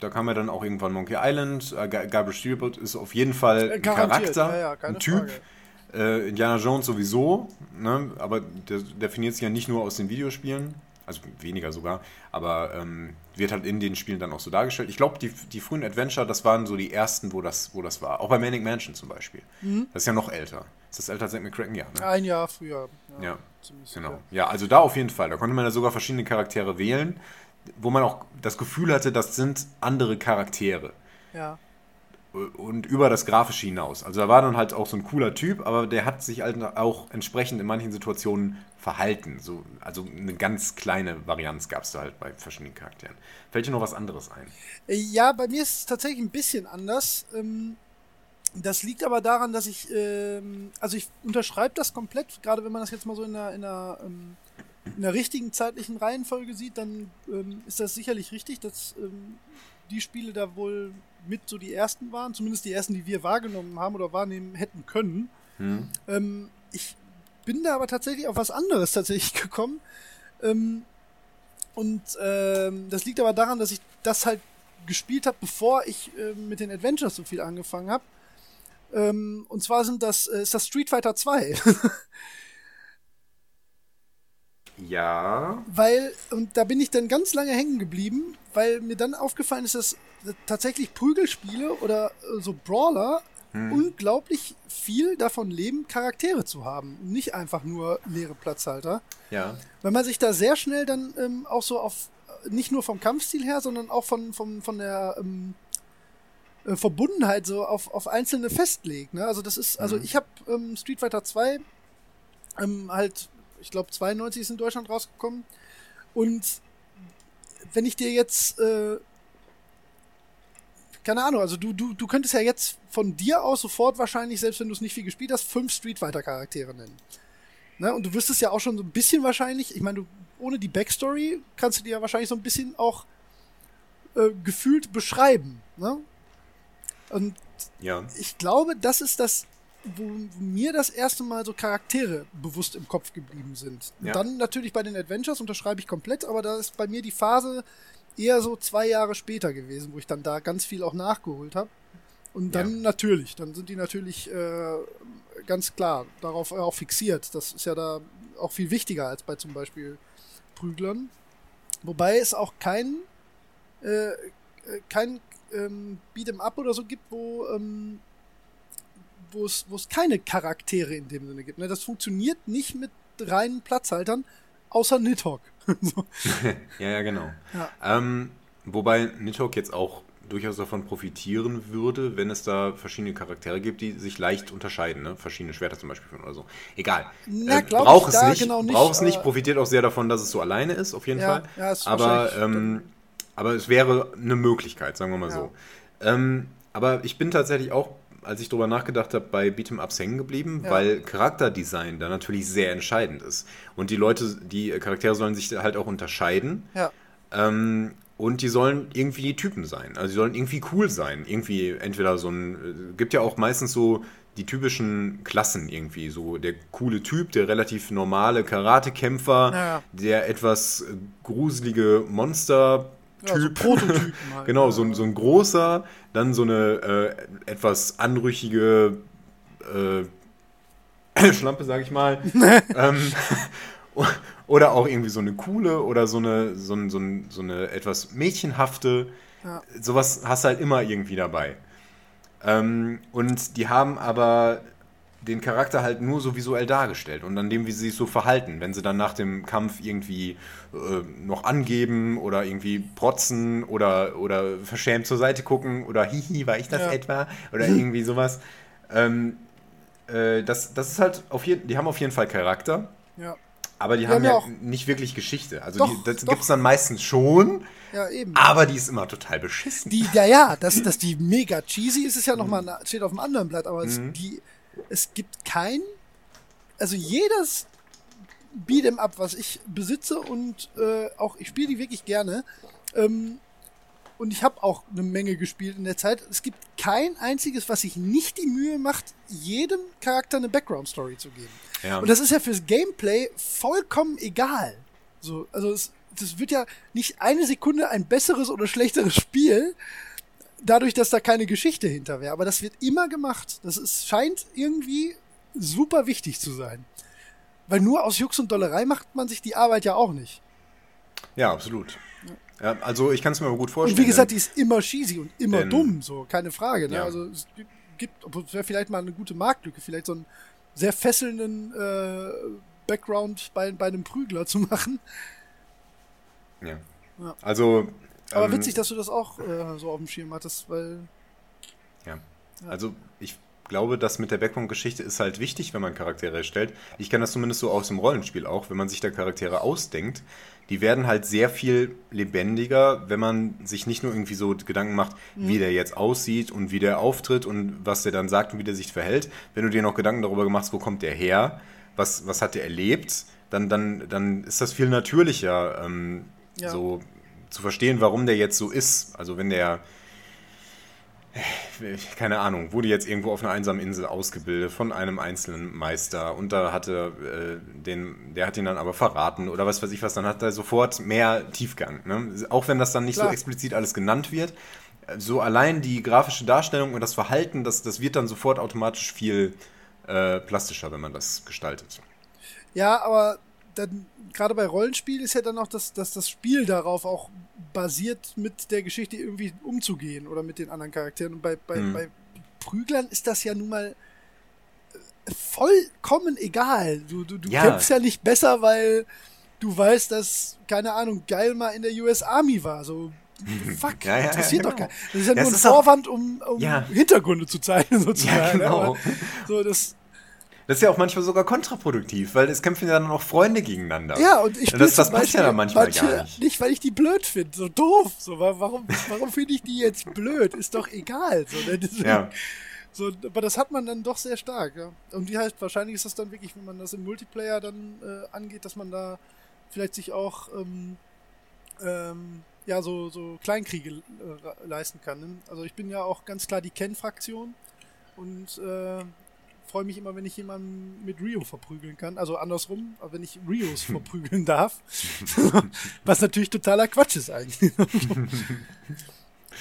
da kam ja dann auch irgendwann Monkey Island. Äh, Gabriel Steelboat ist auf jeden Fall ein Charakter, ja, ja, ein Typ. Äh, Indiana Jones sowieso, ne? aber der definiert sich ja nicht nur aus den Videospielen, also weniger sogar, aber ähm, wird halt in den Spielen dann auch so dargestellt. Ich glaube, die, die frühen Adventure, das waren so die ersten, wo das, wo das war. Auch bei Manic Mansion zum Beispiel. Mhm. Das ist ja noch älter. Ist das älter als McCracken? Ja, ne? Ein Jahr früher. Ja, ja genau. Ja, also da auf jeden Fall. Da konnte man ja sogar verschiedene Charaktere wählen wo man auch das Gefühl hatte, das sind andere Charaktere. Ja. Und über das Grafische hinaus. Also da war dann halt auch so ein cooler Typ, aber der hat sich halt auch entsprechend in manchen Situationen verhalten. So, also eine ganz kleine Varianz gab es da halt bei verschiedenen Charakteren. Fällt dir noch was anderes ein? Ja, bei mir ist es tatsächlich ein bisschen anders. Ähm, das liegt aber daran, dass ich, ähm, also ich unterschreibe das komplett, gerade wenn man das jetzt mal so in einer, in einer ähm, in der richtigen zeitlichen Reihenfolge sieht, dann ähm, ist das sicherlich richtig, dass ähm, die Spiele da wohl mit so die ersten waren, zumindest die ersten, die wir wahrgenommen haben oder wahrnehmen hätten können. Hm. Ähm, ich bin da aber tatsächlich auf was anderes tatsächlich gekommen. Ähm, und ähm, das liegt aber daran, dass ich das halt gespielt habe, bevor ich äh, mit den Adventures so viel angefangen habe. Ähm, und zwar sind das, äh, ist das Street Fighter 2. Ja. Weil, und da bin ich dann ganz lange hängen geblieben, weil mir dann aufgefallen ist, dass tatsächlich Prügelspiele oder äh, so Brawler hm. unglaublich viel davon leben, Charaktere zu haben. Nicht einfach nur leere Platzhalter. Ja. Weil man sich da sehr schnell dann ähm, auch so auf, nicht nur vom Kampfstil her, sondern auch von, von, von der, ähm, äh, Verbundenheit so auf, auf einzelne festlegt. Ne? Also das ist, also mhm. ich habe ähm, Street Fighter 2 ähm, halt, ich glaube 92 ist in Deutschland rausgekommen und wenn ich dir jetzt äh, keine Ahnung, also du, du, du könntest ja jetzt von dir aus sofort wahrscheinlich, selbst wenn du es nicht viel gespielt hast, fünf Street Fighter Charaktere nennen. Ne? Und du wüsstest ja auch schon so ein bisschen wahrscheinlich, ich meine, du, ohne die Backstory kannst du dir ja wahrscheinlich so ein bisschen auch äh, gefühlt beschreiben. Ne? Und ja. ich glaube, das ist das, wo, mir das erste Mal so Charaktere bewusst im Kopf geblieben sind. Ja. Dann natürlich bei den Adventures unterschreibe ich komplett, aber da ist bei mir die Phase eher so zwei Jahre später gewesen, wo ich dann da ganz viel auch nachgeholt habe. Und dann ja. natürlich, dann sind die natürlich äh, ganz klar darauf auch fixiert. Das ist ja da auch viel wichtiger als bei zum Beispiel Prüglern. Wobei es auch kein, äh, kein ähm, Beat'em Up oder so gibt, wo ähm, wo es wo es keine Charaktere in dem Sinne gibt. Ne? Das funktioniert nicht mit reinen Platzhaltern, außer Nidhogg. so. ja, ja, genau. Ja. Ähm, wobei Nidhogg jetzt auch durchaus davon profitieren würde, wenn es da verschiedene Charaktere gibt, die sich leicht unterscheiden, ne? verschiedene Schwerter zum Beispiel oder so. Egal. Na, äh, braucht es nicht, genau nicht, braucht es nicht, profitiert auch sehr davon, dass es so alleine ist, auf jeden ja, Fall. Ja, aber, ähm, aber es wäre eine Möglichkeit, sagen wir mal ja. so. Ähm, aber ich bin tatsächlich auch als ich drüber nachgedacht habe, bei Beat'em Ups hängen geblieben, ja. weil Charakterdesign da natürlich sehr entscheidend ist. Und die Leute, die Charaktere sollen sich halt auch unterscheiden. Ja. Ähm, und die sollen irgendwie Typen sein. Also die sollen irgendwie cool sein. Irgendwie entweder so ein. Äh, gibt ja auch meistens so die typischen Klassen irgendwie. So der coole Typ, der relativ normale Karatekämpfer, ja. der etwas gruselige Monster Typ. Ja, so Prototypen halt. genau, so, so ein großer, dann so eine äh, etwas anrüchige äh, Schlampe, sag ich mal. ähm, oder auch irgendwie so eine coole oder so eine, so, so, so eine etwas mädchenhafte. Ja. Sowas hast du halt immer irgendwie dabei. Ähm, und die haben aber den Charakter halt nur so visuell dargestellt und an dem, wie sie sich so verhalten. Wenn sie dann nach dem Kampf irgendwie äh, noch angeben oder irgendwie protzen oder, oder verschämt zur Seite gucken oder hihi, war ich das ja. etwa? Oder irgendwie sowas. Ähm, äh, das, das ist halt auf jeden die haben auf jeden Fall Charakter. Ja. Aber die, die haben, haben, ja nicht wirklich Geschichte. Also doch, die, das gibt es dann meistens schon. Ja, eben. Aber die ist immer total beschissen. Die, ja, ja, dass, dass die mega cheesy ist, ist ja nochmal, steht auf dem anderen Blatt, aber mhm. es, die es gibt kein, also jedes Beat'em Up, was ich besitze und äh, auch ich spiele die wirklich gerne. Ähm, und ich habe auch eine Menge gespielt in der Zeit. Es gibt kein einziges, was sich nicht die Mühe macht, jedem Charakter eine Background-Story zu geben. Ja. Und das ist ja fürs Gameplay vollkommen egal. So, also es, das wird ja nicht eine Sekunde ein besseres oder schlechteres Spiel, dadurch, dass da keine Geschichte hinter wäre. Aber das wird immer gemacht. Das ist, scheint irgendwie super wichtig zu sein. Weil nur aus Jux und Dollerei macht man sich die Arbeit ja auch nicht. Ja, absolut. Ja. also ich kann es mir gut vorstellen. Und wie gesagt, die ist immer cheesy und immer dumm, so, keine Frage. Ne? Ja. Also es gibt, es wäre vielleicht mal eine gute Marktlücke, vielleicht so einen sehr fesselnden äh, Background bei, bei einem Prügler zu machen. Ja. ja. Also aber ähm, witzig, dass du das auch äh, so auf dem Schirm hattest, weil. Ja. Also ich glaube, das mit der Background-Geschichte ist halt wichtig, wenn man Charaktere erstellt. Ich kenne das zumindest so aus dem Rollenspiel auch, wenn man sich da Charaktere ausdenkt. Die werden halt sehr viel lebendiger, wenn man sich nicht nur irgendwie so Gedanken macht, mhm. wie der jetzt aussieht und wie der auftritt und was der dann sagt und wie der sich verhält. Wenn du dir noch Gedanken darüber machst, wo kommt der her, was, was hat der erlebt, dann, dann, dann ist das viel natürlicher. Ähm, ja. So zu verstehen, warum der jetzt so ist. Also wenn der, keine Ahnung, wurde jetzt irgendwo auf einer einsamen Insel ausgebildet von einem einzelnen Meister und da hatte äh, den, der hat ihn dann aber verraten oder was weiß ich was, dann hat er sofort mehr Tiefgang. Ne? Auch wenn das dann nicht Klar. so explizit alles genannt wird. So allein die grafische Darstellung und das Verhalten, das, das wird dann sofort automatisch viel äh, plastischer, wenn man das gestaltet. Ja, aber dann gerade bei Rollenspiel ist ja dann auch, dass, dass das Spiel darauf auch basiert, mit der Geschichte irgendwie umzugehen oder mit den anderen Charakteren. Und bei, bei, mhm. bei Prüglern ist das ja nun mal äh, vollkommen egal. Du, du, du ja. kämpfst ja nicht besser, weil du weißt, dass, keine Ahnung, geil mal in der US Army war. So, fuck, Ja, ja, interessiert genau. doch keinen. Das ist ja Ja, nur ein Vorwand, um, um. Hintergründe zu zeigen, sozusagen. Genau. So, das, Das ist ja auch manchmal sogar kontraproduktiv, weil es kämpfen ja dann auch Freunde gegeneinander. ja, und ich das, das passt ja dann manchmal manche gar nicht. Nicht, weil ich die blöd finde, so doof. So, wa- warum warum finde ich die jetzt blöd? Ist doch egal. So, ne? Deswegen- Ja. So, aber das hat man dann doch sehr stark. Ja. Und die heißt, wahrscheinlich ist das dann wirklich, wenn man das im Multiplayer dann äh, angeht, dass man da vielleicht sich auch ähm, ähm, ja so, so Kleinkriege äh, leisten kann. Ne? Also ich bin ja auch ganz klar die Ken-Fraktion und äh, freue mich immer, wenn ich jemanden mit Rio verprügeln kann. Also andersrum, wenn ich Rios verprügeln darf. Was natürlich totaler Quatsch ist eigentlich.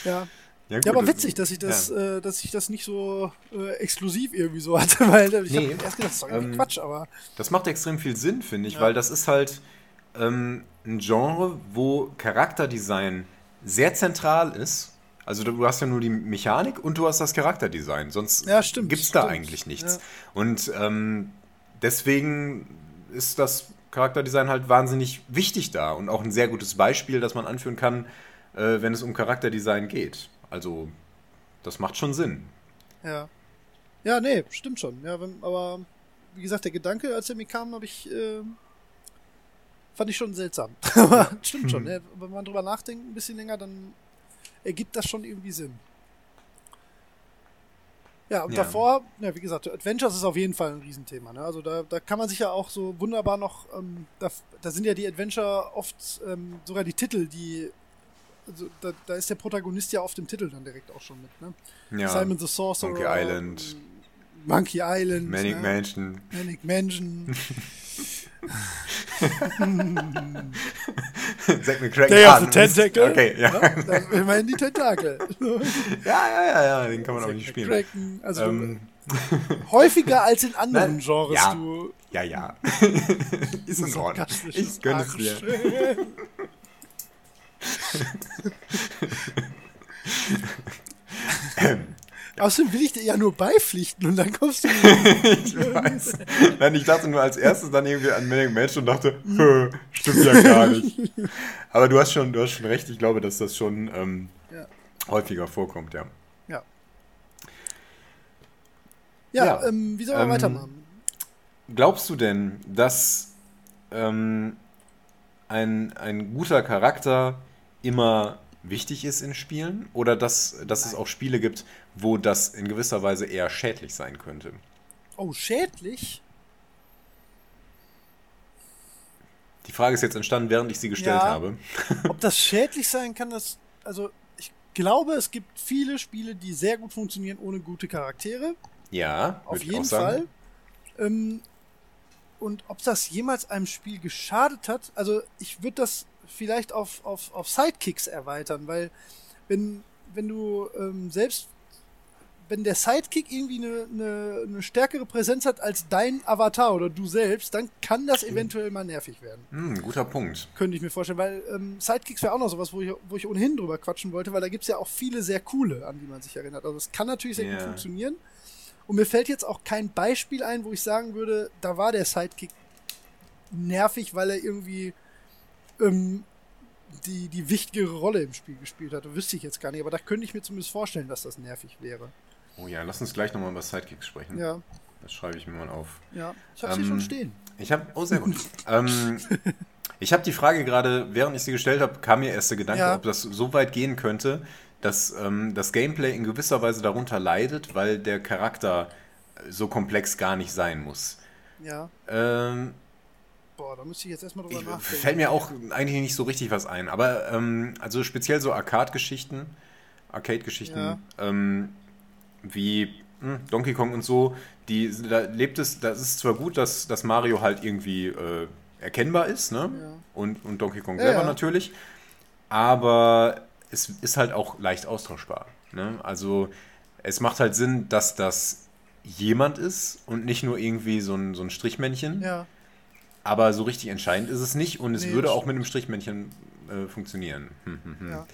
ja. gut, Ja, aber witzig, dass ich das, ja. äh, dass ich das nicht so äh, exklusiv irgendwie so hatte, weil ich Nee, hab erst gedacht, das ist doch ähm, Quatsch, aber Das macht extrem viel Sinn, finde ich, Ja. weil das ist halt ähm, ein Genre, wo Charakterdesign sehr zentral ist. Also du hast ja nur die Mechanik und du hast das Charakterdesign, sonst Ja, stimmt, es da stimmt. eigentlich nichts. Ja. Und ähm, deswegen ist das Charakterdesign halt wahnsinnig wichtig da und auch ein sehr gutes Beispiel, das man anführen kann, äh, wenn es um Charakterdesign geht. Also das macht schon Sinn. ja. Ja, nee, stimmt schon. Ja, wenn, aber wie gesagt, der Gedanke, als er mir kam, habe ich äh, fand ich schon seltsam. aber stimmt schon, ne? wenn man drüber nachdenkt ein bisschen länger, dann ergibt das schon irgendwie Sinn. Ja, und Ja. davor, ja, wie gesagt, Adventures ist auf jeden Fall ein Riesenthema. Ne? Also da, da kann man sich ja auch so wunderbar noch, ähm, da, da sind ja die Adventure oft ähm, sogar die Titel, die, also da, da ist der Protagonist ja auf dem Titel dann direkt auch schon mit. Ne? Ja. Simon the Sorcerer, Monkey Island. ähm, Monkey Island, Manic ne? Mansion. Manic Mansion, Zack McCracken. Day of the Tentacle. Okay, ja. Ne? Ist immerhin die Tentakel. Ja, ja, ja, ja, den kann man auch nicht spielen. Kraken, also Ähm, häufiger als in anderen Nein, Genres, ja. du ja, ja. Ist in Ordnung. Ich gönn's dir. Arsch. Außerdem will ich dir ja nur beipflichten und dann kommst du. ich weiß. Nein, ich dachte nur als erstes dann irgendwie an Manic Mansion und dachte, "Hö, stimmt ja gar nicht. Aber du hast schon, du hast schon recht. Ich glaube, dass das schon ähm, Ja. häufiger vorkommt, ja. Ja. Ja, Ja, Ähm, wie sollen wir ähm, weitermachen? Glaubst du denn, dass ähm, ein, ein guter Charakter immer wichtig ist in Spielen? Oder dass, dass es auch Spiele gibt, wo das in gewisser Weise eher schädlich sein könnte? Oh, schädlich? Die Frage ist jetzt entstanden, während ich sie gestellt Ja. habe. Ob das schädlich sein kann, das. Also, ich glaube, es gibt viele Spiele, die sehr gut funktionieren ohne gute Charaktere. Ja, Auf jeden auch sagen. Fall. Ähm, und ob das jemals einem Spiel geschadet hat, also ich würde das vielleicht auf, auf, auf Sidekicks erweitern, weil wenn, wenn du ähm, selbst, wenn der Sidekick irgendwie eine, eine, eine stärkere Präsenz hat als dein Avatar oder du selbst, dann kann das eventuell mal nervig werden. Hm, guter Punkt. Könnte ich mir vorstellen, weil ähm, Sidekicks wäre auch noch sowas, wo ich, wo ich ohnehin drüber quatschen wollte, weil da gibt's ja auch viele sehr coole, an die man sich erinnert. Also es kann natürlich sehr gut Ja. funktionieren. Und mir fällt jetzt auch kein Beispiel ein, wo ich sagen würde, da war der Sidekick nervig, weil er irgendwie ähm, die, die wichtigere Rolle im Spiel gespielt hat. Wüsste ich jetzt gar nicht, aber da könnte ich mir zumindest vorstellen, dass das nervig wäre. Oh ja, lass uns gleich nochmal über Sidekicks sprechen. Ja, Das schreibe ich mir mal auf. ja. Ich habe sie Ähm, schon stehen. Ich habe, oh sehr gut. ähm, ich habe die Frage gerade, während ich sie gestellt habe, kam mir erst der Gedanke, Ja. ob das so weit gehen könnte, dass ähm, das Gameplay in gewisser Weise darunter leidet, weil der Charakter äh, so komplex gar nicht sein muss. Ja. Ähm, Boah, da müsste ich jetzt erstmal drüber ich, nachdenken. fällt mir auch eigentlich nicht so richtig was ein, aber ähm, also speziell so Arcade-Geschichten, Arcade-Geschichten, Ja. ähm, wie hm, Donkey Kong und so, die, da lebt es, das ist zwar gut, dass, dass Mario halt irgendwie äh, erkennbar ist, ne? Ja. Und, und Donkey Kong Ja, selber ja. natürlich, aber es ist halt auch leicht austauschbar. Ne? Also es macht halt Sinn, dass das jemand ist und nicht nur irgendwie so ein, so ein Strichmännchen. Ja. Aber so richtig entscheidend ist es nicht und es Nee, würde auch mit einem Strichmännchen äh, funktionieren. Hm, hm, hm. Ja.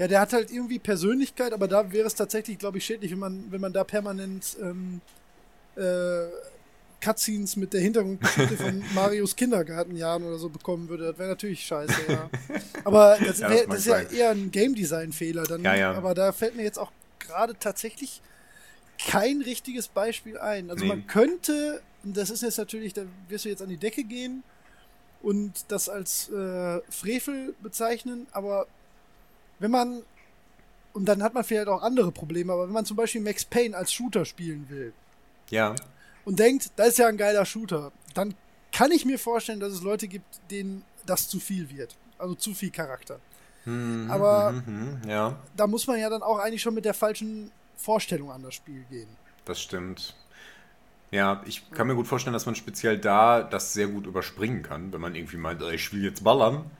Ja, der hat halt irgendwie Persönlichkeit, aber da wäre es tatsächlich, glaube ich, schädlich, wenn man, wenn man da permanent ähm, äh, Cutscenes mit der Hintergrundgeschichte von Marios Kindergartenjahren oder so bekommen würde. Das wäre natürlich scheiße, ja. Aber das, wär, ja, das, das ist ja eher ein Game Design-Fehler dann. Ja, ja. Aber da fällt mir jetzt auch gerade tatsächlich kein richtiges Beispiel ein. Also nee. man könnte, das ist jetzt natürlich, da wirst du jetzt an die Decke gehen und das als äh, Frevel bezeichnen, aber wenn man, und dann hat man vielleicht auch andere Probleme, aber wenn man zum Beispiel Max Payne als Shooter spielen will, ja. und denkt, das ist ja ein geiler Shooter, dann kann ich mir vorstellen, dass es Leute gibt, denen das zu viel wird. Also zu viel Charakter. Hm, aber hm, hm, ja. da muss man ja dann auch eigentlich schon mit der falschen Vorstellung an das Spiel gehen. Das stimmt. Ja, ich kann mir gut vorstellen, dass man speziell da das sehr gut überspringen kann, wenn man irgendwie meint, ich will jetzt ballern.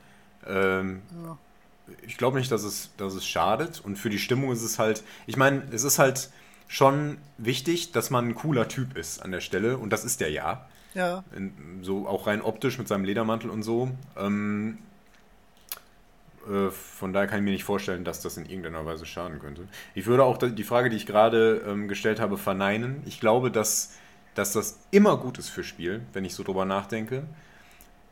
Ähm, ja. Ich glaube nicht, dass es, dass es schadet. Und für die Stimmung ist es halt, ich meine, es ist halt schon wichtig, dass man ein cooler Typ ist an der Stelle. Und das ist der ja. Ja. In, so auch rein optisch mit seinem Ledermantel und so. Ähm, äh, von daher kann ich mir nicht vorstellen, dass das in irgendeiner Weise schaden könnte. Ich würde auch die Frage, die ich gerade ähm, gestellt habe, verneinen. Ich glaube, dass, dass das immer gut ist für Spiel, wenn ich so drüber nachdenke.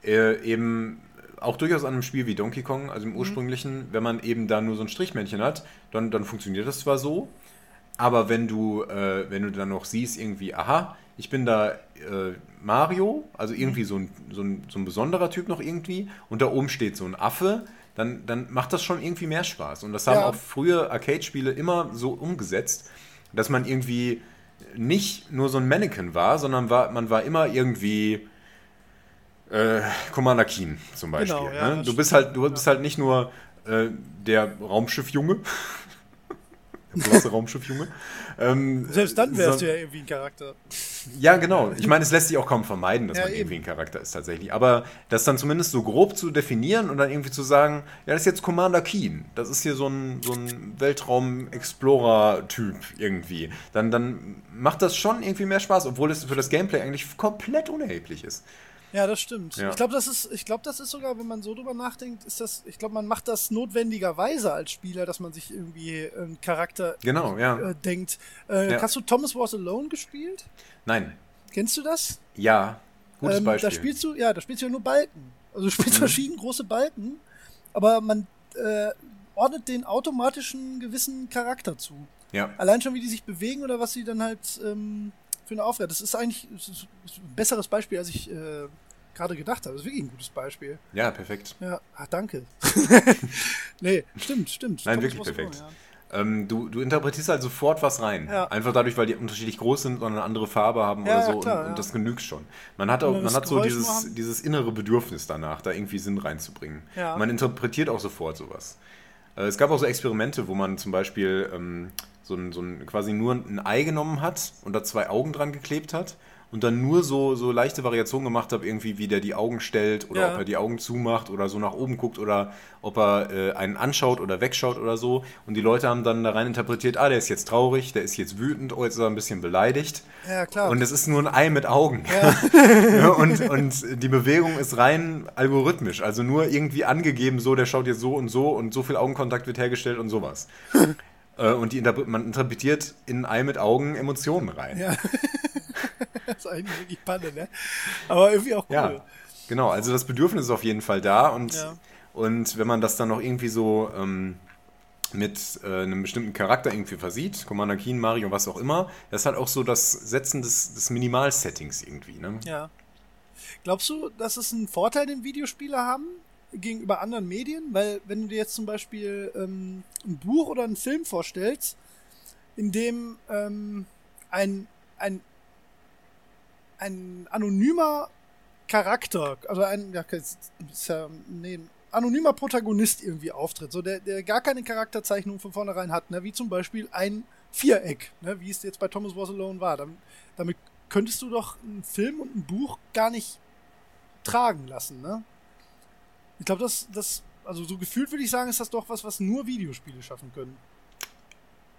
Äh, eben auch durchaus an einem Spiel wie Donkey Kong, also im mhm. ursprünglichen, wenn man eben da nur so ein Strichmännchen hat, dann, dann funktioniert das zwar so, aber wenn du, äh, wenn du dann noch siehst, irgendwie, aha, ich bin da äh, Mario, also irgendwie mhm. so ein, so, ein, so ein besonderer Typ noch irgendwie, und da oben steht so ein Affe, dann, dann macht das schon irgendwie mehr Spaß. Und das haben ja. auch frühe Arcade-Spiele immer so umgesetzt, dass man irgendwie nicht nur so ein Mannequin war, sondern war, man war immer irgendwie äh, Commander Keen zum Beispiel. Genau, ja, ne? Du bist halt, du bist halt nicht nur äh, der Raumschiffjunge, Blasse Raumschiffjunge. Ähm, Selbst dann wärst so, du ja irgendwie ein Charakter. Ja, genau. Ich meine, es lässt sich auch kaum vermeiden, dass ja, man eben. irgendwie ein Charakter ist tatsächlich. Aber das dann zumindest so grob zu definieren und dann irgendwie zu sagen, ja, das ist jetzt Commander Keen. Das ist hier so ein, so ein Weltraum-Explorer-Typ irgendwie. Dann, dann macht das schon irgendwie mehr Spaß, obwohl es für das Gameplay eigentlich komplett unerheblich ist. Ja, das stimmt. Ja. Ich glaube, das ist, ich glaube, das ist sogar, wenn man so drüber nachdenkt, ist das, ich glaube, man macht das notwendigerweise als Spieler, dass man sich irgendwie einen Charakter genau, ja. äh, denkt. Äh, ja. Hast du Thomas Was Alone gespielt? Nein. Kennst du das? Ja, gutes ähm, Beispiel. Da spielst du, ja, da spielst du ja nur Balken. Also du spielst mhm. verschiedene große Balken, aber man äh, ordnet den automatischen gewissen Charakter zu. Ja. Allein schon, wie die sich bewegen oder was sie dann halt ähm, für eine Aufgabe. Das ist eigentlich das ist ein besseres Beispiel, als ich äh, gerade gedacht habe. Das ist wirklich ein gutes Beispiel. Ja, perfekt. Ja, ach, danke. nee, stimmt, stimmt. Nein, wirklich perfekt. Ja. ähm, du, du interpretierst halt sofort was rein. Ja. Einfach dadurch, weil die unterschiedlich groß sind und eine andere Farbe haben ja, oder so. Klar, und, und, das genügt schon. Man hat, auch, man hat so dieses, dieses innere Bedürfnis danach, da irgendwie Sinn reinzubringen. Man interpretiert auch sofort sowas. Äh, es gab auch so Experimente, wo man zum Beispiel ähm, so ein, so ein, quasi nur ein Ei genommen hat und da zwei Augen dran geklebt hat und dann nur so, so leichte Variationen gemacht habe, irgendwie wie der die Augen stellt oder ja. ob er die Augen zumacht oder so nach oben guckt oder ob er äh, einen anschaut oder wegschaut oder so. Und die Leute haben dann da rein interpretiert, ah, der ist jetzt traurig, der ist jetzt wütend, oh, jetzt ist er ein bisschen beleidigt. Ja, klar. Und es ist nur ein Ei mit Augen. Ja. und, und die Bewegung ist rein algorithmisch, also nur irgendwie angegeben, so, der schaut jetzt so und so und so viel Augenkontakt wird hergestellt und sowas. Äh, und die, man interpretiert in Ei mit Augen Emotionen rein. Ja. das ist eigentlich wirklich Panne, ne? Aber irgendwie auch cool. Ja, genau. Also das Bedürfnis ist auf jeden Fall da und, ja. und wenn man das dann noch irgendwie so ähm, mit äh, einem bestimmten Charakter irgendwie versieht, Commander Keen, Mario, was auch immer, das ist halt auch so das Setzen des, des Minimal-Settings irgendwie, ne? Ja. Glaubst du, dass es einen Vorteil, den Videospiele haben gegenüber anderen Medien? Weil wenn du dir jetzt zum Beispiel ähm, ein Buch oder einen Film vorstellst, in dem ähm, ein, ein ein anonymer Charakter, also ein, ja, ja, nee, anonymer Protagonist irgendwie auftritt, so der, der gar keine Charakterzeichnung von vornherein hat, ne, wie zum Beispiel ein Viereck, ne, wie es jetzt bei Thomas Was Alone war. Damit, damit könntest du doch einen Film und ein Buch gar nicht tragen lassen, ne? Ich glaube, das, das, also so gefühlt würde ich sagen, ist das doch was, was nur Videospiele schaffen können.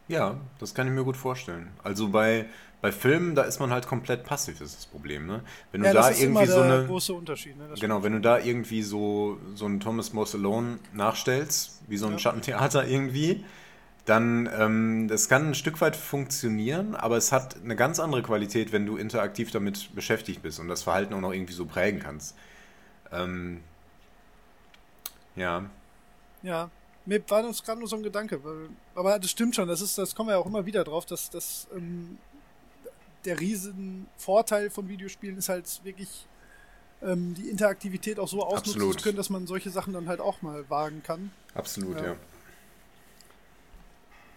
Ja, das kann ich mir gut vorstellen. Also bei, bei Filmen, da ist man halt komplett passiv, ist das Problem. Ne? Wenn du ja, da irgendwie so eine große Unterschied. Ne? genau, wenn du da irgendwie so so einen Thomas Moss Alone nachstellst, wie so ein ja. Schattentheater irgendwie, dann ähm, das kann ein Stück weit funktionieren, aber es hat eine ganz andere Qualität, wenn du interaktiv damit beschäftigt bist und das Verhalten auch noch irgendwie so prägen kannst. Ähm, ja. Ja, mir war das gerade nur so ein Gedanke, weil, aber das stimmt schon, das ist, das kommen wir ja auch immer wieder drauf, dass, dass ähm, der riesen Vorteil von Videospielen ist halt wirklich ähm, die Interaktivität auch so ausnutzen Absolut. zu können, dass man solche Sachen dann halt auch mal wagen kann. Absolut, ja. ja.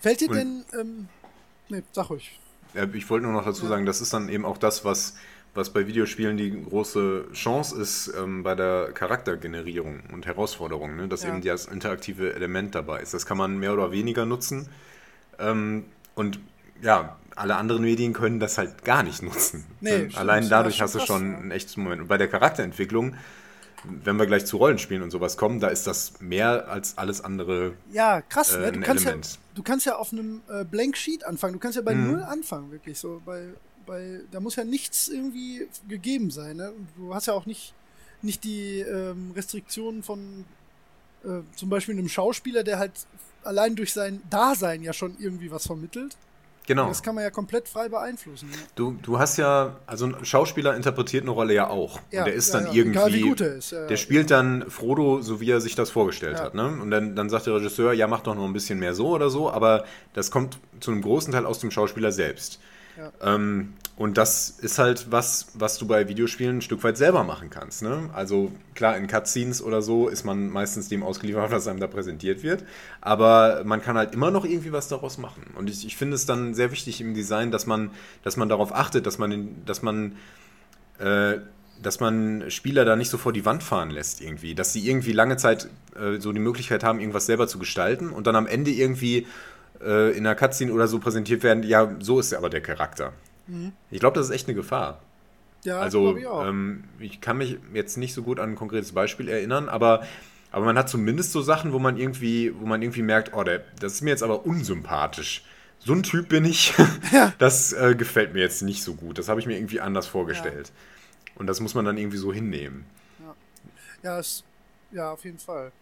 Fällt dir Und, denn, ähm, nee, sag ruhig. Ich wollte nur noch dazu ja. sagen, das ist dann eben auch das, was, was bei Videospielen die große Chance ist ähm, bei der Charaktergenerierung und Herausforderung, ne? dass ja. eben das interaktive Element dabei ist. Das kann man mehr oder weniger nutzen. Ähm, und ja, alle anderen Medien können das halt gar nicht nutzen. Nee, Allein dadurch hast du schon einen echten Moment. Und bei der Charakterentwicklung wenn wir gleich zu Rollenspielen und sowas kommen, da ist das mehr als alles andere. Ja, krass, ne? äh, du, kannst ja, du kannst ja auf einem äh, Blank Sheet anfangen. Du kannst ja bei mhm. Null anfangen, wirklich so. Bei, bei, da muss ja nichts irgendwie gegeben sein. Ne? Du hast ja auch nicht, nicht die ähm, Restriktionen von äh, zum Beispiel einem Schauspieler, der halt allein durch sein Dasein ja schon irgendwie was vermittelt. Genau. Das kann man ja komplett frei beeinflussen. Ne? Du, du hast ja, also ein Schauspieler interpretiert eine Rolle ja auch. Ja, und der ist ja, dann ja. irgendwie. Egal, wie gut er ist. der spielt dann Frodo, so wie er sich das vorgestellt hat. Ne? Und dann, dann sagt der Regisseur, ja, mach doch noch ein bisschen mehr so oder so, aber das kommt zu einem großen Teil aus dem Schauspieler selbst. Ähm, und das ist halt was, was du bei Videospielen ein Stück weit selber machen kannst. Ne? Also klar, in Cutscenes oder so ist man meistens dem ausgeliefert, was einem da präsentiert wird. Aber man kann halt immer noch irgendwie was daraus machen. Und ich, ich finde es dann sehr wichtig im Design, dass man, dass man darauf achtet, dass man, dass man äh, dass man Spieler da nicht so vor die Wand fahren lässt irgendwie, dass sie irgendwie lange Zeit äh, so die Möglichkeit haben, irgendwas selber zu gestalten und dann am Ende irgendwie äh, in einer Cutscene oder so präsentiert werden, ja, so ist aber der Charakter. Mhm. Ich glaube, das ist echt eine Gefahr. Ja, also ich, ähm, ich kann mich jetzt nicht so gut an ein konkretes Beispiel erinnern, aber, aber man hat zumindest so Sachen, wo man irgendwie, wo man irgendwie merkt, oh, der, das ist mir jetzt aber unsympathisch. So ein Typ bin ich. Ja. Das äh, gefällt mir jetzt nicht so gut. Das habe ich mir irgendwie anders vorgestellt. Ja. Und das muss man dann irgendwie so hinnehmen. Ja, ja, es, ja auf jeden Fall.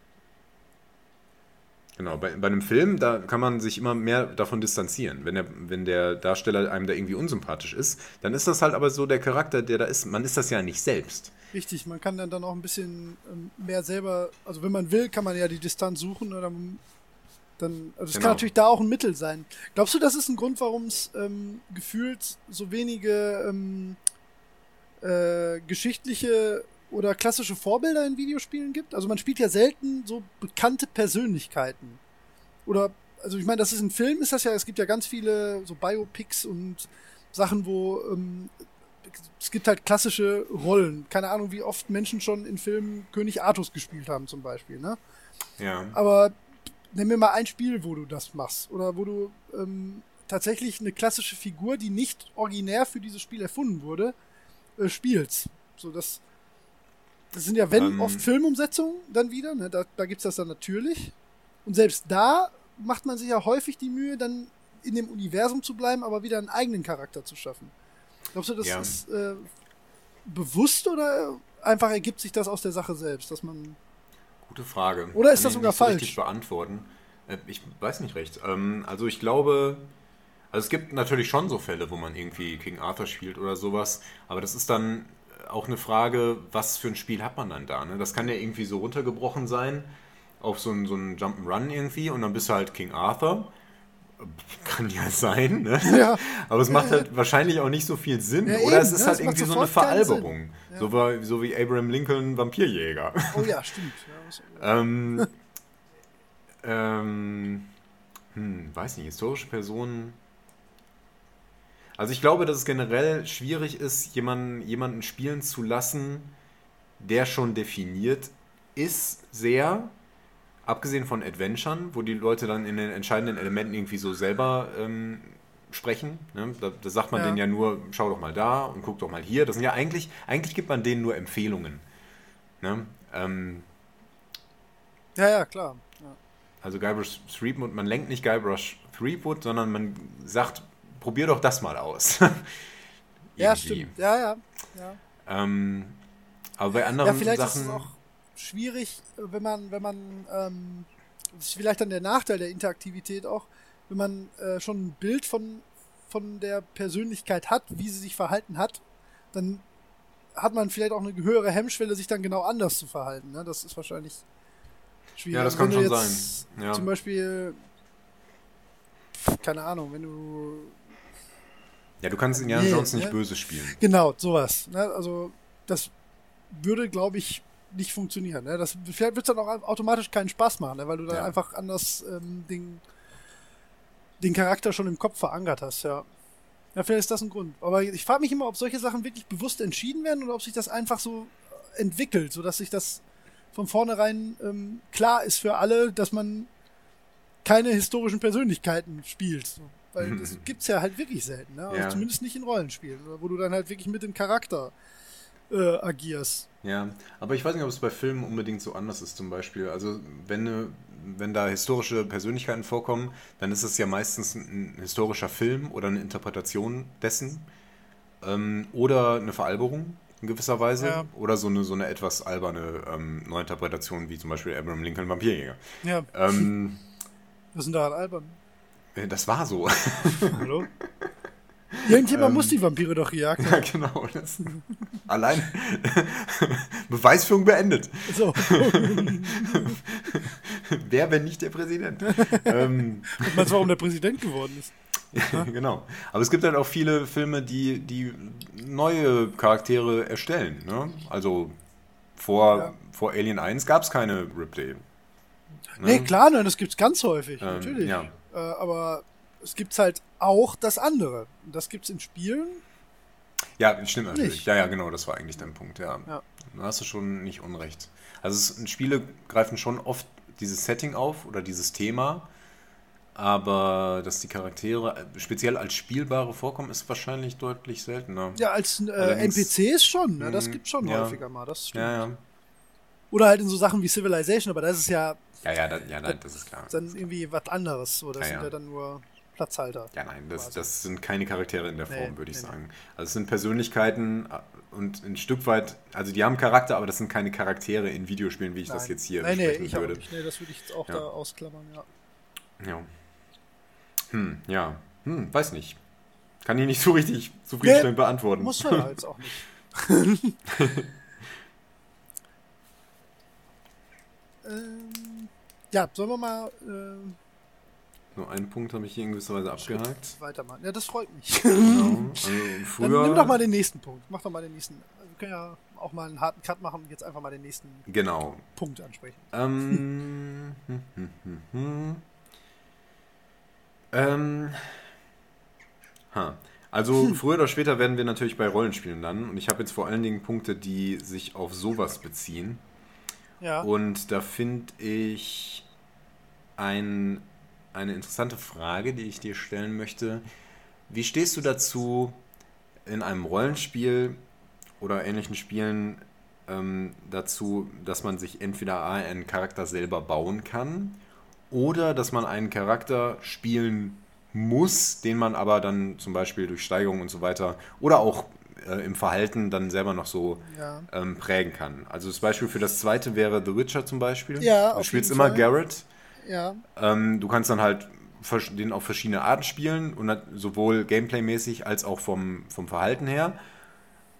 Genau, bei, bei einem Film, da kann man sich immer mehr davon distanzieren. Wenn der, wenn der Darsteller einem da irgendwie unsympathisch ist, dann ist das halt aber so der Charakter, der da ist. Man ist das ja nicht selbst. Richtig, man kann dann, dann auch ein bisschen ähm, mehr selber, also wenn man will, kann man ja die Distanz suchen oder dann, also es genau. kann natürlich da auch ein Mittel sein. Glaubst du, das ist ein Grund, warum es ähm, gefühlt so wenige ähm, äh, geschichtliche oder klassische Vorbilder in Videospielen gibt. Also man spielt ja selten so bekannte Persönlichkeiten. Oder, also ich meine, das ist ein Film, ist das ja, es gibt ja ganz viele so Biopics und Sachen, wo ähm, es gibt halt klassische Rollen. Keine Ahnung, wie oft Menschen schon in Filmen König Artus gespielt haben, zum Beispiel, ne? Ja. Aber nenn mir mal ein Spiel, wo du das machst. Oder wo du ähm, tatsächlich eine klassische Figur, die nicht originär für dieses Spiel erfunden wurde, äh, spielst. So, das, das sind ja, wenn, ähm, oft Filmumsetzungen dann wieder, ne? da, da gibt es das dann natürlich. Und selbst da macht man sich ja häufig die Mühe, dann in dem Universum zu bleiben, aber wieder einen eigenen Charakter zu schaffen. Glaubst du, das ja. ist äh, bewusst oder einfach ergibt sich das aus der Sache selbst, dass man. Gute Frage. Oder ist Kann das sogar falsch? So richtig beantworten. Äh, ich weiß nicht recht. Ähm, also ich glaube, also es gibt natürlich schon so Fälle, wo man irgendwie King Arthur spielt oder sowas, aber das ist dann auch eine Frage, was für ein Spiel hat man dann da? Ne? Das kann ja irgendwie so runtergebrochen sein auf so ein, so ein Jump'n'Run irgendwie und dann bist du halt King Arthur. Kann ja sein, ne? Ja. Aber es macht halt wahrscheinlich auch nicht so viel Sinn. Ja, Oder eben, es ist ne? halt irgendwie so eine Veralberung. Ja. So, wie, so wie Abraham Lincoln Vampirjäger. Oh ja, stimmt. ähm, ähm, hm, weiß nicht, historische Personen also ich glaube, dass es generell schwierig ist, jemanden, jemanden spielen zu lassen, der schon definiert ist, sehr. Abgesehen von Adventuren, wo die Leute dann in den entscheidenden Elementen irgendwie so selber ähm, sprechen. Ne? Da, da, sagt man ja. denen ja nur, schau doch mal da und guck doch mal hier. Das sind ja eigentlich, eigentlich gibt man denen nur Empfehlungen. Ne? Ähm, ja, ja, klar. Ja. Also Guybrush Threepwood, man lenkt nicht Guybrush Threepwood, sondern man sagt, probier doch das mal aus. ja, stimmt. Ja, ja. ja. Ähm, aber bei anderen ja, vielleicht Sachen. Ist es auch schwierig, wenn man, wenn man, ähm, das ist vielleicht dann der Nachteil der Interaktivität auch, wenn man äh, schon ein Bild von, von der Persönlichkeit hat, wie sie sich verhalten hat, dann hat man vielleicht auch eine höhere Hemmschwelle, sich dann genau anders zu verhalten. Ne? Das ist wahrscheinlich schwierig. Ja, das kann schon sein. Ja. Zum Beispiel, keine Ahnung, wenn du Ja, du kannst Indiana Nee, Jones nicht ne? böse spielen. Genau, sowas. Ne? Also, das würde, glaube ich, nicht funktionieren. Ne? Das, vielleicht wird es dann auch automatisch keinen Spaß machen, ne? weil du dann Ja. einfach anders ähm, den, den Charakter schon im Kopf verankert hast, ja. Ja, vielleicht ist das ein Grund. Aber ich frage mich immer, ob solche Sachen wirklich bewusst entschieden werden oder ob sich das einfach so entwickelt, sodass sich das von vornherein ähm, klar ist für alle, dass man keine historischen Persönlichkeiten spielt. So. Weil das gibt's ja halt wirklich selten, ne? Also Ja. zumindest nicht in Rollenspielen, wo du dann halt wirklich mit dem Charakter äh, agierst. Ja, aber ich weiß nicht, ob es bei Filmen unbedingt so anders ist zum Beispiel. Also wenn, ne, wenn da historische Persönlichkeiten vorkommen, dann ist es ja meistens ein, historischer Film oder eine Interpretation dessen ähm, oder eine Veralberung in gewisser Weise Ja. oder so eine, so eine etwas alberne ähm, Neuinterpretation wie zum Beispiel Abraham Lincoln Vampirjäger. Ja, Ähm, was sind daran albern? Äh, das war so. Hallo? Irgendjemand Ähm. muss die Vampire doch gejagt haben. ja, genau. Das, allein Beweisführung beendet. So. Wer, wenn nicht der Präsident? ähm, Und warum der Präsident geworden ist? genau. Aber es gibt halt auch viele Filme, die, die neue Charaktere erstellen. Ne? Also vor, Ja. vor Alien 1 gab es keine Ripley. Ne? Nee, klar, nein, das gibt's ganz häufig, Ähm, natürlich. ja. Äh, aber es gibt's halt auch das andere. Das gibt's in Spielen. Ja, stimmt natürlich. Nicht. Ja, ja, genau, das war eigentlich dein Punkt. Ja. Ja. Da hast du schon nicht unrecht. Also es, Spiele greifen schon oft dieses Setting auf oder dieses Thema, aber dass die Charaktere äh, speziell als Spielbare vorkommen, ist wahrscheinlich deutlich seltener. Ja, als äh, NPCs schon, ne? Das Mhm, gibt's schon ja. häufiger mal, das stimmt. Ja, ja. Oder halt in so Sachen wie Civilization, aber das ist ja Ja, ja, da, ja nein, das ist klar. dann irgendwie was anderes. So, das Ja, sind ja. dann nur Platzhalter. Ja, nein, das, das sind keine Charaktere in der Nee, Form, würde ich nee, nee. sagen. Also es sind Persönlichkeiten äh, und ein Stück weit, also die haben Charakter, aber das sind keine Charaktere in Videospielen, wie ich das Nein. jetzt hier nee, nee, besprechen ich auch würde. nicht. Nee, das würde ich jetzt auch Ja. da ausklammern, ja. Ja. Hm, ja. Hm, weiß nicht. Kann ich nicht so richtig zufriedenstellend beantworten. Muss man jetzt auch nicht. ähm, ja, sollen wir mal ähm, Nur einen Punkt habe ich hier in gewisser Weise abgehakt. weitermachen? Ja, das freut mich. Genau. Also Dann früher. nimm doch mal den nächsten Punkt. Mach doch mal den nächsten. Wir können ja auch mal einen harten Cut machen und jetzt einfach mal den nächsten Genau. Punkt ansprechen. Ähm, hm, hm, hm, hm. ähm, ha. Also früher oder später werden wir natürlich bei Rollenspielen landen und ich habe jetzt vor allen Dingen Punkte, die sich auf sowas beziehen. Ja. Und da finde ich ein, eine interessante Frage, die ich dir stellen möchte. Wie stehst du dazu, in einem Rollenspiel oder ähnlichen Spielen ähm, dazu, dass man sich entweder einen Charakter selber bauen kann oder dass man einen Charakter spielen muss, den man aber dann zum Beispiel durch Steigerung und so weiter oder auch äh, im Verhalten dann selber noch so Ja. ähm, prägen kann. Also das Beispiel für das zweite wäre The Witcher zum Beispiel. Ja, du spielst immer Fall. Garrett. Ja. Ähm, du kannst dann halt den auf verschiedene Arten spielen und sowohl gameplaymäßig als auch vom, vom Verhalten her.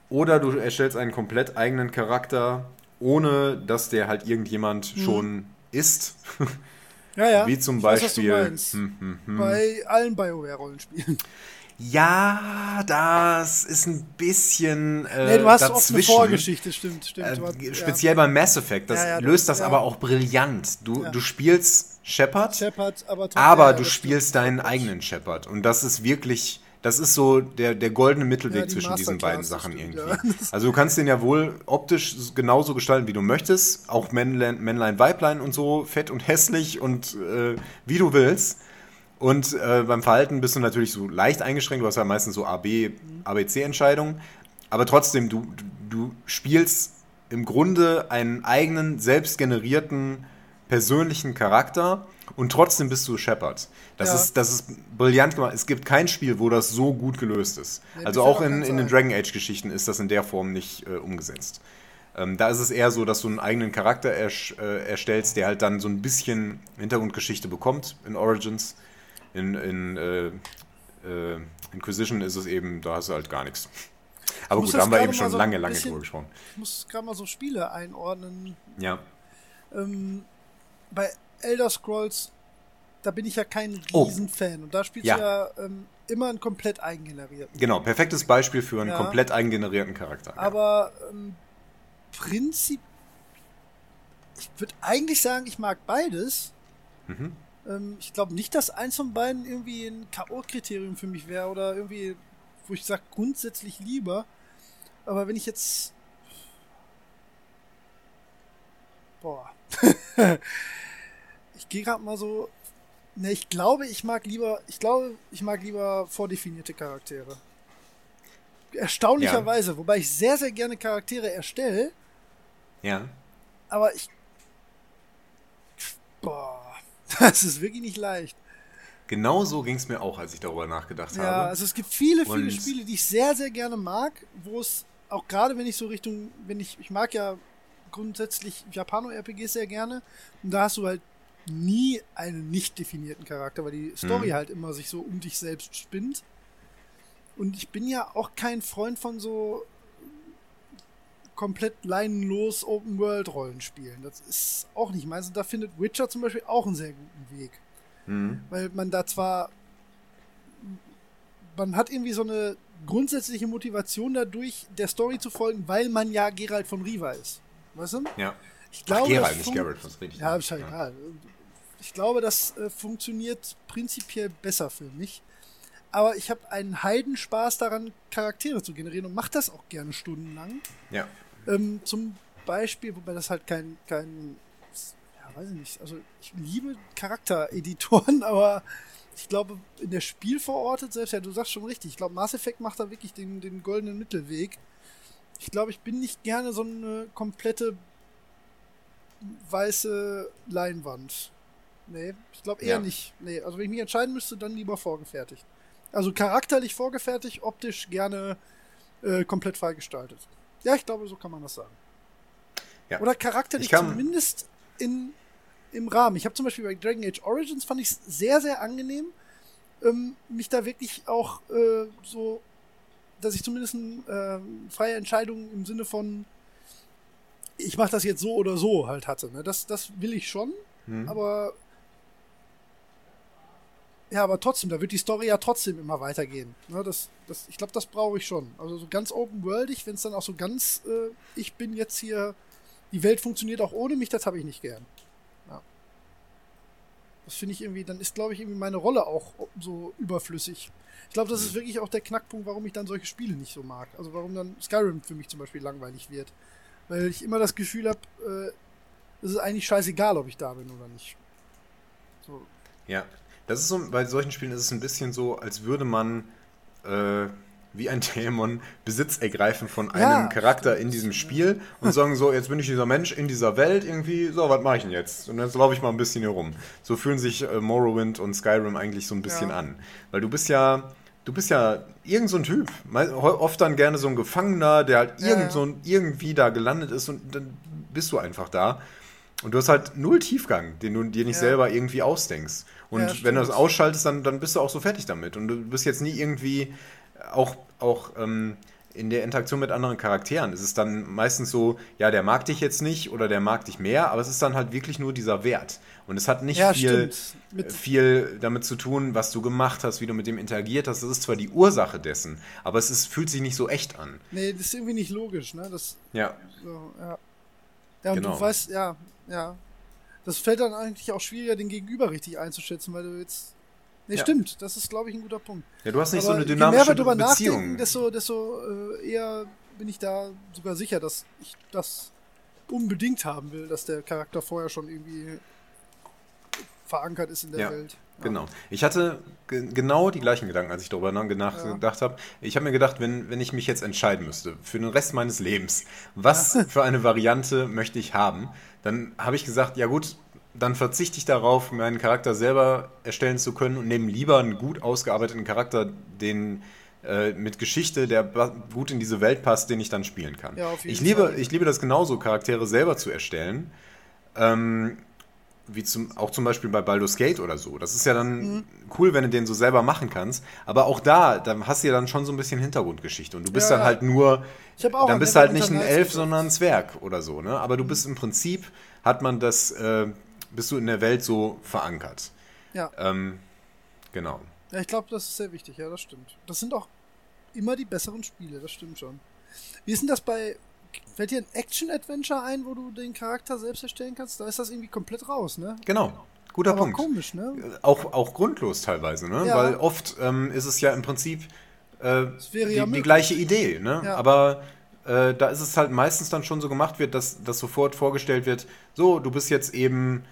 Oder du erstellst einen komplett eigenen Charakter, ohne dass der halt irgendjemand Mhm. schon ist. Ja, ja. Wie zum Ich weiß, Beispiel. meinst. hm, hm, hm. Bei allen BioWare-Rollenspielen. Ja, das ist ein bisschen äh, nee, du hast oft eine dazwischen. Vorgeschichte, stimmt, stimmt. Äh, hast- ja. speziell beim Mass Effect, das Ja, ja, löst das aber auch brillant. Du, du spielst Shepard, Shepard, aber aber du spielst stimmt. deinen eigenen Shepard. Und das ist wirklich, das ist so der, der goldene Mittelweg die zwischen diesen beiden Sachen irgendwie. stimmt, ja. Also du kannst den ja wohl optisch genauso gestalten, wie du möchtest. Auch Männlein, Männlein Weiblein und so, fett und hässlich und äh, wie du willst. Und äh, beim Verhalten bist du natürlich so leicht eingeschränkt. Du hast ja meistens so AB, ABC-Entscheidungen. Aber trotzdem, du, du, spielst im Grunde einen eigenen, selbst generierten, persönlichen Charakter und trotzdem bist du Shepard. Das, Ja. ist, das ist brillant gemacht. Es gibt kein Spiel, wo das so gut gelöst ist. Nee, also auch in, in den. Dragon Age-Geschichten ist das in der Form nicht äh, umgesetzt. Ähm, da ist es eher so, dass du einen eigenen Charakter ersch- äh, erstellst, der halt dann so ein bisschen Hintergrundgeschichte bekommt in Origins. In, in äh, äh, Inquisition ist es eben, da hast du halt gar nichts. Aber gut, da haben wir eben schon so lange, lange drüber gesprochen. Ich muss gerade mal so Spiele einordnen. Ja. Ähm, bei Elder Scrolls, da bin ich ja kein oh. Riesenfan. Oh. Und da spielst ja. du ja ähm, immer einen komplett eigengenerierten. Genau, perfektes Beispiel für einen ja. komplett eigengenerierten Charakter. Aber ähm, Prinzip. Ich würde eigentlich sagen, ich mag beides. Mhm. Ähm, ich glaube nicht, dass eins von beiden irgendwie ein K.O.-Kriterium für mich wäre oder irgendwie, wo ich sage, grundsätzlich lieber. Aber wenn ich jetzt. Boah. ich gehe gerade mal so. Ne, ich glaube, ich mag lieber. Ich glaube, ich mag lieber vordefinierte Charaktere. Erstaunlicherweise, ja. wobei ich sehr, sehr gerne Charaktere erstelle. Ja. Aber ich. Boah. Das ist wirklich nicht leicht. Genau so ging es mir auch, als ich darüber nachgedacht ja, habe. Ja, also es gibt viele, viele Und Spiele, die ich sehr, sehr gerne mag, wo es auch gerade, wenn ich so Richtung, wenn ich, ich mag ja grundsätzlich Japano-RPGs sehr gerne. Und da hast du halt nie einen nicht definierten Charakter, weil die Story mhm. halt immer sich so um dich selbst spinnt. Und ich bin ja auch kein Freund von so komplett leinenlos Open-World-Rollenspielen. Das ist auch nicht meins. Und da findet Witcher zum Beispiel auch einen sehr guten Weg. Mhm. Weil man da zwar. Man hat irgendwie so eine grundsätzliche Motivation dadurch, der Story zu folgen, weil man ja Geralt von Riva ist. Weißt du? Ja. Ich glaube, Ach, Geralt, nicht Geralt, was richtig. Ja, ist ja. egal. Ich glaube, das äh, funktioniert prinzipiell besser für mich. Aber ich habe einen Heidenspaß daran, Charaktere zu generieren und mache das auch gerne stundenlang. Ja. Ähm, zum Beispiel, wobei das halt kein, kein, ja, weiß ich nicht, also ich liebe Charaktereditoren, aber ich glaube, in der Spiel verortet selbst, ja, du sagst schon richtig, ich glaube, Mass Effect macht da wirklich den, den goldenen Mittelweg. Ich glaube, ich bin nicht gerne so eine komplette weiße Leinwand. Nee, ich glaube eher ja. nicht. Nee, also wenn ich mich entscheiden müsste, dann lieber vorgefertigt. Also charakterlich vorgefertigt, optisch gerne äh, komplett freigestaltet. Ja, ich glaube, so kann man das sagen. Ja. Oder charakterlich zumindest in, im Rahmen. Ich habe zum Beispiel bei Dragon Age Origins fand ich es sehr, sehr angenehm, ähm, mich da wirklich auch äh, so, dass ich zumindest äh, freie Entscheidungen im Sinne von ich mache das jetzt so oder so halt hatte. Ne? Das, das will ich schon, hm. aber ja, aber trotzdem, da wird die Story ja trotzdem immer weitergehen. Ne, das, das, ich glaube, das brauche ich schon. Also so ganz open-worldig, wenn es dann auch so ganz, äh, ich bin jetzt hier, die Welt funktioniert auch ohne mich, das habe ich nicht gern. Ja. Das finde ich irgendwie, dann ist, glaube ich, irgendwie meine Rolle auch so überflüssig. Ich glaube, das ist wirklich auch der Knackpunkt, warum ich dann solche Spiele nicht so mag. Also warum dann Skyrim für mich zum Beispiel langweilig wird. Weil ich immer das Gefühl habe, äh, es ist eigentlich scheißegal, ob ich da bin oder nicht. So. Ja, das ist so, bei solchen Spielen ist es ein bisschen so, als würde man äh, wie ein Dämon Besitz ergreifen von einem ja, Charakter in diesem Spiel und sagen so, jetzt bin ich dieser Mensch in dieser Welt irgendwie, so, was mache ich denn jetzt? Und jetzt laufe ich mal ein bisschen hier rum. So fühlen sich äh, Morrowind und Skyrim eigentlich so ein bisschen ja. an. Weil du bist ja, du bist ja irgend so ein Typ. Oft dann gerne so ein Gefangener, der halt irgend ja, so, irgendwie da gelandet ist und dann bist du einfach da. Und du hast halt null Tiefgang, den du dir nicht selber irgendwie ausdenkst. Und ja, wenn du das ausschaltest, dann, dann bist du auch so fertig damit. Und du bist jetzt nie irgendwie auch, auch ähm, in der Interaktion mit anderen Charakteren. Es ist dann meistens so, ja, der mag dich jetzt nicht oder der mag dich mehr, aber es ist dann halt wirklich nur dieser Wert. Und es hat nicht ja, viel, viel damit zu tun, was du gemacht hast, wie du mit dem interagiert hast. Das ist zwar die Ursache dessen, aber es ist, fühlt sich nicht so echt an. Nee, das ist irgendwie nicht logisch, ne? Das, ja. So, ja. Ja, und genau. du weißt, ja, ja. Das fällt dann eigentlich auch schwieriger, den Gegenüber richtig einzuschätzen, weil du jetzt. Nee, ja. stimmt, das ist, glaube ich, ein guter Punkt. Ja, du hast nicht Aber so eine dynamische je mehr wir Beziehung. nachdenken, desto, desto äh, eher bin ich da sogar sicher, dass ich das unbedingt haben will, dass der Charakter vorher schon irgendwie verankert ist in der ja. Welt. Genau. Ich hatte genau die gleichen Gedanken, als ich darüber nachgedacht ja. habe. Ich habe mir gedacht, wenn, wenn ich mich jetzt entscheiden müsste für den Rest meines Lebens, was für eine Variante möchte ich haben, dann habe ich gesagt, ja gut, dann verzichte ich darauf, meinen Charakter selber erstellen zu können und nehme lieber einen gut ausgearbeiteten Charakter, den äh, mit Geschichte, der gut in diese Welt passt, den ich dann spielen kann. Ja, ich, liebe, ich liebe das genauso, Charaktere selber zu erstellen. Ähm, wie zum, auch zum Beispiel bei Baldur's Gate oder so. Das ist ja dann mhm. cool, wenn du den so selber machen kannst. Aber auch da, da hast du ja dann schon so ein bisschen Hintergrundgeschichte. Und du bist ja, dann halt nur, dann bist du halt nicht ein Elf, sondern ein Zwerg oder so. Ne? Aber du bist im Prinzip, hat man das, äh, bist du in der Welt so verankert. Ja. Ähm, genau. Ja, ich glaube, das ist sehr wichtig, ja, das stimmt. Das sind auch immer die besseren Spiele, das stimmt schon. Wie ist denn das bei Fällt dir ein Action-Adventure ein, wo du den Charakter selbst erstellen kannst? Da ist das irgendwie komplett raus, ne? Genau. Guter Aber Punkt. komisch, ne? Auch, auch grundlos teilweise, ne? Ja. Weil oft ähm, ist es ja im Prinzip äh, die, ja die, gleiche Idee, ne? Ja. Aber äh, da ist es halt meistens dann schon so gemacht wird, dass, dass sofort vorgestellt wird, so, du bist jetzt eben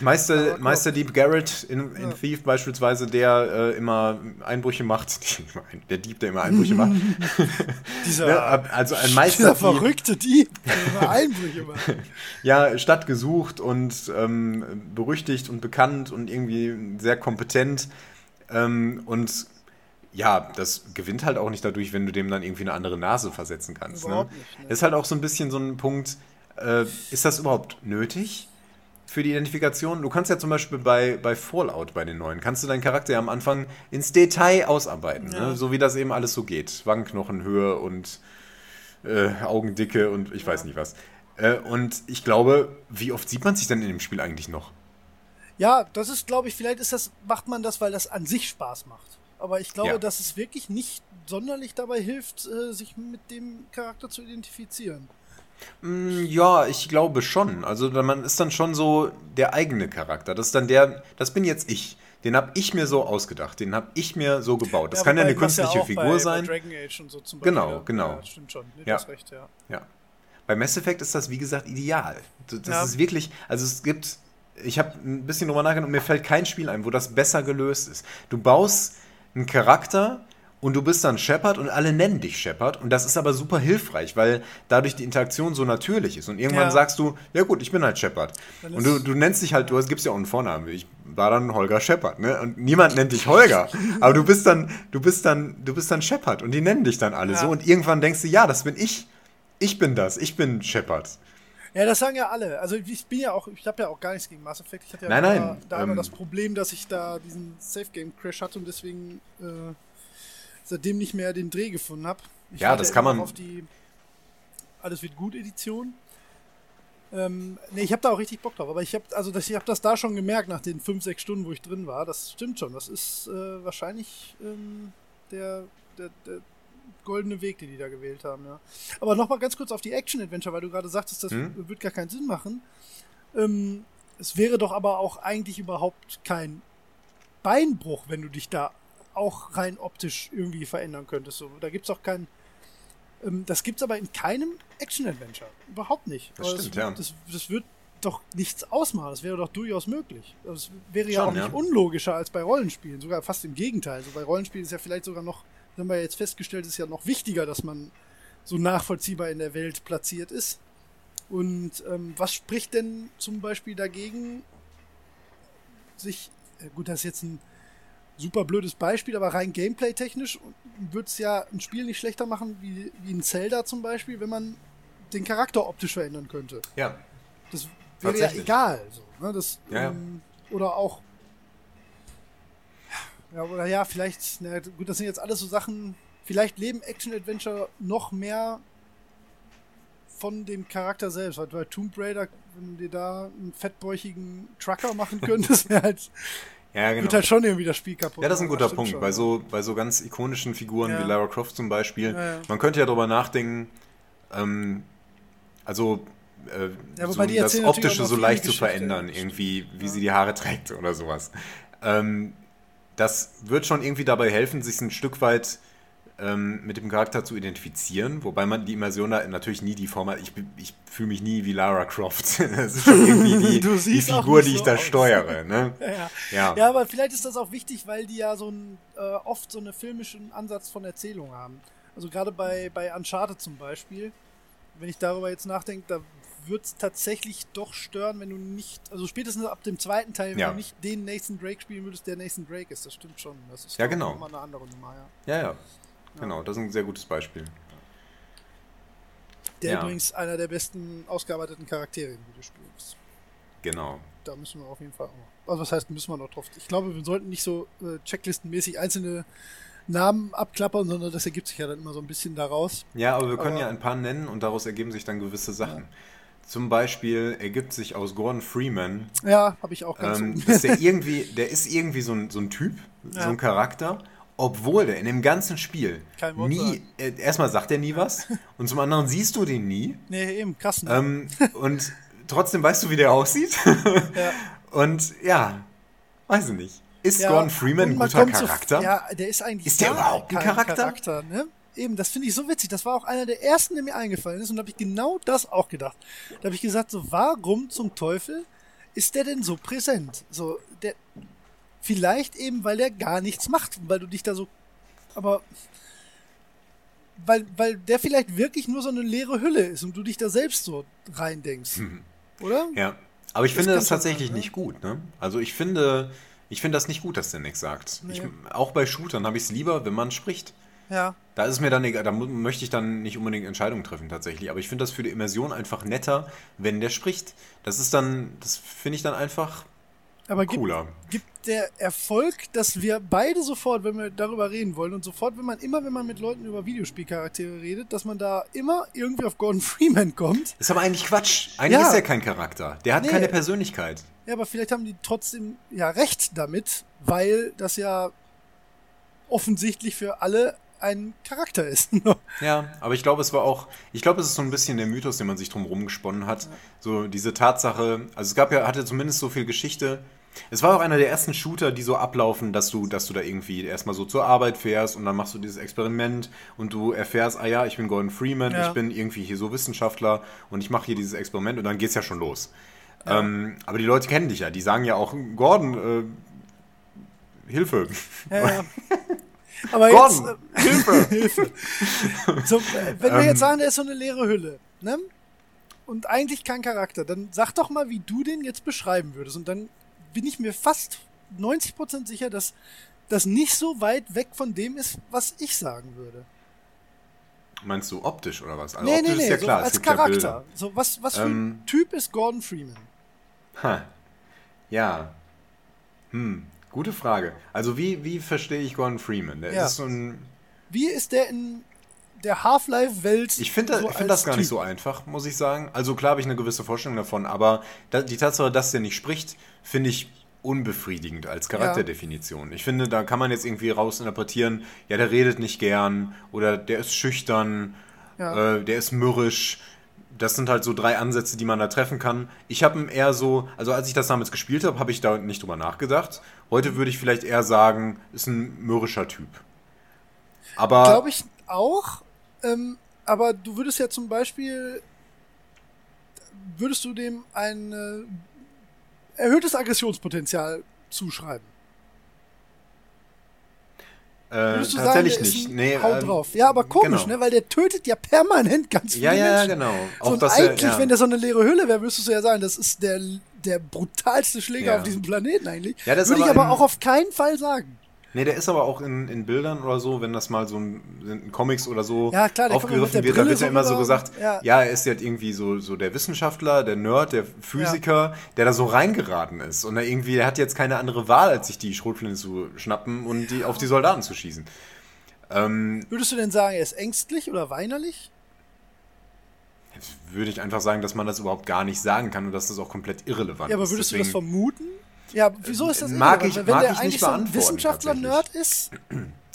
Meister, Meister Dieb Garrett in, in ja. Thief beispielsweise, der äh, immer Einbrüche macht. Der Dieb, der immer Einbrüche macht. dieser, ja, also ein Meister dieser verrückte Dieb, der immer Einbrüche macht. ja, Stadt gesucht und ähm, berüchtigt und bekannt und irgendwie sehr kompetent. Ähm, und ja, das gewinnt halt auch nicht dadurch, wenn du dem dann irgendwie eine andere Nase versetzen kannst. Ne? Nicht, ne? Ist halt auch so ein bisschen so ein Punkt, äh, ist das überhaupt nötig? Für die Identifikation. Du kannst ja zum Beispiel bei, bei Fallout, bei den neuen, kannst du deinen Charakter ja am Anfang ins Detail ausarbeiten, ja. ne? so wie das eben alles so geht. Wangenknochenhöhe und äh, Augendicke und ich ja. weiß nicht was. Äh, und ich glaube, wie oft sieht man sich denn in dem Spiel eigentlich noch? Ja, das ist, glaube ich, vielleicht ist das, macht man das, weil das an sich Spaß macht. Aber ich glaube, ja. dass es wirklich nicht sonderlich dabei hilft, äh, sich mit dem Charakter zu identifizieren. Mm, ja, ich glaube schon. Also man ist dann schon so der eigene Charakter. Das ist dann der, das bin jetzt ich. Den habe ich mir so ausgedacht, den habe ich mir so gebaut. Das ja, kann ja eine künstliche ja Figur bei, sein. Bei Dragon Age und so zum Beispiel. Genau, genau. Ja, stimmt schon. Nee, ja. Recht, ja. ja. Bei Mass Effect ist das, wie gesagt, ideal. Das ist wirklich, also es gibt, ich habe ein bisschen drüber nachgedacht und mir fällt kein Spiel ein, wo das besser gelöst ist. Du baust einen Charakter, und du bist dann Shepard und alle nennen dich Shepard und das ist aber super hilfreich, weil dadurch die Interaktion so natürlich ist und irgendwann ja. sagst du, ja gut, ich bin halt Shepard. Und du, du nennst dich halt, du gibst ja auch einen Vornamen, ich war dann Holger Shepard, ne? Und niemand nennt dich Holger, aber du bist dann, du bist dann, du bist dann Shepard und die nennen dich dann alle ja. so und irgendwann denkst du, ja, das bin ich. Ich bin das, ich bin Shepard. Ja, das sagen ja alle. Also ich bin ja auch, ich habe ja auch gar nichts gegen Mass Effect. Ich hatte ja nein, da, nein, da ähm, immer das Problem, dass ich da diesen Safe Game Crash hatte und deswegen äh, seitdem nicht mehr den Dreh gefunden habe. Ja, das kann man. Auf die Alles wird gut Edition. Ähm, nee, ich habe da auch richtig Bock drauf. Aber ich habe also das, ich hab das da schon gemerkt nach den 5, 6 Stunden, wo ich drin war. Das stimmt schon. Das ist äh, wahrscheinlich ähm, der, der, der, goldene Weg, den die da gewählt haben. Ja. Aber nochmal ganz kurz auf die Action-Adventure, weil du gerade sagtest, das hm? wird gar keinen Sinn machen. Ähm, es wäre doch aber auch eigentlich überhaupt kein Beinbruch, wenn du dich da auch rein optisch irgendwie verändern könntest. So, da gibt es auch keinen. Ähm, das gibt es aber in keinem Action-Adventure. Überhaupt nicht. Das stimmt, das, ja. Das, das, wird doch nichts ausmachen. Das wäre doch durchaus möglich. Das wäre ja auch nicht ja. unlogischer als bei Rollenspielen. Sogar fast im Gegenteil. So bei Rollenspielen ist ja vielleicht sogar noch, haben wir jetzt festgestellt, ist ja noch wichtiger, dass man so nachvollziehbar in der Welt platziert ist. Und ähm, was spricht denn zum Beispiel dagegen, sich, äh, gut, das ist jetzt ein super blödes Beispiel, aber rein gameplay-technisch würde es ja ein Spiel nicht schlechter machen wie, wie ein Zelda zum Beispiel, wenn man den Charakter optisch verändern könnte. Ja. Das wäre ja egal. So, ne? das, ja, ähm, oder auch. Ja, oder ja, vielleicht, na gut, das sind jetzt alles so Sachen. Vielleicht leben Action-Adventure noch mehr von dem Charakter selbst. Weil bei Tomb Raider, wenn du dir da einen fettbäuchigen Trucker machen könntest, wäre halt ja, genau. Wird halt schon irgendwie das Spiel kaputt. Ja, das ist ein guter Punkt. Schon, bei, so, bei so ganz ikonischen Figuren ja. wie Lara Croft zum Beispiel. Ja, man könnte ja darüber nachdenken, ähm, also äh, so das Optische so leicht zu verändern, irgendwie, wie sie die Haare trägt oder sowas. Ähm, das wird schon irgendwie dabei helfen, sich ein Stück weit ähm, mit dem Charakter zu identifizieren, wobei man die Immersion da natürlich nie die Form hat. Ich, ich fühle mich nie wie Lara Croft. das ist schon irgendwie die, die Figur, die ich so da aus. steuere. Ne? Ja. Ja. ja, aber vielleicht ist das auch wichtig, weil die ja so ein, äh, oft so einen filmischen Ansatz von Erzählung haben. Also gerade bei, bei Uncharted zum Beispiel, wenn ich darüber jetzt nachdenke, da wird es tatsächlich doch stören, wenn du nicht, also spätestens ab dem zweiten Teil, wenn ja. du nicht den Nathan Drake spielen würdest, der Nathan Drake ist. Das stimmt schon. Das ist ja, genau. immer eine andere Nummer, ja. Ja, ja. Genau, das ist ein sehr gutes Beispiel. Der ja. übrigens einer der besten ausgearbeiteten Charaktere im Videospiel ist. Genau. Da müssen wir auf jeden Fall auch. Also was heißt, müssen wir noch drauf. Ich glaube, wir sollten nicht so äh, checklistenmäßig einzelne Namen abklappern, sondern das ergibt sich ja dann immer so ein bisschen daraus. Ja, aber wir können aber, ja ein paar nennen und daraus ergeben sich dann gewisse Sachen. Ja. Zum Beispiel ergibt sich aus Gordon Freeman. Ja, habe ich auch ganz ähm, dass der irgendwie, der ist irgendwie so ein, so ein Typ, ja. so ein Charakter, obwohl der in dem ganzen Spiel nie, äh, erstmal sagt er nie was und zum anderen siehst du den nie. Nee, eben, krass. Ne? Ähm, und trotzdem weißt du, wie der aussieht. ja. Und ja, weiß ich nicht. Ist ja, Gordon Freeman ein guter Charakter? So, ja, der ist eigentlich ist der überhaupt ein Charakter? Charakter ne? Eben, das finde ich so witzig. Das war auch einer der ersten, der mir eingefallen ist. Und da habe ich genau das auch gedacht. Da habe ich gesagt, so, warum zum Teufel ist der denn so präsent? So, der, vielleicht eben, weil der gar nichts macht, weil du dich da so, aber, weil, weil der vielleicht wirklich nur so eine leere Hülle ist und du dich da selbst so reindenkst. Mhm. Oder? Ja. Aber ich das finde das tatsächlich sein, ne? nicht gut, ne? Also ich finde, ich finde das nicht gut, dass der nichts sagt. Nee. Ich, auch bei Shootern habe ich es lieber, wenn man spricht. Ja. Da ist es mir dann egal, da möchte ich dann nicht unbedingt Entscheidungen treffen tatsächlich. Aber ich finde das für die Immersion einfach netter, wenn der spricht. Das ist dann, das finde ich dann einfach aber cooler. Gibt, gibt der Erfolg, dass wir beide sofort, wenn wir darüber reden wollen und sofort, wenn man immer, wenn man mit Leuten über Videospielcharaktere redet, dass man da immer irgendwie auf Gordon Freeman kommt. Ist aber eigentlich Quatsch. Eigentlich ja. ist er kein Charakter. Der hat nee. keine Persönlichkeit. Ja, aber vielleicht haben die trotzdem ja recht damit, weil das ja offensichtlich für alle ein Charakter ist. ja, aber ich glaube, es war auch, ich glaube, es ist so ein bisschen der Mythos, den man sich drum gesponnen hat. So diese Tatsache, also es gab ja, hatte zumindest so viel Geschichte. Es war auch einer der ersten Shooter, die so ablaufen, dass du, dass du da irgendwie erstmal so zur Arbeit fährst und dann machst du dieses Experiment und du erfährst, ah ja, ich bin Gordon Freeman, ja. ich bin irgendwie hier so Wissenschaftler und ich mache hier dieses Experiment und dann geht's ja schon los. Ja. Ähm, aber die Leute kennen dich ja, die sagen ja auch, Gordon, äh, Hilfe. Ja, ja. Aber jetzt. Äh, Hilfe! Hilfe. So, wenn wir ähm, jetzt sagen, der ist so eine leere Hülle, ne? Und eigentlich kein Charakter, dann sag doch mal, wie du den jetzt beschreiben würdest. Und dann bin ich mir fast 90% sicher, dass das nicht so weit weg von dem ist, was ich sagen würde. Meinst du optisch oder was? Also nee, optisch nee, nee, ist ja klar, so als Charakter. Ja so, was, was für ähm, ein Typ ist Gordon Freeman? Ha. Ja. Hm. Gute Frage. Also wie, wie verstehe ich Gordon Freeman? Der ja. ist so ein. Wie ist der in der Half-Life-Welt? Ich finde so find das gar typ. nicht so einfach, muss ich sagen. Also klar habe ich eine gewisse Vorstellung davon, aber die Tatsache, dass der nicht spricht, finde ich unbefriedigend als Charakterdefinition. Ja. Ich finde, da kann man jetzt irgendwie rausinterpretieren, ja, der redet nicht gern oder der ist schüchtern, ja. äh, der ist mürrisch das sind halt so drei Ansätze, die man da treffen kann. Ich habe eher so, also als ich das damals gespielt habe, habe ich da nicht drüber nachgedacht. Heute würde ich vielleicht eher sagen, ist ein mürrischer Typ. Aber. Glaube ich auch. Ähm, aber du würdest ja zum Beispiel, würdest du dem ein äh, erhöhtes Aggressionspotenzial zuschreiben? Äh, tatsächlich sagen, nicht. Nee, Hau ähm, drauf. Ja, aber komisch, genau. ne? Weil der tötet ja permanent ganz viele ja, ja, Menschen. Ja, genau. Auch so, und eigentlich, er, ja. wenn der so eine leere Hülle wäre, müsstest du ja sagen, das ist der, der brutalste Schläger ja. auf diesem Planeten eigentlich. Ja, das Würde ich aber auch auf keinen Fall sagen. Nee, der ist aber auch in, in Bildern oder so, wenn das mal so ein, in Comics oder so ja, klar, aufgegriffen wird, da wird ja immer so gesagt, ja. ja, er ist halt irgendwie so, so der Wissenschaftler, der Nerd, der Physiker, ja. der da so reingeraten ist. Und er irgendwie, er hat jetzt keine andere Wahl, als sich die Schrotflinte zu schnappen und die auf die Soldaten zu schießen. Ähm, Würdest du denn sagen, er ist ängstlich oder weinerlich? Jetzt würde ich einfach sagen, dass man das überhaupt gar nicht sagen kann und dass das auch komplett irrelevant ist. Ja, aber würdest ist. du das vermuten? Ja, wieso ist das mag ich, Wenn mag der ich nicht beantworten. So Wissenschaftler-Nerd ist?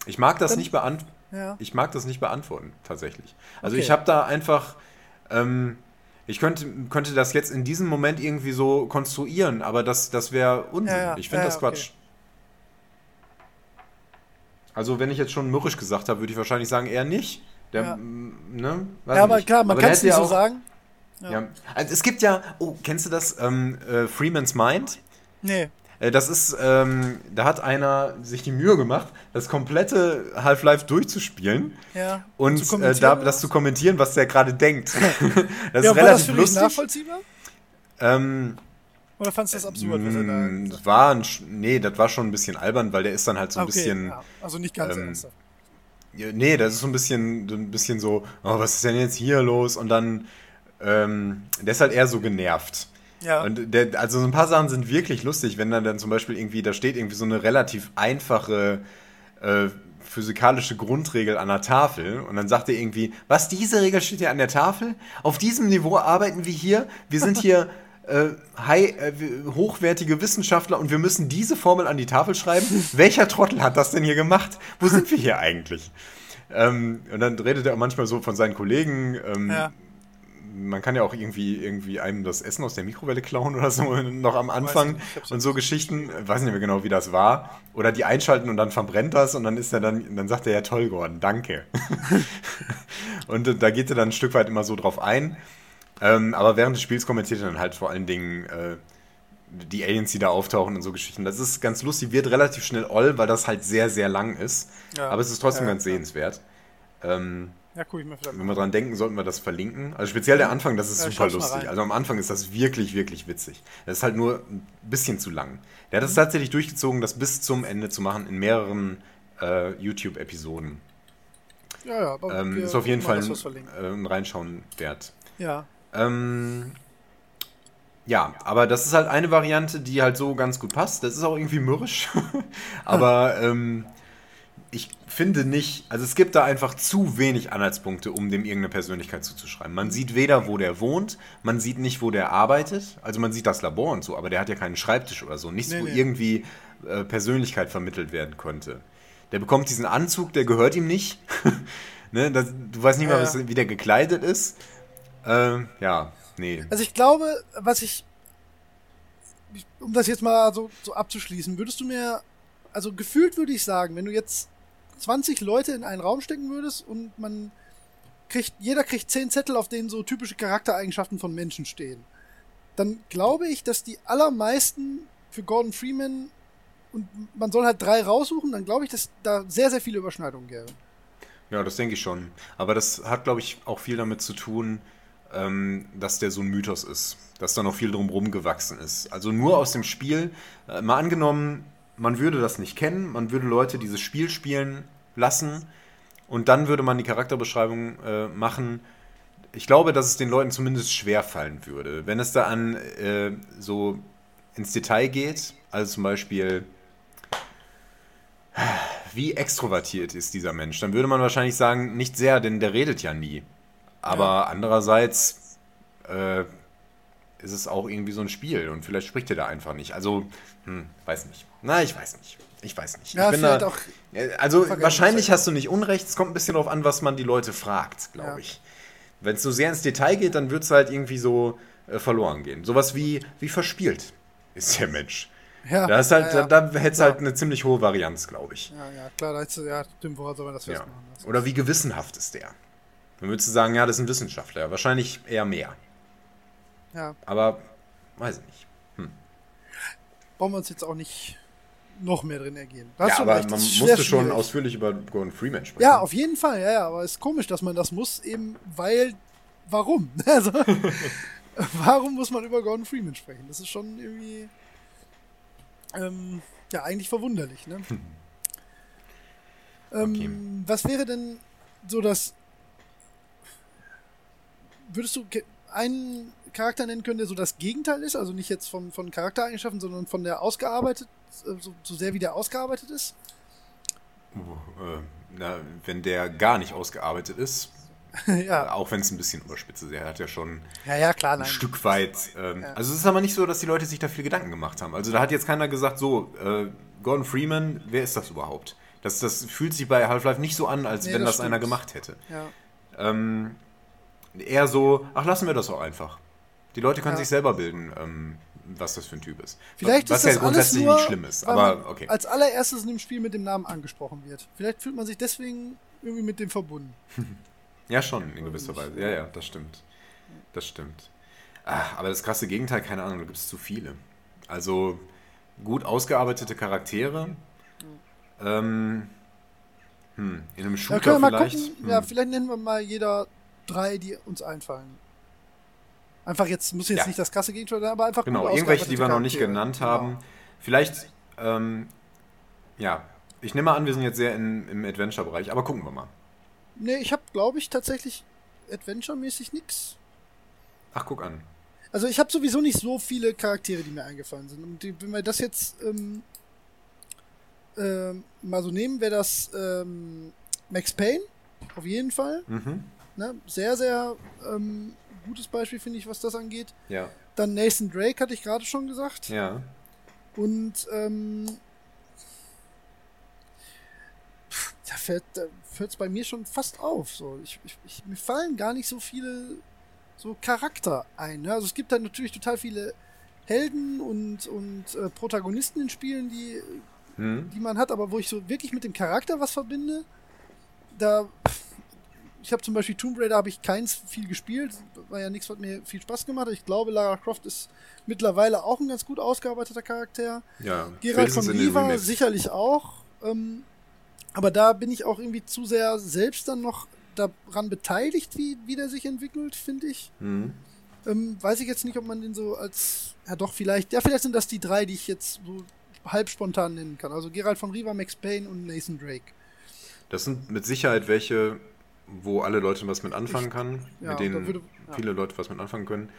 Ich mag das nicht beantworten. Ja. Ich mag das nicht beantworten, tatsächlich. Also okay. ich habe da einfach. Ähm, ich könnte, könnte das jetzt in diesem Moment irgendwie so konstruieren, aber das, das wäre Unsinn. Ja, ja. Ich finde das Quatsch. Okay. Also, wenn ich jetzt schon mürrisch gesagt habe, würde ich wahrscheinlich sagen, eher nicht. Der, ne? ja, aber nicht. klar, man kann es nicht so sagen. Ja. Also es gibt ja, oh, kennst du das? Ähm, äh, Freeman's Mind? Nee. Äh, das ist, ähm, da hat einer sich die Mühe gemacht, das komplette Half-Life durchzuspielen ja. und, äh, da, das zu kommentieren, was der gerade denkt. das ja, ist relativ war das für lustig. nachvollziehbar? Ähm, Oder fandest du das absurd, was er da mm, war ein, Nee, das war schon ein bisschen albern, weil der ist dann halt so ein okay, bisschen. Ja. Also nicht ganz ähm, ernsthaft. Nee, das ist so ein bisschen, ein bisschen so, oh, was ist denn jetzt hier los? Und dann, ähm, der ist halt eher so genervt. Ja. Und der, also so ein paar Sachen sind wirklich lustig, wenn dann, dann zum Beispiel irgendwie, da steht irgendwie so eine relativ einfache äh, physikalische Grundregel an der Tafel und dann sagt er irgendwie, was, diese Regel steht hier an der Tafel? Auf diesem Niveau arbeiten wir hier, wir sind hier äh, high, äh, hochwertige Wissenschaftler und wir müssen diese Formel an die Tafel schreiben. Welcher Trottel hat das denn hier gemacht? Wo sind wir hier eigentlich? Ähm, und dann redet er manchmal so von seinen Kollegen. Ähm, ja man kann ja auch irgendwie, irgendwie einem das Essen aus der Mikrowelle klauen oder so noch am Anfang nicht, und so Geschichten. Ich weiß nicht mehr genau, wie das war. Oder die einschalten und dann verbrennt das und dann ist er dann, dann sagt er ja toll, Gordon, danke. und da geht er dann ein Stück weit immer so drauf ein. Ähm, aber während des Spiels kommentiert er dann halt vor allen Dingen äh, die Aliens, die da auftauchen und so Geschichten. Das ist ganz lustig, wird relativ schnell all, weil das halt sehr, sehr lang ist. Ja. Aber es ist trotzdem ja, ganz sehenswert. Ähm, ja, guck ich mir vielleicht Wenn wir dran denken, sollten wir das verlinken. Also speziell der Anfang, das ist ja, super lustig. Also am Anfang ist das wirklich, wirklich witzig. Das ist halt nur ein bisschen zu lang. Der hat es mhm. tatsächlich durchgezogen, das bis zum Ende zu machen, in mehreren äh, YouTube-Episoden. Ja, ja, aber ähm, ist auf jeden Fall ein, äh, ein, Reinschauen wert. Ja. Ähm, ja, aber das ist halt eine Variante, die halt so ganz gut passt. Das ist auch irgendwie mürrisch. aber ähm, ich finde nicht, also es gibt da einfach zu wenig Anhaltspunkte, um dem irgendeine Persönlichkeit zuzuschreiben. Man sieht weder, wo der wohnt, man sieht nicht, wo der arbeitet. Also man sieht das Labor und so, aber der hat ja keinen Schreibtisch oder so. Nichts, nee, wo nee. irgendwie äh, Persönlichkeit vermittelt werden könnte. Der bekommt diesen Anzug, der gehört ihm nicht. ne, das, du weißt nicht ja, mal, wie der gekleidet ist. Äh, ja, nee. Also ich glaube, was ich, um das jetzt mal so, so abzuschließen, würdest du mir also gefühlt würde ich sagen, wenn du jetzt 20 Leute in einen Raum stecken würdest und man kriegt, jeder kriegt 10 Zettel, auf denen so typische Charaktereigenschaften von Menschen stehen, dann glaube ich, dass die allermeisten für Gordon Freeman und man soll halt drei raussuchen, dann glaube ich, dass da sehr, sehr viele Überschneidungen gäbe. Ja, das denke ich schon. Aber das hat, glaube ich, auch viel damit zu tun, ähm, dass der so ein Mythos ist. Dass da noch viel drumherum gewachsen ist. Also nur aus dem Spiel, äh, mal angenommen, man würde das nicht kennen, man würde Leute dieses Spiel spielen lassen und dann würde man die Charakterbeschreibung äh, machen. Ich glaube, dass es den Leuten zumindest schwer fallen würde. Wenn es da an äh, so ins Detail geht, also zum Beispiel, wie extrovertiert ist dieser Mensch, dann würde man wahrscheinlich sagen, nicht sehr, denn der redet ja nie. Aber ja. andererseits äh, ist es auch irgendwie so ein Spiel und vielleicht spricht er da einfach nicht. Also, hm, weiß nicht. Na, ich weiß nicht. Ich weiß nicht. Ja, ich bin da, auch äh, also wahrscheinlich hast du nicht Unrecht. Es kommt ein bisschen darauf an, was man die Leute fragt, glaube ja. ich. Wenn es so sehr ins Detail geht, dann wird es halt irgendwie so äh, verloren gehen. Sowas wie, wie verspielt ist der Mensch. Ja, da ist halt, ja, ja. da, da hätte es halt eine ziemlich hohe Varianz, glaube ich. Ja, ja, klar, da hättest du, ja, stimmt, woran soll man das festmachen? Ja. Oder wie gewissenhaft ist der? Dann würdest du sagen, ja, das ist ein Wissenschaftler. Wahrscheinlich eher mehr. Ja. Aber, weiß ich nicht. Hm. Brauchen wir uns jetzt auch nicht noch mehr drin ergehen. ja, aber recht, man musste schon ausführlich über Gordon Freeman sprechen. Ja, auf jeden Fall, ja, ja, aber es ist komisch, dass man das muss, eben weil, warum? Also, warum muss man über Gordon Freeman sprechen? Das ist schon irgendwie, ähm, ja, eigentlich verwunderlich, ne? ähm, okay. Was wäre denn so das, würdest du einen Charakter nennen können, der so das Gegenteil ist? Also nicht jetzt vom, von Charaktereigenschaften, sondern von der ausgearbeitet, äh, so, so sehr wie der ausgearbeitet ist? Uh, äh, na, wenn der gar nicht ausgearbeitet ist, ja. auch wenn es ein bisschen überspitzt ist, er hat ja schon ja, ja, klar, ein Stück weit. Ähm, ja. Also es ist aber nicht so, dass die Leute sich da viel Gedanken gemacht haben. Also da hat jetzt keiner gesagt, so, äh, Gordon Freeman, wer ist das überhaupt? Das, das fühlt sich bei Half-Life nicht so an, als nee, wenn das, das einer gemacht hätte. Ja. Ähm, eher so, ach, lassen wir das auch einfach. Die Leute können ja. sich selber bilden, ähm, was das für ein Typ ist. Vielleicht was ist das ja grundsätzlich nur, nicht schlimm ist, aber okay. Als allererstes in dem Spiel mit dem Namen angesprochen wird. Vielleicht fühlt man sich deswegen irgendwie mit dem verbunden. ja, schon, in gewisser Weise. Ja, ja, das stimmt. Das stimmt. Ach, aber das krasse Gegenteil, keine Ahnung, da gibt es zu viele. Also gut ausgearbeitete Charaktere. Ähm, hm, in einem Shooter ja, vielleicht. Gucken, ja, hm. vielleicht nennen wir mal jeder drei, die uns einfallen. Einfach jetzt, muss jetzt ja. nicht das krasse Gegenteil sein, aber einfach Genau, irgendwelche, die wir noch nicht genannt haben. Genau. Vielleicht, ähm, ja, ich nehme mal an, wir sind jetzt sehr in, im Adventure-Bereich, aber gucken wir mal. Nee, ich habe, glaube ich, tatsächlich Adventure-mäßig nichts. Ach, guck an. Also ich habe sowieso nicht so viele Charaktere, die mir eingefallen sind. Und die, wenn wir das jetzt ähm, ähm, mal so nehmen, wäre das ähm, Max Payne, auf jeden Fall. Mhm. Ne? Sehr, sehr ähm, gutes Beispiel, finde ich, was das angeht. Ja. Dann Nathan Drake, hatte ich gerade schon gesagt. Ja. Und ähm, da fällt es bei mir schon fast auf. So. Ich, ich, ich, mir fallen gar nicht so viele so Charakter ein. Ne? Also es gibt da natürlich total viele Helden und, und äh, Protagonisten in Spielen, die, Hm. die man hat, aber wo ich so wirklich mit dem Charakter was verbinde, da ich habe zum Beispiel Tomb Raider habe ich keins viel gespielt, war ja nichts, was mir viel Spaß gemacht hat. Ich glaube, Lara Croft ist mittlerweile auch ein ganz gut ausgearbeiteter Charakter. Ja. Geralt von Riva sicherlich auch. Ähm, aber da bin ich auch irgendwie zu sehr selbst dann noch daran beteiligt, wie, wie der sich entwickelt, finde ich. Mhm. Ähm, weiß ich jetzt nicht, ob man den so als. Ja, doch, vielleicht. Ja, vielleicht sind das die drei, die ich jetzt so halb spontan nennen kann. Also Geralt von Riva, Max Payne und Nathan Drake. Das sind mit Sicherheit welche, wo alle Leute was mit anfangen kann, Ja, mit denen würde- ja. viele Leute was mit anfangen können.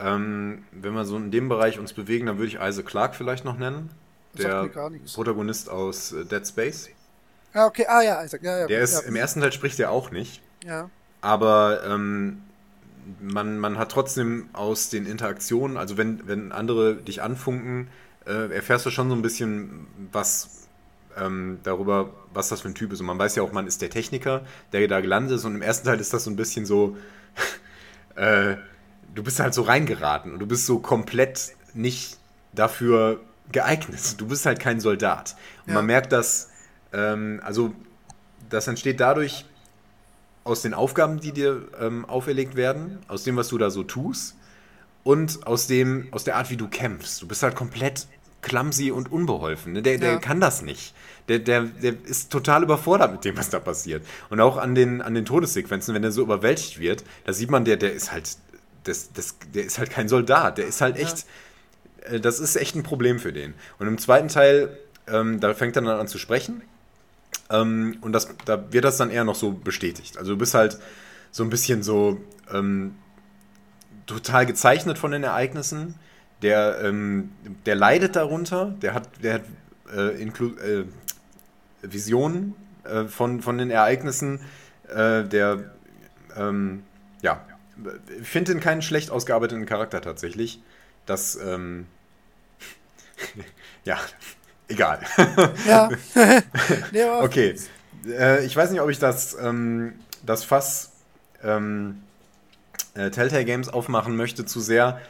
Ähm, wenn wir so in dem Bereich uns bewegen, dann würde ich Isaac Clarke vielleicht noch nennen. Der. Protagonist aus äh, Dead Space. Ah, okay. Ah, ja, Isaac. Ja, ja, Der ist ja. im ersten Teil spricht er auch nicht, Ja. aber ähm, man, man hat trotzdem aus den Interaktionen, also wenn, wenn andere dich anfunken, äh, erfährst du schon so ein bisschen was ähm, darüber, was das für ein Typ ist. Und man weiß ja auch, man ist der Techniker, der da gelandet ist. Und im ersten Teil ist das so ein bisschen so, äh, du bist halt so reingeraten und du bist so komplett nicht dafür geeignet. Du bist halt kein Soldat. Und Ja. man merkt das, ähm, also das entsteht dadurch aus den Aufgaben, die dir ähm, auferlegt werden, aus dem, was du da so tust und aus dem, aus der Art, wie du kämpfst. Du bist halt komplett clumsy und unbeholfen. Ne? Der, der Ja. kann das nicht. Der, der, der ist total überfordert mit dem, was da passiert. Und auch an den, an den Todessequenzen, wenn er so überwältigt wird, da sieht man, der, der ist halt, das, das, der ist halt kein Soldat. Der ist halt echt, äh, das ist echt ein Problem für den. Und im zweiten Teil, ähm, da fängt er dann an zu sprechen. Ähm, und das, da wird das dann eher noch so bestätigt. Also du bist halt so ein bisschen so ähm, total gezeichnet von den Ereignissen. Der, ähm, der leidet darunter, der hat, der hat äh, äh, Visionen äh, von, von den Ereignissen. Äh, der, ähm, ja, ich finde ihn keinen schlecht ausgearbeiteten Charakter tatsächlich. Das, ähm, ja, egal. Ja. Okay. Äh, ich weiß nicht, ob ich das, ähm, das Fass ähm, äh, Telltale Games aufmachen möchte zu sehr,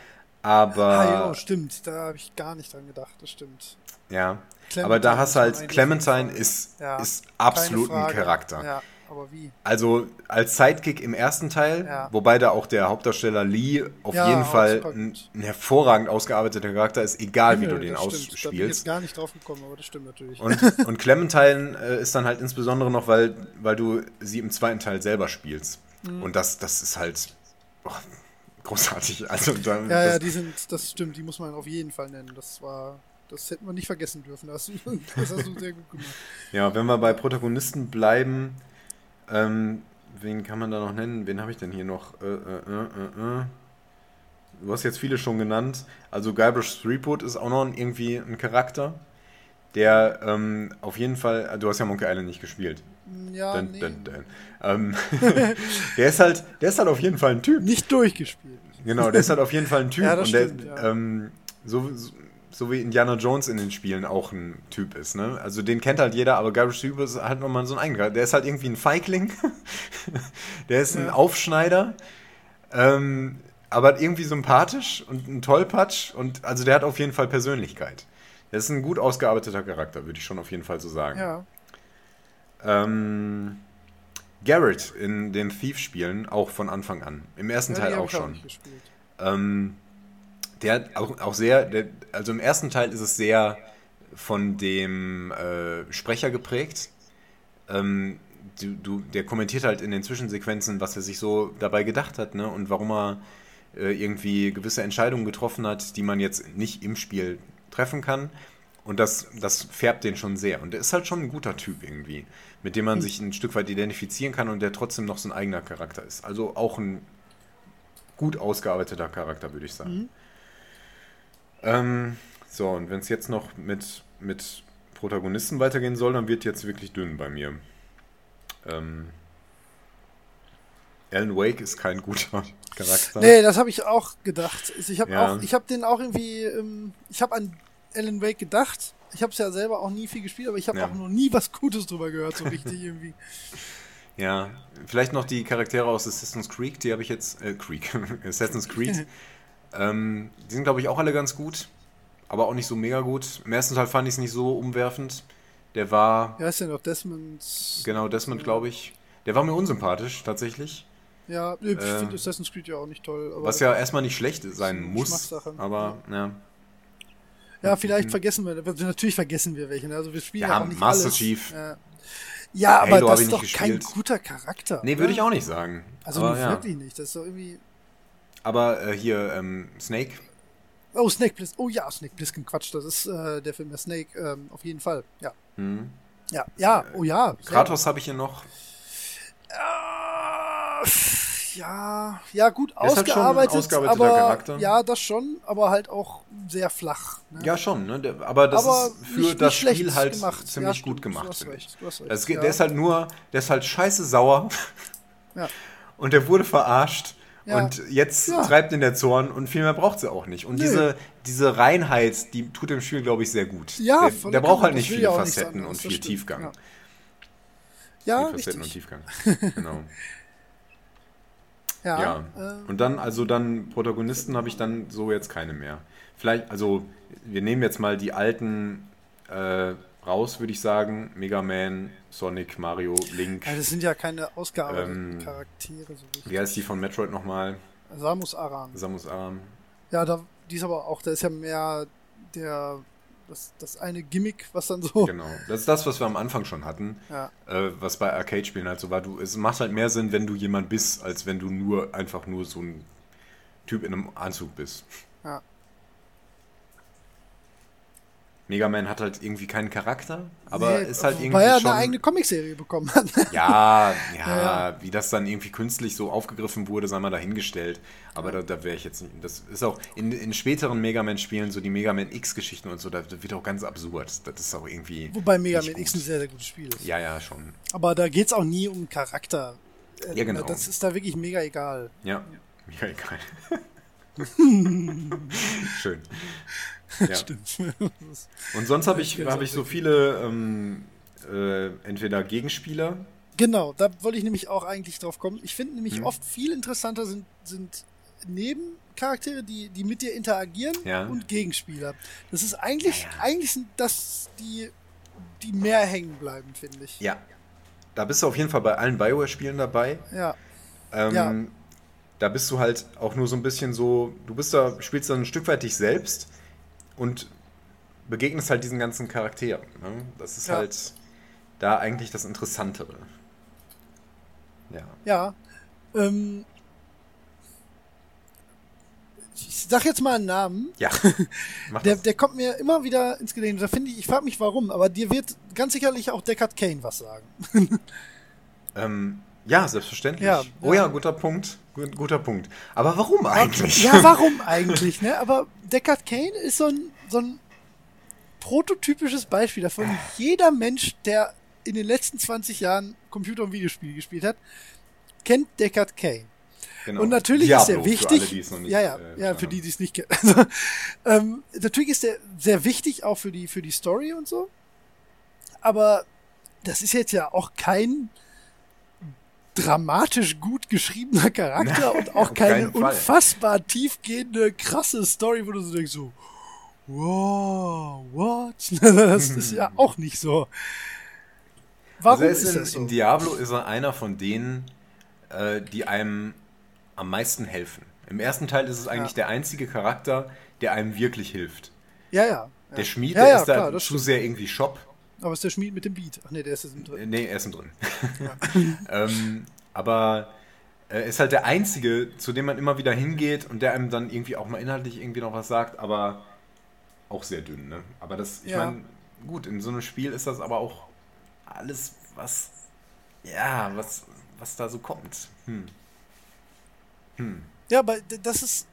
aber Ah, jo, stimmt. Da habe ich gar nicht dran gedacht. Das stimmt. ja. Clementine Aber da hast du halt, Clementine ist, Ja, ist absolut ein. Charakter. Ja, aber wie? Also als Sidekick im ersten Teil, Ja. wobei da auch der Hauptdarsteller Lee auf Ja, jeden Fall ein, ein hervorragend ausgearbeiteter Charakter ist, egal wie du den das stimmt. Da bin ich jetzt ausspielst. gar nicht drauf gekommen, aber das stimmt natürlich. Und, und Clementine äh, ist dann halt insbesondere noch, weil, weil du sie im zweiten Teil selber spielst. Mhm. Und das, das ist halt oh, großartig. Also da, ja, ja, die sind, das stimmt, die muss man auf jeden Fall nennen. Das war, das hätten wir nicht vergessen dürfen. Das, das hast du sehr gut gemacht. ja, wenn wir bei Protagonisten bleiben, ähm, wen kann man da noch nennen? Wen habe ich denn hier noch? Äh, äh, äh, äh, äh. Du hast jetzt viele schon genannt. Also Guybrush Threepwood ist auch noch irgendwie ein Charakter, der ähm, auf jeden Fall, du hast ja Monkey Island nicht gespielt. Ja, Dun, nee, dun, dun. Ähm, der ist halt, der ist halt auf jeden Fall ein Typ. nicht durchgespielt. Genau, der ist halt auf jeden Fall ein Typ. Ja, und der, stimmt, ja. ähm, so, so- wie Indiana Jones in den Spielen auch ein Typ ist. Ne? Also den kennt halt jeder, aber Guybrush Threepwood ist halt nochmal so ein eigener. Der ist halt irgendwie ein Feigling. der ist ein. Aufschneider. Ähm, aber irgendwie sympathisch und ein Tollpatsch. Und also der hat auf jeden Fall Persönlichkeit. Der ist ein gut ausgearbeiteter Charakter, würde ich schon auf jeden Fall so sagen. Ja, Ähm, Garrett in den Thief-Spielen auch von Anfang an. Im ersten ja, Teil auch schon. Ähm, der hat auch, auch sehr, der, also im ersten Teil ist es sehr von dem äh, Sprecher geprägt. Ähm, du, du, der kommentiert halt in den Zwischensequenzen, was er sich so dabei gedacht hat, ne? Und warum er äh, irgendwie gewisse Entscheidungen getroffen hat, die man jetzt nicht im Spiel treffen kann. Und das, das färbt den schon sehr. Und der ist halt schon ein guter Typ irgendwie, mit dem man sich ein Stück weit identifizieren kann und der trotzdem noch so ein eigener Charakter ist. Also auch ein gut ausgearbeiteter Charakter, würde ich sagen. Mhm. Ähm, so, und wenn es jetzt noch mit, mit Protagonisten weitergehen soll, dann wird jetzt wirklich dünn bei mir. Ähm, Alan Wake ist kein guter Charakter. Nee, das habe ich auch gedacht. Ich habe ja. auch, den auch irgendwie, ähm, ich habe an Alan Wake gedacht. Ich habe es ja selber auch nie viel gespielt, aber ich habe ja. auch noch nie was Gutes drüber gehört, so richtig irgendwie. Ja, vielleicht noch die Charaktere aus Assassin's Creed, die habe ich jetzt, äh, Creek, Assassin's Creed. ähm, die sind, glaube ich, auch alle ganz gut, aber auch nicht so mega gut. Im ersten Teil fand ich es nicht so umwerfend. Der war. Ja, ist ja noch Desmond. Genau, Desmond, glaube ich. Der war mir unsympathisch, tatsächlich. Ja, ich äh, finde Assassin's Creed ja auch nicht toll. was ja erstmal nicht schlecht sein muss. Aber, ja. Ja, vielleicht mhm. vergessen wir, natürlich vergessen wir welche. Ne? Also wir spielen ja, ja auch nicht Master alles. Chief. Ja, ja aber das ist doch kein guter Charakter. Nee, würde ich auch nicht sagen. Also aber, ja. wirklich nicht. Das ist doch irgendwie. Aber äh, hier, ähm, Snake. Oh, Snake Plissken. Oh ja, Snake Plissken, Quatsch. Das ist äh, der Film der Snake. Ähm, auf jeden Fall. Ja. Mhm. Ja, ja, oh ja. Kratos habe ich hier noch. Äh, ja, ja gut ausgearbeitet, ausgearbeiteter aber, Charakter. Ja, das schon, aber halt auch sehr flach. Ne? Ja, schon, ne? Aber das aber ist für nicht, das nicht Spiel halt gemacht. ziemlich ja, gut gemacht, finde ich. Also, ja. Der ist halt nur, der ist halt scheiße sauer. Ja. Und der wurde verarscht. Ja. Und jetzt ja. treibt ihn der Zorn und viel mehr braucht sie auch nicht. Und diese, diese Reinheit, die tut dem Spiel, glaube ich, sehr gut. Ja, der, der braucht halt nicht viele Facetten und viel Tiefgang. Ja, viel Facetten richtig. und Tiefgang. Genau. Ja. ja. Äh, und dann, also dann Protagonisten habe ich dann so jetzt keine mehr. Vielleicht, also wir nehmen jetzt mal die alten äh, raus, würde ich sagen. Mega Man, Sonic, Mario, Link. Ja, das sind ja keine ausgearbeiteten ähm, Charaktere. So richtig. Wie heißt die von Metroid nochmal? Samus Aran. Samus Aran. Ja, da, die ist aber auch, da ist ja mehr der das, das eine Gimmick, was dann so. Genau, das ist das, was wir am Anfang schon hatten. Ja. Äh, was bei Arcade-Spielen halt so war. Du, es macht halt mehr Sinn, wenn du jemand bist, als wenn du nur einfach nur so ein Typ in einem Anzug bist. Ja. Mega Man hat halt irgendwie keinen Charakter, aber nee, ist halt irgendwie. Weil er schon, eine eigene Comicserie bekommen hat. ja, ja, ja, wie das dann irgendwie künstlich so aufgegriffen wurde, sei mal dahingestellt. Aber da, da wäre ich jetzt nicht. Das ist auch in, in späteren Mega Man-Spielen, so die Mega Man X-Geschichten und so, da wird auch ganz absurd. Das ist auch irgendwie. Wobei Mega Man X ein sehr, sehr gutes Spiel ist. Ja, ja, schon. Aber da geht es auch nie um Charakter. Ja, genau. Das ist da wirklich mega egal. Ja, mega egal. Schön. Ja. Stimmt. Und sonst habe ich, hab ich so viele ähm, äh, entweder Gegenspieler. Genau, da wollte ich nämlich auch eigentlich drauf kommen. Ich finde nämlich hm. oft viel interessanter sind, sind Nebencharaktere, die, die mit dir interagieren ja. und Gegenspieler. Das ist eigentlich, ja, ja. eigentlich sind das die, die mehr hängen bleiben, finde ich. Ja. Da bist du auf jeden Fall bei allen Bioware-Spielen dabei. Ja. Ähm, ja. Da bist du halt auch nur so ein bisschen so, du bist da, spielst dann ein Stück weit dich selbst und begegnest halt diesen ganzen Charakteren. Ne? Das ist ja. halt da eigentlich das Interessantere. Ja. Ja. Ähm, ich sag jetzt mal einen Namen. Ja. der, der kommt mir immer wieder ins Gedächtnis. Da finde ich, ich frage mich warum, aber dir wird ganz sicherlich auch Deckard Kane was sagen. ähm, ja, selbstverständlich. Ja, oh ja, guter Punkt. Guter Punkt. Aber warum eigentlich? Ja, warum eigentlich? Ne? Aber Deckard Kane ist so ein, so ein prototypisches Beispiel davon. Jeder Mensch, der in den letzten 20 Jahren Computer- und Videospiele gespielt hat, kennt Deckard Kane. Genau. Und natürlich Diablo, ist er wichtig. Alle, nicht, ja, ja, äh, ja, für die, die es nicht kennen. Also, ähm, natürlich ist er sehr wichtig, auch für die, für die Story und so. Aber das ist jetzt ja auch kein dramatisch gut geschriebener Charakter Nein, und auch keine unfassbar tiefgehende, krasse Story, wo du so denkst so, wow, what? das ist ja auch nicht so. Warum also ist, ist in, das so? In Diablo ist er einer von denen, äh, die einem am meisten helfen. Im ersten Teil ist es eigentlich ja. der einzige Charakter, der einem wirklich hilft. Ja, ja. ja. Der Schmied, der ist da zu sehr irgendwie Shop aber ist der Schmied mit dem Beat? Ach nee, der ist jetzt drin. Nee, er ist drin. ähm, aber er ist halt der Einzige, zu dem man immer wieder hingeht und der einem dann irgendwie auch mal inhaltlich irgendwie noch was sagt, aber auch sehr dünn, ne? Aber das, ich ja. meine, gut, in so einem Spiel ist das aber auch alles, was, ja, was, was da so kommt. Hm. Hm. Ja, aber das ist.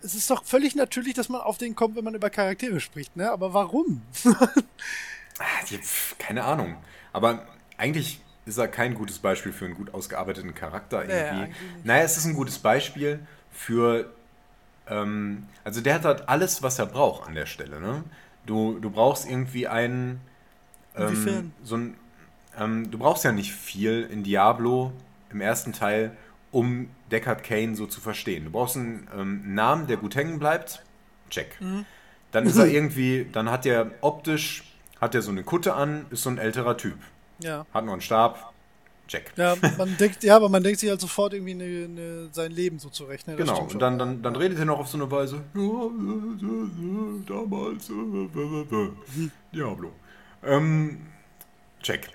Es ist doch völlig natürlich, dass man auf den kommt, wenn man über Charaktere spricht, ne? Aber warum? Ah, keine Ahnung. Aber eigentlich ist er kein gutes Beispiel für einen gut ausgearbeiteten Charakter irgendwie. Ja, naja, es ist ein gutes Beispiel für. Ähm, also der hat halt alles, was er braucht an der Stelle. Ne? Du, du brauchst irgendwie einen. Ähm, so ein, ähm, du brauchst ja nicht viel in Diablo im ersten Teil, um Deckard Kane so zu verstehen. Du brauchst einen ähm, Namen, der gut hängen bleibt. Check. Mhm. Dann ist er irgendwie, dann hat er optisch, hat er so eine Kutte an, ist so ein älterer Typ. Ja. Hat noch einen Stab. Check. Ja, man denkt, ja, aber man denkt sich halt sofort irgendwie eine, eine, sein Leben so zurecht. Ne? Genau, und dann, dann, dann redet er noch auf so eine Weise. Damals. Diablo. Ähm, check.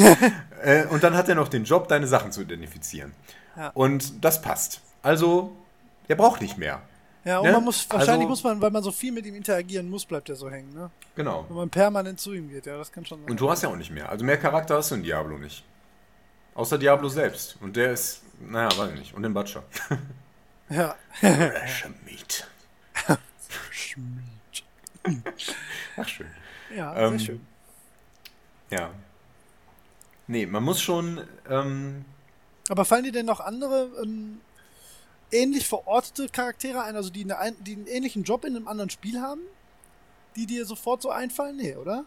äh, und dann hat er noch den Job, deine Sachen zu identifizieren. Ja. Und das passt. Also, er braucht nicht mehr. Ja, und ne? man muss, wahrscheinlich also, muss man, weil man so viel mit ihm interagieren muss, bleibt er so hängen, ne? Genau. Wenn man permanent zu ihm geht, ja, das kann schon sein. Und du hast ja auch nicht mehr. Also mehr Charakter hast du in Diablo nicht. Außer Diablo selbst. Und der ist, naja, weiß ich nicht. Und den Butcher. Ja. Schmied. Schmied. Ach, schön. Ja, ähm, sehr schön. Ja. Nee, man muss schon. Ähm, Aber fallen dir denn noch andere ähm, ähnlich verortete Charaktere ein, also die, eine, die einen ähnlichen Job in einem anderen Spiel haben? Die dir sofort so einfallen? Nee, oder?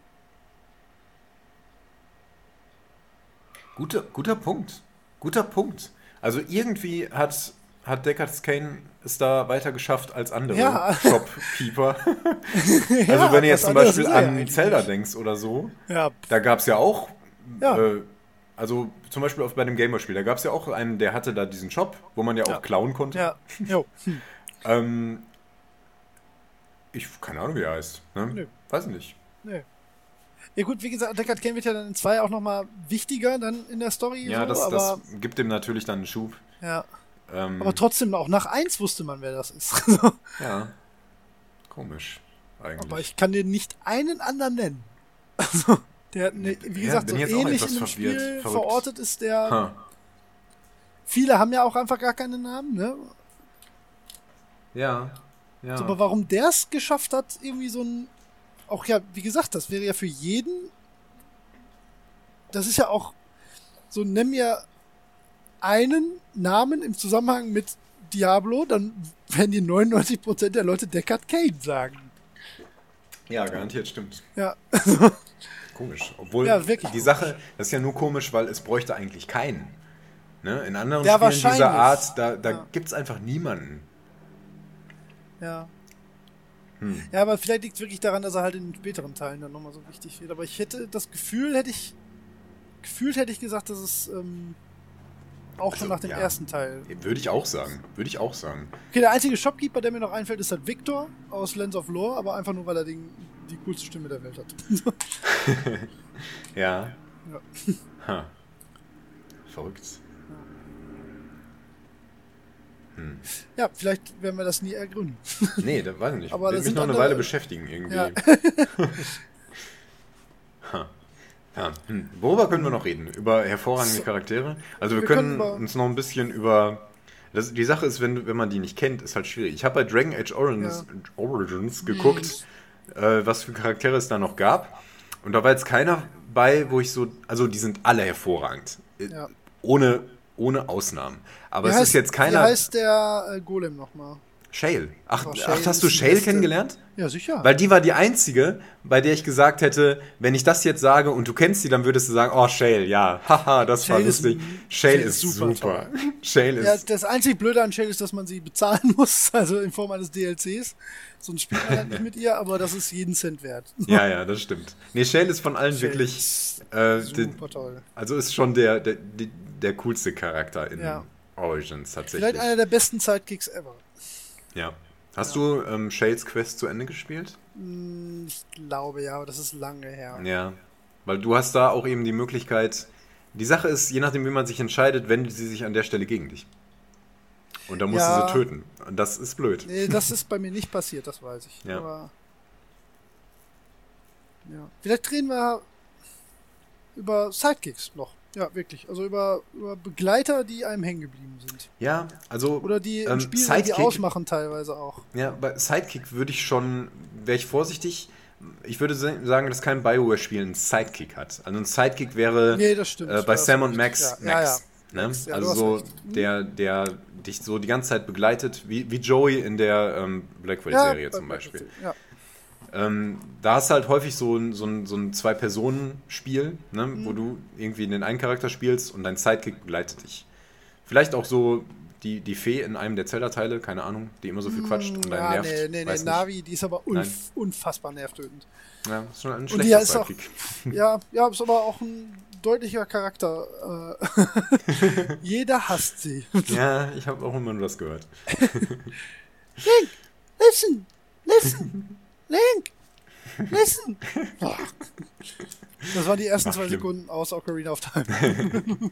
Guter, guter Punkt. Guter Punkt. Also irgendwie hat, hat Deckard Kane es da weiter geschafft als andere ja. Shopkeeper. also ja, wenn du jetzt zum Beispiel an Zelda denkst oder so, ja. da gab es ja auch, äh, also zum Beispiel auch bei dem Gamerspiel, da gab es ja auch einen, der hatte da diesen Shop, wo man ja auch klauen konnte. Ja, jo. Hm. ähm, ich, keine Ahnung, wie er heißt. Ne? Nö. Weiß nicht. Nee. Ja gut, wie gesagt, Deckard Kane wird ja dann in 2 auch nochmal wichtiger dann in der Story. Ja, so, das, das gibt dem natürlich dann einen Schub. Ja. Ähm, aber trotzdem, auch nach 1 wusste man, wer das ist. ja. Komisch, eigentlich. Aber ich kann dir nicht einen anderen nennen. Also, der, ne, wie gesagt, ja, so ähnlich in dem Spiel Verrückt. verortet ist der. Huh. Viele haben ja auch einfach gar keinen Namen, ne? Ja. ja. So, aber warum der es geschafft hat, irgendwie so ein auch ja, wie gesagt, das wäre ja für jeden. Das ist ja auch so, nimm mir einen Namen im Zusammenhang mit Diablo, dann werden die 99% der Leute Deckard Kane sagen. Ja, garantiert stimmt. Ja. komisch. Obwohl ja, die komisch. Sache, das ist ja nur komisch, weil es bräuchte eigentlich keinen. Ne? In anderen ja, Spielen dieser Art, da, da ja. gibt es einfach niemanden. Ja. Hm. Ja, aber vielleicht liegt es wirklich daran, dass er halt in den späteren Teilen dann nochmal so wichtig wird. Aber ich hätte das Gefühl, hätte ich gefühlt hätte ich gesagt, dass es ähm, auch also, schon nach dem ja, ersten Teil. Würde ich auch sagen. Würde ich auch sagen. Okay, der einzige Shopkeeper, der mir noch einfällt, ist halt Victor aus Lens of Lore, aber einfach nur, weil er den, die coolste Stimme der Welt hat. ja. ja. Ha. Verrückt. Hm. Ja, vielleicht werden wir das nie ergründen. Nee, das weiß ich nicht. Aber Wird mich noch eine Weile beschäftigen irgendwie. Ja. ja. Hm. Worüber können wir noch reden? Über hervorragende Charaktere? Also wir, wir können, können uns noch ein bisschen über... Das, die Sache ist, wenn, wenn man die nicht kennt, ist halt schwierig. Ich habe bei Dragon Age Origins, ja. Origins geguckt, mhm. Äh, was für Charaktere es da noch gab. Und da war jetzt keiner bei, wo ich so... Also die sind alle hervorragend. Ja. Ohne ohne Ausnahmen. Aber wie es heißt, ist jetzt keiner. Wie heißt der äh, Golem nochmal? Shale. Ach, oh, Shale ach hast du Shale kennengelernt? Ja, sicher. Weil die war die einzige, bei der ich gesagt hätte, wenn ich das jetzt sage und du kennst sie, dann würdest du sagen, oh, Shale, ja, haha, das Shale war lustig. Ist, Shale, ist super. super. Shale ist. Ja, das einzig Blöde an Shale ist, dass man sie bezahlen muss, also in Form eines DLCs. Sonst spielt man halt nicht mit ihr, aber das ist jeden Cent wert. Ja, ja, das stimmt. Nee, Shale ist von allen Shale wirklich. Äh, super toll. Also ist schon der, der, der coolste Charakter in ja. Origins tatsächlich. Vielleicht einer der besten Sidekicks ever. Ja. Hast ja. du ähm, Shades Quest zu Ende gespielt? Hm, ich glaube ja, aber das ist lange her. Ja. Weil du hast da auch eben die Möglichkeit. Die Sache ist, je nachdem, wie man sich entscheidet, wendet sie sich an der Stelle gegen dich. Und dann musst ja. du sie töten. Und das ist blöd. Nee, das ist bei mir nicht passiert, das weiß ich. Ja. Aber. Ja. Vielleicht drehen wir über Sidekicks noch. Ja, wirklich. Also über, über Begleiter, die einem hängen geblieben sind. Ja, also. Oder die ähm, im Spiel Sidekick, ausmachen teilweise auch. Ja, bei Sidekick würde ich schon, wäre ich vorsichtig. Ich würde sagen, dass kein Bioware-Spiel einen Sidekick hat. Also ein Sidekick wäre nee, äh, bei Sam und Max ja, Max. Ja, ja. Ne? Ja, also so der, der dich so die ganze Zeit begleitet, wie, wie Joey in der ähm, Blackwell-Serie zum Beispiel. Ja. Ähm, da hast du halt häufig so ein, so ein, so ein Zwei-Personen-Spiel, ne? Mhm. wo du irgendwie den einen Charakter spielst und dein Sidekick begleitet dich. Vielleicht auch so die, die Fee in einem der Zelda-Teile, keine Ahnung, die immer so viel quatscht und ja, nervt. Nee, nee, nee, Navi, die ist aber unf unfassbar nervtötend. Ja, ist schon ein schlechter Sidekick. Auch, ja, ja, ist aber auch ein deutlicher Charakter. Äh, jeder hasst sie. ja, ich habe auch immer nur das gehört. Link, listen, listen, Link, listen. Das waren die ersten Ach, zwei schlimm. Sekunden aus Ocarina of Time.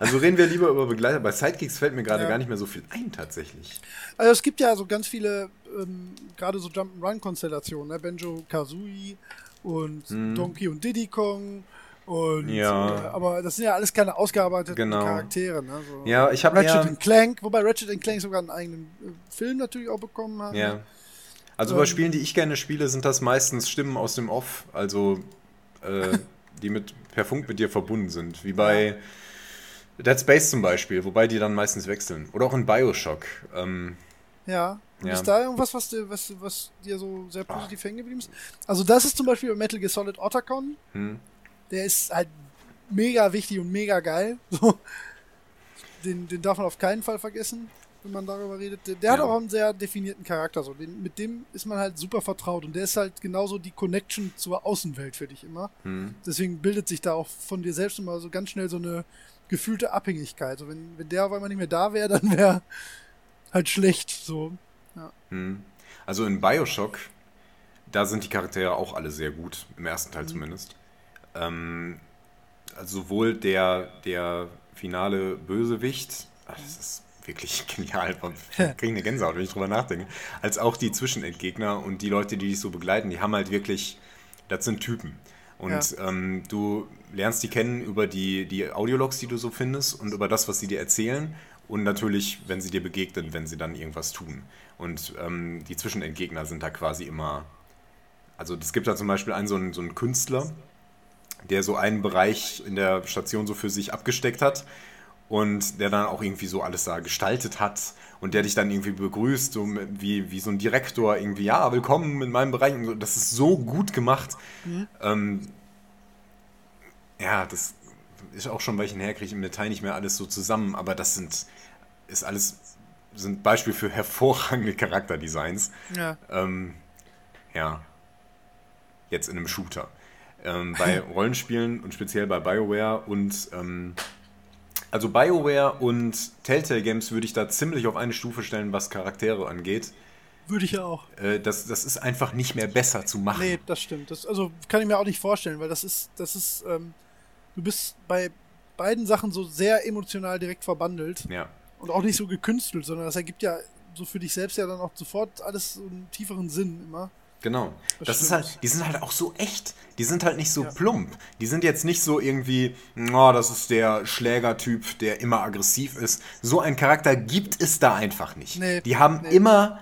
Also reden wir lieber über Begleiter. Bei Sidekicks fällt mir gerade ja. gar nicht mehr so viel ein, tatsächlich. Also es gibt ja so ganz viele, ähm, gerade so Jump'n'Run-Konstellationen, ne? Benjo Kazooie und hm. Donkey und Diddy Kong und, ja. Äh, aber das sind ja alles keine ausgearbeiteten genau. Charaktere. Ne? So ja, ich habe Ratchet Clank, wobei Ratchet Clank sogar einen eigenen äh, Film natürlich auch bekommen hat. Ja. Also bei Spielen, die ich gerne spiele, sind das meistens Stimmen aus dem Off, also äh, die mit per Funk mit dir verbunden sind, wie bei. Dead Space zum Beispiel, wobei die dann meistens wechseln. Oder auch in Bioshock. Ähm, ja. ja. Ist da irgendwas, was dir, was, was dir so sehr positiv hängen geblieben ist? Also das ist zum Beispiel bei Metal Gear Solid Otacon. Hm der ist halt mega wichtig und mega geil. So. Den, den darf man auf keinen Fall vergessen, wenn man darüber redet. Der, ja. hat auch einen sehr definierten Charakter. So. Den, mit dem ist man halt super vertraut und der ist halt genauso die Connection zur Außenwelt für dich immer. Mhm. Deswegen bildet sich da auch von dir selbst immer so ganz schnell so eine gefühlte Abhängigkeit. So, wenn, wenn der auf einmal nicht mehr da wäre, dann wäre halt schlecht. So. Ja. Mhm. Also in Bioshock, da sind die Charaktere auch alle sehr gut, im ersten Teil mhm. zumindest. Ähm, also sowohl der, der finale Bösewicht, ach, das ist wirklich genial, ich kriege eine Gänsehaut, wenn ich drüber nachdenke, als auch die Zwischenendgegner und die Leute, die dich so begleiten, die haben halt wirklich, das sind Typen. Und ja. ähm, du lernst die kennen über die, die Audiologs, die du so findest und über das, was sie dir erzählen und natürlich, wenn sie dir begegnen, wenn sie dann irgendwas tun. Und ähm, die Zwischenendgegner sind da quasi immer. Also es gibt da zum Beispiel einen so einen, so einen Künstler, der so einen Bereich in der Station so für sich abgesteckt hat und der dann auch irgendwie so alles da gestaltet hat und der dich dann irgendwie begrüßt, so wie, wie so ein Direktor irgendwie, ja, willkommen in meinem Bereich. Und das ist so gut gemacht. Mhm. Ähm, ja, das ist auch schon Weichen her, kriege ich im Detail nicht mehr alles so zusammen, aber das sind, ist alles, sind Beispiele für hervorragende Charakterdesigns. Ja. Ähm, ja. Jetzt in einem Shooter ähm, bei Rollenspielen und speziell bei BioWare und ähm, also BioWare und Telltale Games würde ich da ziemlich auf eine Stufe stellen, was Charaktere angeht. Würde ich ja auch. Äh, das, das ist einfach nicht mehr besser zu machen. Nee, das stimmt. Das, also kann ich mir auch nicht vorstellen, weil das ist, das ist, ähm, du bist bei beiden Sachen so sehr emotional direkt verbandelt. Ja. Und auch nicht so gekünstelt, sondern das ergibt ja so für dich selbst ja dann auch sofort alles so einen tieferen Sinn immer. Genau. Das, das ist halt, die sind halt auch so echt. Die sind halt nicht so ja. plump. Die sind jetzt nicht so irgendwie, oh, das ist der Schlägertyp, der immer aggressiv ist. So einen Charakter gibt es da einfach nicht. Nee, die haben nee. immer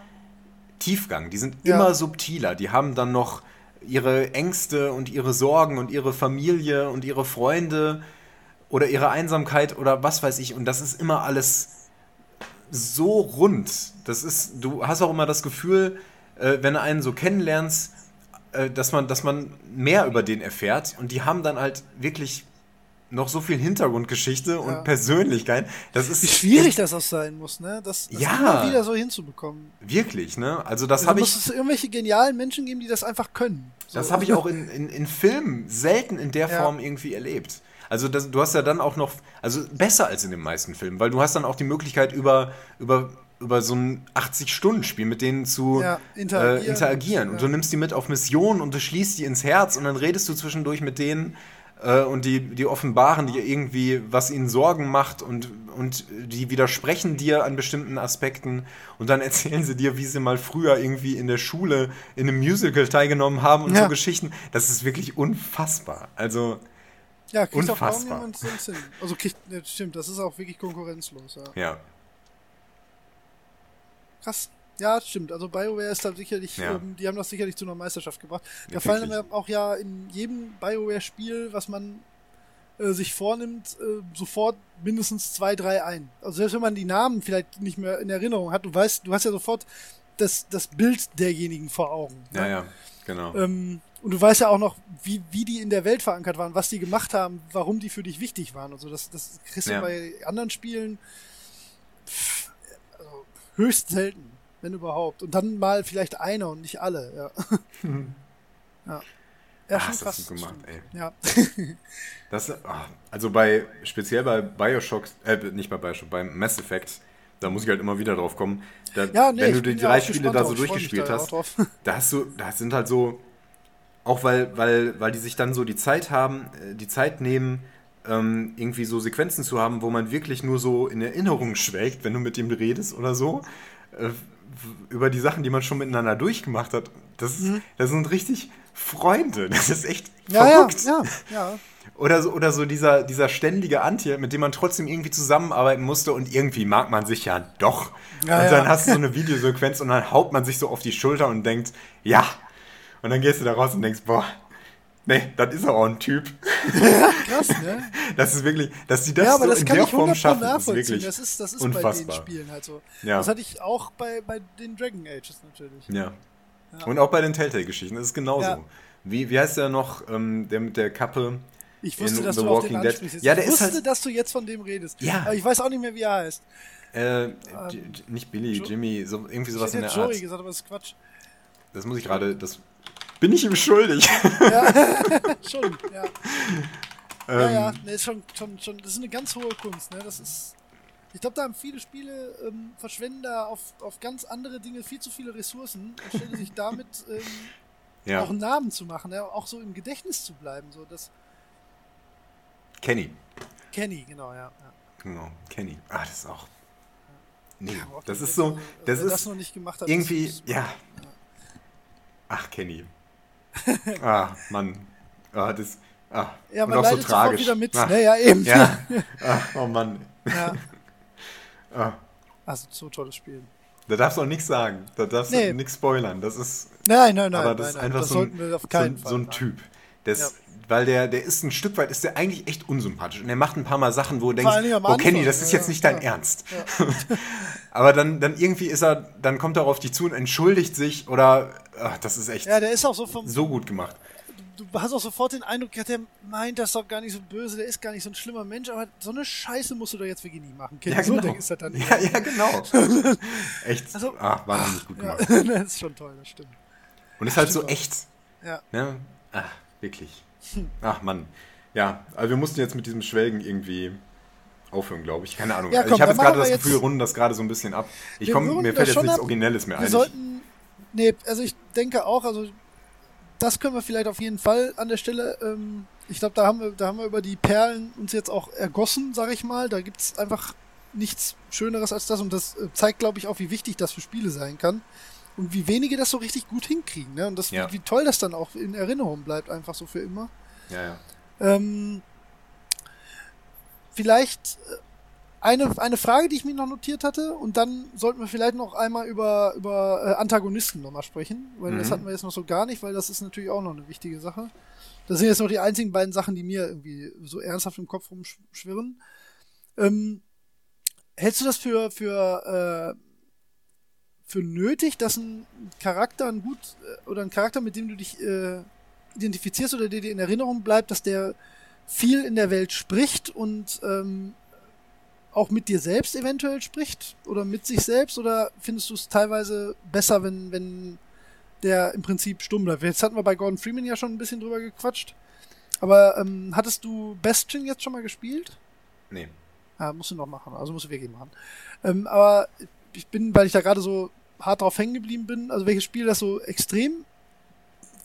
Tiefgang, die sind ja. immer subtiler. Die haben dann noch ihre Ängste und ihre Sorgen und ihre Familie und ihre Freunde oder ihre Einsamkeit oder was weiß ich. Und das ist immer alles so rund. Das ist, du hast auch immer das Gefühl, äh, wenn du einen so kennenlernst, äh, dass, man, dass man mehr über den erfährt. Und die haben dann halt wirklich noch so viel Hintergrundgeschichte und ja. Persönlichkeit. Das ist Wie schwierig das auch sein muss, ne? Das, das ja, immer wieder so hinzubekommen. Wirklich, ne? Also das also habe ich. Muss es irgendwelche genialen Menschen geben, die das einfach können. So. Das habe ich auch in, in, in Filmen selten in der ja. Form irgendwie erlebt. Also das, du hast ja dann auch noch, also besser als in den meisten Filmen, weil du hast dann auch die Möglichkeit über, über über so ein 80-Stunden-Spiel mit denen zu ja, interagieren. Äh, interagieren. Und ja. du nimmst die mit auf Missionen und du schließt die ins Herz und dann redest du zwischendurch mit denen äh, und die, die offenbaren dir irgendwie, was ihnen Sorgen macht und, und die widersprechen dir an bestimmten Aspekten und dann erzählen sie dir, wie sie mal früher irgendwie in der Schule in einem Musical teilgenommen haben und ja. so Geschichten. Das ist wirklich unfassbar. Also Ja, kriegt Unfassbar. auch kaum jemand sonst hin. Also kriegt, stimmt, das ist auch wirklich konkurrenzlos, ja. Ja. Krass. Ja, stimmt. Also BioWare ist da sicherlich, Ja. ähm, die haben das sicherlich zu einer Meisterschaft gebracht. Da Ja, fallen mir auch ja in jedem BioWare-Spiel, was man äh, sich vornimmt, äh, sofort mindestens zwei, drei ein. Also selbst wenn man die Namen vielleicht nicht mehr in Erinnerung hat, du weißt, du hast ja sofort das, das Bild derjenigen vor Augen. Ja, ne? ja, genau. Ähm, und du weißt ja auch noch, wie, wie die in der Welt verankert waren, was die gemacht haben, warum die für dich wichtig waren und so. Das, das kriegst du Ja. bei anderen Spielen pff, also höchst selten, wenn überhaupt. Und dann mal vielleicht einer und nicht alle, ja. ja. Ja, Ah, schon krass. gut gemacht, ey. Ja. Das, ah, also bei, speziell bei Bioshock, äh, nicht bei Bioshock, bei Mass Effect, da muss ich halt immer wieder drauf kommen. Da, ja, nee, wenn du die drei Spiele da so durchgespielt da hast, da hast du, da sind halt so, auch weil, weil, weil die sich dann so die Zeit haben, äh, die Zeit nehmen, ähm, irgendwie so Sequenzen zu haben, wo man wirklich nur so in Erinnerung schwelgt, wenn du mit ihm redest oder so, äh, über die Sachen, die man schon miteinander durchgemacht hat. Das, ist, das sind richtig Freunde. Das ist echt Mhm. Ja, ja, verrückt. ja, ja. Oder so, oder so dieser, dieser ständige Antje, mit dem man trotzdem irgendwie zusammenarbeiten musste und irgendwie mag man sich ja doch. Ja, und dann ja. hast du so eine Videosequenz und dann haut man sich so auf die Schulter und denkt, ja. Und dann gehst du da raus und denkst, boah, nee, das ist auch ein Typ. Krass, ne? Das ist wirklich, dass die das ja, aber so das in kann der ich Form 100% schaffen, ist nachvollziehen. wirklich Das ist, das ist bei den unfassbar. Spielen halt so. Ja. Das hatte ich auch bei, bei den Dragon Ages natürlich. Ja. Und auch bei den Telltale-Geschichten, das ist genauso. Ja. Wie, wie heißt der noch, ähm, der mit der Kappe? Ich wusste, in dass The du Walking Dead. Ja, der ich ist wusste, halt- dass du jetzt von dem redest. Ja. Aber ich weiß auch nicht mehr, wie er heißt. Äh, J- nicht Billy, Jo- Jimmy, so, irgendwie Ich sowas in hätte der Joey Art. gesagt, aber das ist Quatsch. Das muss ich gerade, das bin ich ihm schuldig. Schon, ja. Ähm, ja, ja, ne, ist schon, schon, schon, das ist eine ganz hohe Kunst, ne? Das ist. Ich glaube, da haben viele Spiele, ähm, verschwenden da auf, auf ganz andere Dinge viel zu viele Ressourcen, anstelle sich damit ähm, Ja, auch einen Namen zu machen, ne? auch so im Gedächtnis zu bleiben. So, das Kenny. Kenny, genau, ja. ja. Genau, Kenny. Ah, das ist auch. Nee, Aber auch das ist so, das ist das noch nicht gemacht hat, irgendwie, ja. Ach, Kenny. Ah, Mann. Ah, das, ah. Ja, Und man auch so tragisch. wieder mit. Ah, Ne, ja, eben. Ja. Ah, oh Mann. ja. Ah. Also, so tolles Spiel. Da darfst du auch nichts sagen. Da darfst Nee. du nichts spoilern. Das ist, Nein, nein, nein. aber das nein, ist nein. einfach das so ein, wir auf so, keinen ein, Fall. so ein. Typ. Das, Ja. Weil der, der ist ein Stück weit, ist der eigentlich echt unsympathisch. Und er macht ein paar Mal Sachen, wo du denkst, oh Kenny, das ist ja, jetzt nicht ja. dein Ernst. aber dann, dann irgendwie ist er, dann kommt er auf dich zu und entschuldigt sich oder, ach, das ist echt Ja, der ist auch so vom. so gut gemacht. Du hast auch sofort den Eindruck, ja, der meint das doch gar nicht so böse, der ist gar nicht so ein schlimmer Mensch, aber so eine Scheiße musst du doch jetzt wirklich nie machen. Kenny, Ja, so genau. der ist das dann Ja, ja, genau. Echt, Also- ah, wahnsinnig gut Ja, gemacht. das ist schon toll, das stimmt. Und ist halt so echt. Ja. Ne? Ach, wirklich. Ach, Mann. Ja, also wir mussten jetzt mit diesem Schwelgen irgendwie aufhören, glaube ich. Keine Ahnung. Ja, komm, ich habe jetzt gerade das wir Gefühl, wir runden das gerade so ein bisschen ab. Ich Wir komm, mir fällt jetzt nichts ab. Originelles mehr Wir ein. sollten. Nee, also ich denke auch, also das können wir vielleicht auf jeden Fall an der Stelle. Ähm, ich glaube, da haben wir, da haben wir über die Perlen uns jetzt auch ergossen, sag ich mal. Da gibt's einfach nichts Schöneres als das und das äh, zeigt, glaube ich, auch, wie wichtig das für Spiele sein kann. Und wie wenige das so richtig gut hinkriegen, ne? Und das, Ja. wie, wie toll das dann auch in Erinnerung bleibt, einfach so für immer. ja, ja. Ähm, vielleicht äh, eine, eine Frage, die ich mir noch notiert hatte, und dann sollten wir vielleicht noch einmal über, über äh, Antagonisten nochmal sprechen, weil das Mhm. hatten wir jetzt noch so gar nicht, weil das ist natürlich auch noch eine wichtige Sache. Das sind jetzt noch die einzigen beiden Sachen, die mir irgendwie so ernsthaft im Kopf rumschwirren. Ähm, hältst du das für, für, äh, für nötig, dass ein Charakter, ein gut, äh, oder ein Charakter, mit dem du dich äh, identifizierst oder der dir in Erinnerung bleibt, dass der viel in der Welt spricht und ähm, auch mit dir selbst eventuell spricht oder mit sich selbst oder findest du es teilweise besser, wenn, wenn der im Prinzip stumm bleibt? Jetzt hatten wir bei Gordon Freeman ja schon ein bisschen drüber gequatscht. Aber ähm, hattest du Bastion jetzt schon mal gespielt? Nee. Ja, musst du noch machen, also musst du wirklich machen. Ähm, aber ich bin, weil ich da gerade so hart drauf hängen geblieben bin, also welches Spiel das so extrem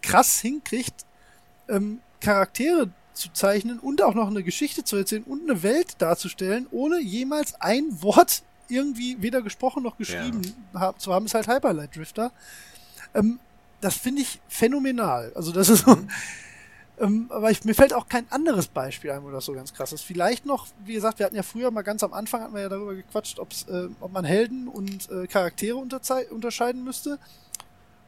krass hinkriegt, ähm, Charaktere zu zeichnen und auch noch eine Geschichte zu erzählen und eine Welt darzustellen, ohne jemals ein Wort irgendwie weder gesprochen noch geschrieben hab, zu haben, ist halt Hyperlight Drifter. Ähm, das finde ich phänomenal. Also das ist so, Ähm, aber ich, mir fällt auch kein anderes Beispiel ein, wo das so ganz krass ist. Vielleicht noch, wie gesagt, wir hatten ja früher mal ganz am Anfang hatten wir ja darüber gequatscht, ob's, äh, ob man Helden und äh, Charaktere unterscheiden müsste.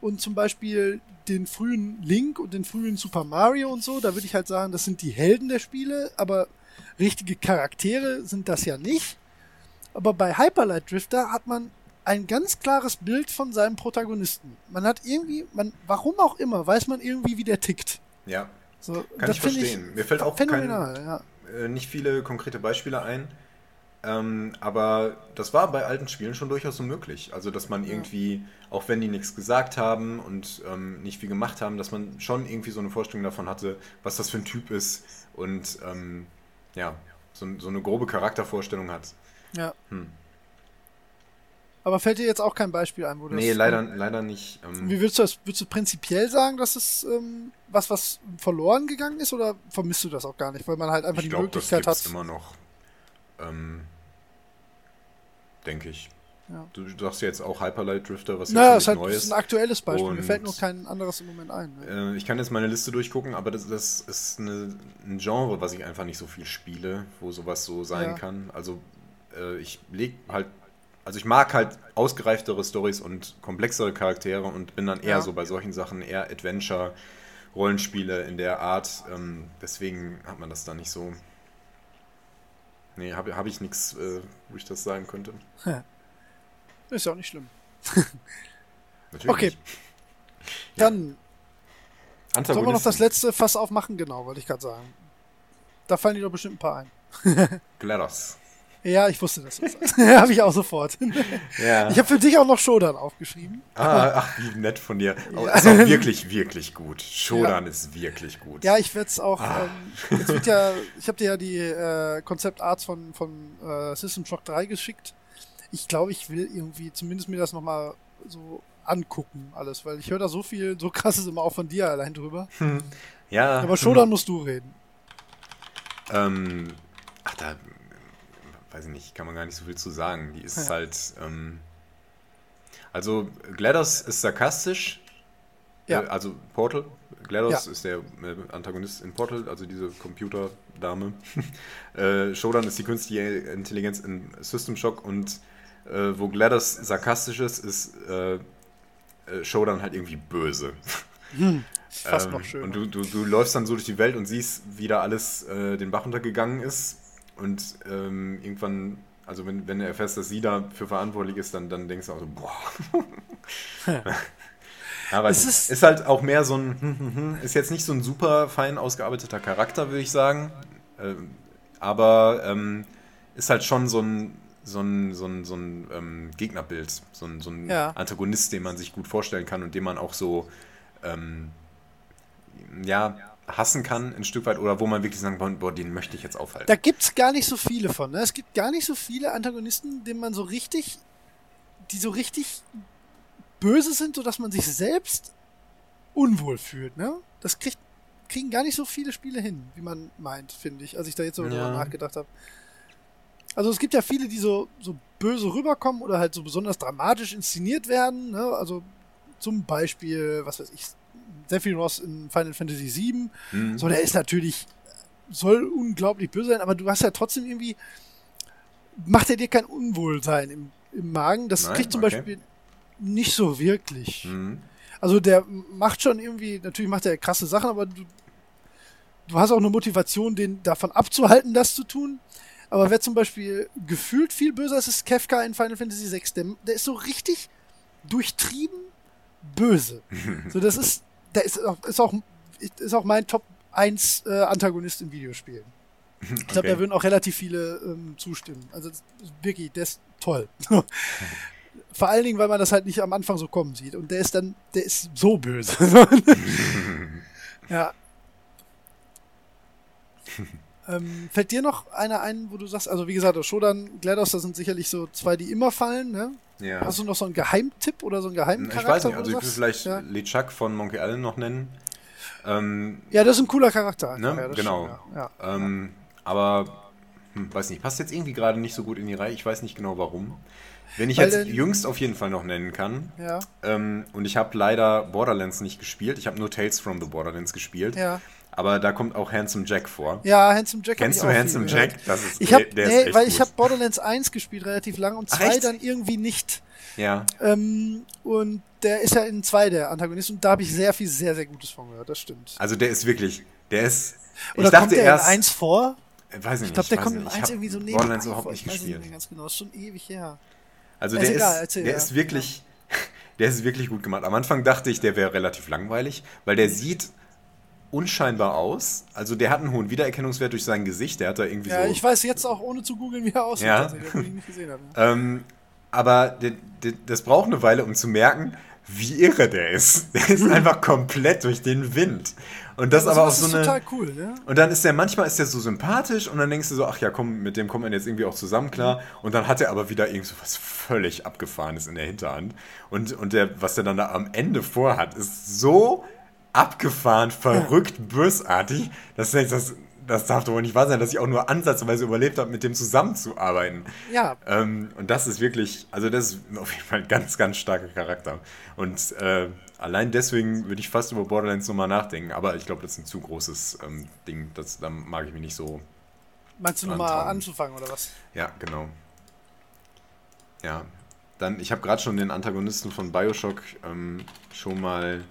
Und zum Beispiel den frühen Link und den frühen Super Mario und so, da würde ich halt sagen, das sind die Helden der Spiele, aber richtige Charaktere sind das ja nicht. Aber bei Hyperlight Drifter hat man ein ganz klares Bild von seinem Protagonisten. Man hat irgendwie, man, warum auch immer, weiß man irgendwie, wie der tickt. Ja. So, Kann ich verstehen. Ich Mir fällt auch kein, ja. äh, nicht viele konkrete Beispiele ein. Ähm, aber das war bei alten Spielen schon durchaus so möglich. Also, dass man irgendwie, auch wenn die nichts gesagt haben und ähm, nicht viel gemacht haben, dass man schon irgendwie so eine Vorstellung davon hatte, was das für ein Typ ist und ähm, ja, so, so, eine grobe Charaktervorstellung hat. Ja. Hm. Aber fällt dir jetzt auch kein Beispiel ein, wo das. Nee, leider, ähm, leider nicht. Ähm, wie würdest du das, würdest du prinzipiell sagen, dass es ähm, was, was verloren gegangen ist oder vermisst du das auch gar nicht, weil man halt einfach die glaub, Möglichkeit das hat? immer noch. Ähm, denke ich. Ja. Du sagst jetzt auch Hyperlight Drifter, was naja, ist halt, Neues. Das ist ein aktuelles Beispiel. Und Mir fällt nur kein anderes im Moment ein. Ne? Äh, ich kann jetzt meine Liste durchgucken, aber das, das ist eine, ein Genre, was ich einfach nicht so viel spiele, wo sowas so sein ja. kann. Also äh, ich leg halt also ich mag halt ausgereiftere Stories und komplexere Charaktere und bin dann eher ja. so bei solchen Sachen eher Adventure, Rollenspiele in der Art. Ähm, deswegen hat man das da nicht so. Nee, habe hab ich nichts, äh, wo ich das sagen könnte. Ja. Ist ja auch nicht schlimm. Natürlich. Okay. Nicht. Dann. Ja. Sollen wir noch das letzte Fass aufmachen? Genau, wollte ich gerade sagen. Da fallen dir doch bestimmt ein paar ein. GLaDOS. Ja, ich wusste das. habe ich auch sofort. Ja. Ich habe für dich auch noch Shodan aufgeschrieben. Ah, ach, wie nett von dir. Oh, ist auch wirklich, wirklich gut. Shodan ja. ist wirklich gut. Ja, ich werde es auch. Ah. Ähm, jetzt wird ja, ich habe dir ja die äh, Konzeptarts von, von äh, System Shock 3 geschickt. Ich glaube, ich will irgendwie zumindest mir das nochmal so angucken, alles, weil ich höre da so viel, so krasses immer auch von dir allein drüber. Hm. Ja. Aber Shodan musst du reden. Ähm, ach, da weiß ich nicht, kann man gar nicht so viel zu sagen. Die ist ja. halt. Ähm, also, GLaDOS ist sarkastisch. Ja. Äh, also, Portal. GLaDOS ja. ist der äh, Antagonist in Portal, also diese Computerdame. äh, Shodan ist die künstliche Intelligenz in System Shock und äh, wo GLaDOS sarkastisch ist, ist äh, äh, Shodan halt irgendwie böse. Hm, fast ähm, noch schön. Und du, du, du läufst dann so durch die Welt und siehst, wie da alles äh, den Bach untergegangen ist und ähm, irgendwann, also wenn, wenn er erfährt, dass sie dafür verantwortlich ist, dann, dann denkst du auch so, boah. Aber es ist, ist, halt auch mehr so ein, ist jetzt nicht so ein super fein ausgearbeiteter Charakter, würde ich sagen. Ähm, aber ähm, ist halt schon so ein, so ein, so ein, so ein ähm, Gegnerbild, so ein, so ein ja. Antagonist, den man sich gut vorstellen kann und den man auch so, ähm, ja, hassen kann, ein Stück weit, oder wo man wirklich sagen kann, boah, den möchte ich jetzt aufhalten. Da gibt es gar nicht so viele von. Ne? Es gibt gar nicht so viele Antagonisten, denen man so richtig, die so richtig böse sind, sodass man sich selbst unwohl fühlt. Ne? Das kriegt, kriegen gar nicht so viele Spiele hin, wie man meint, finde ich, als ich da jetzt so ja. drüber nachgedacht habe. Also es gibt ja viele, die so, so böse rüberkommen oder halt so besonders dramatisch inszeniert werden. Ne? Also zum Beispiel, was weiß ich, Sephiroth in Final Fantasy VII. Mhm. So, der ist natürlich, soll unglaublich böse sein, aber du hast ja trotzdem irgendwie, macht er dir kein Unwohlsein im, im Magen. Das Nein, kriegt zum okay. Beispiel nicht so wirklich. Mhm. Also der macht schon irgendwie, natürlich macht er krasse Sachen, aber du, du hast auch eine Motivation, den davon abzuhalten, das zu tun. Aber wer zum Beispiel gefühlt viel böser ist, ist Kefka in Final Fantasy VI. Der, der ist so richtig durchtrieben böse. so, das ist, der ist auch, ist auch, ist auch mein Top 1 äh, Antagonist in Videospielen. Ich glaube, okay. da würden auch relativ viele ähm, zustimmen. Also wirklich, der ist toll. Vor allen Dingen, weil man das halt nicht am Anfang so kommen sieht. Und der ist dann, der ist so böse. ja. ähm, fällt dir noch einer ein, wo du sagst, also wie gesagt, Shodan, GLaDOS, das sind sicherlich so zwei, die immer fallen, ne? Ja. Hast du noch so einen Geheimtipp oder so einen geheimen Charakter? Ich weiß nicht, also ich würde vielleicht ja. LeChuck von Monkey Island noch nennen. Ähm, ja, das ist ein cooler Charakter. Ne? Ja, genau. Stimmt. Ähm, aber, hm, weiß nicht, passt jetzt irgendwie gerade nicht so gut in die Reihe. Ich weiß nicht genau warum. Wenn ich jetzt jüngst auf jeden Fall noch nennen kann, ähm, und ich habe leider Borderlands nicht gespielt, ich habe nur Tales from the Borderlands gespielt. Ja. Aber da kommt auch Handsome Jack vor. Ja, Handsome Jack. Kennst du Handsome Jack? Das ist, ich hab, der nee, weil gut. ich habe Borderlands 1 gespielt relativ lang und 2 dann irgendwie nicht. Ja. Ähm, und der ist ja in 2 der Antagonist und da habe ich sehr viel, sehr, sehr Gutes von gehört, das stimmt. Also der ist wirklich, der ist. Oder ich dachte kommt der erst, in 1 vor? Weiß ich, ich glaube, der kommt in 1 irgendwie so neben. Borderlands überhaupt nicht gespielt. Nicht ganz genau, ist schon ewig her. Also der ist, egal, erzähl, der ja. ist wirklich, der ist wirklich gut gemacht. Am Anfang dachte ich, der wäre relativ langweilig, weil der sieht unscheinbar aus. Also der hat einen hohen Wiedererkennungswert durch sein Gesicht. Der hat da irgendwie ja, so. Ja, ich weiß jetzt auch ohne zu googeln, wie er aussieht, ja. ich nicht gesehen habe. ähm, aber der, der, das braucht eine Weile, um zu merken, wie irre der ist. Der ist einfach komplett durch den Wind. Und das, das aber auch so eine. total cool, ne? Und dann ist der manchmal ist der so sympathisch und dann denkst du so, ach ja, komm, mit dem kommt man jetzt irgendwie auch zusammen klar. Und dann hat er aber wieder irgend so was völlig abgefahrenes in der Hinterhand. Und, und der, was er dann da am Ende vorhat, ist so abgefahren, verrückt, bösartig, denkst, das, das darf doch wohl nicht wahr sein, dass ich auch nur ansatzweise überlebt habe, mit dem zusammenzuarbeiten. Ja. Ähm, und das ist wirklich, also das ist auf jeden Fall ein ganz, ganz starker Charakter. Und äh, allein deswegen würde ich fast über Borderlands nochmal nachdenken. Aber ich glaube, das ist ein zu großes ähm, Ding. Das, da mag ich mich nicht so. Meinst du nochmal anzufangen oder was? Ja, genau. Ja. Dann, ich habe gerade schon den Antagonisten von Bioshock ähm, schon mal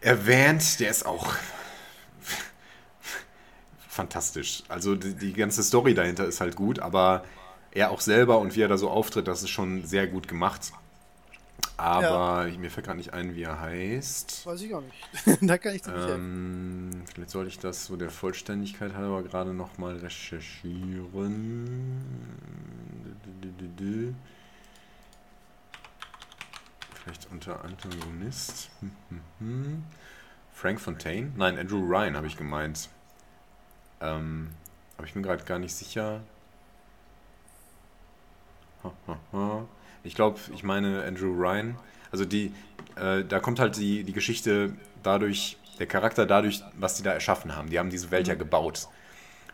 erwähnt. Der ist auch fantastisch. Also die, die, ganze Story dahinter ist halt gut, aber er auch selber und wie er da so auftritt, das ist schon sehr gut gemacht. Aber ja. mir fällt gerade nicht ein, wie er heißt. Weiß ich auch nicht. da kann ich dir nicht ähm, Vielleicht sollte ich das so der Vollständigkeit halber gerade nochmal recherchieren. Vielleicht unter Antagonist. Frank Fontaine? Nein, Andrew Ryan habe ich gemeint. Ähm, aber ich bin gerade gar nicht sicher. Ich glaube, ich meine Andrew Ryan. Also die, äh, da kommt halt die, die Geschichte dadurch, der Charakter dadurch, was die da erschaffen haben. Die haben diese Welt ja mhm. gebaut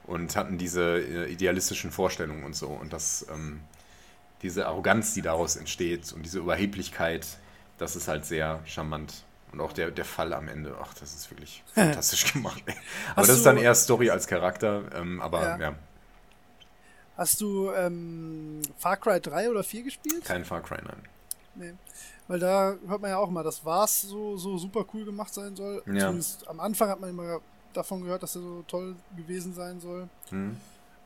und hatten diese äh, idealistischen Vorstellungen und so. Und das, ähm, diese Arroganz, die daraus entsteht und diese Überheblichkeit, das ist halt sehr charmant. Und auch der, der Fall am Ende, ach, das ist wirklich fantastisch gemacht. aber Hast das ist dann eher Story als Charakter, ähm, aber ja. ja. Hast du ähm, Far Cry 3 oder 4 gespielt? Kein Far Cry, nein. Nee. Weil da hört man ja auch mal, dass Vars so, so super cool gemacht sein soll. Ja. Zumindest am Anfang hat man immer davon gehört, dass er so toll gewesen sein soll. Hm.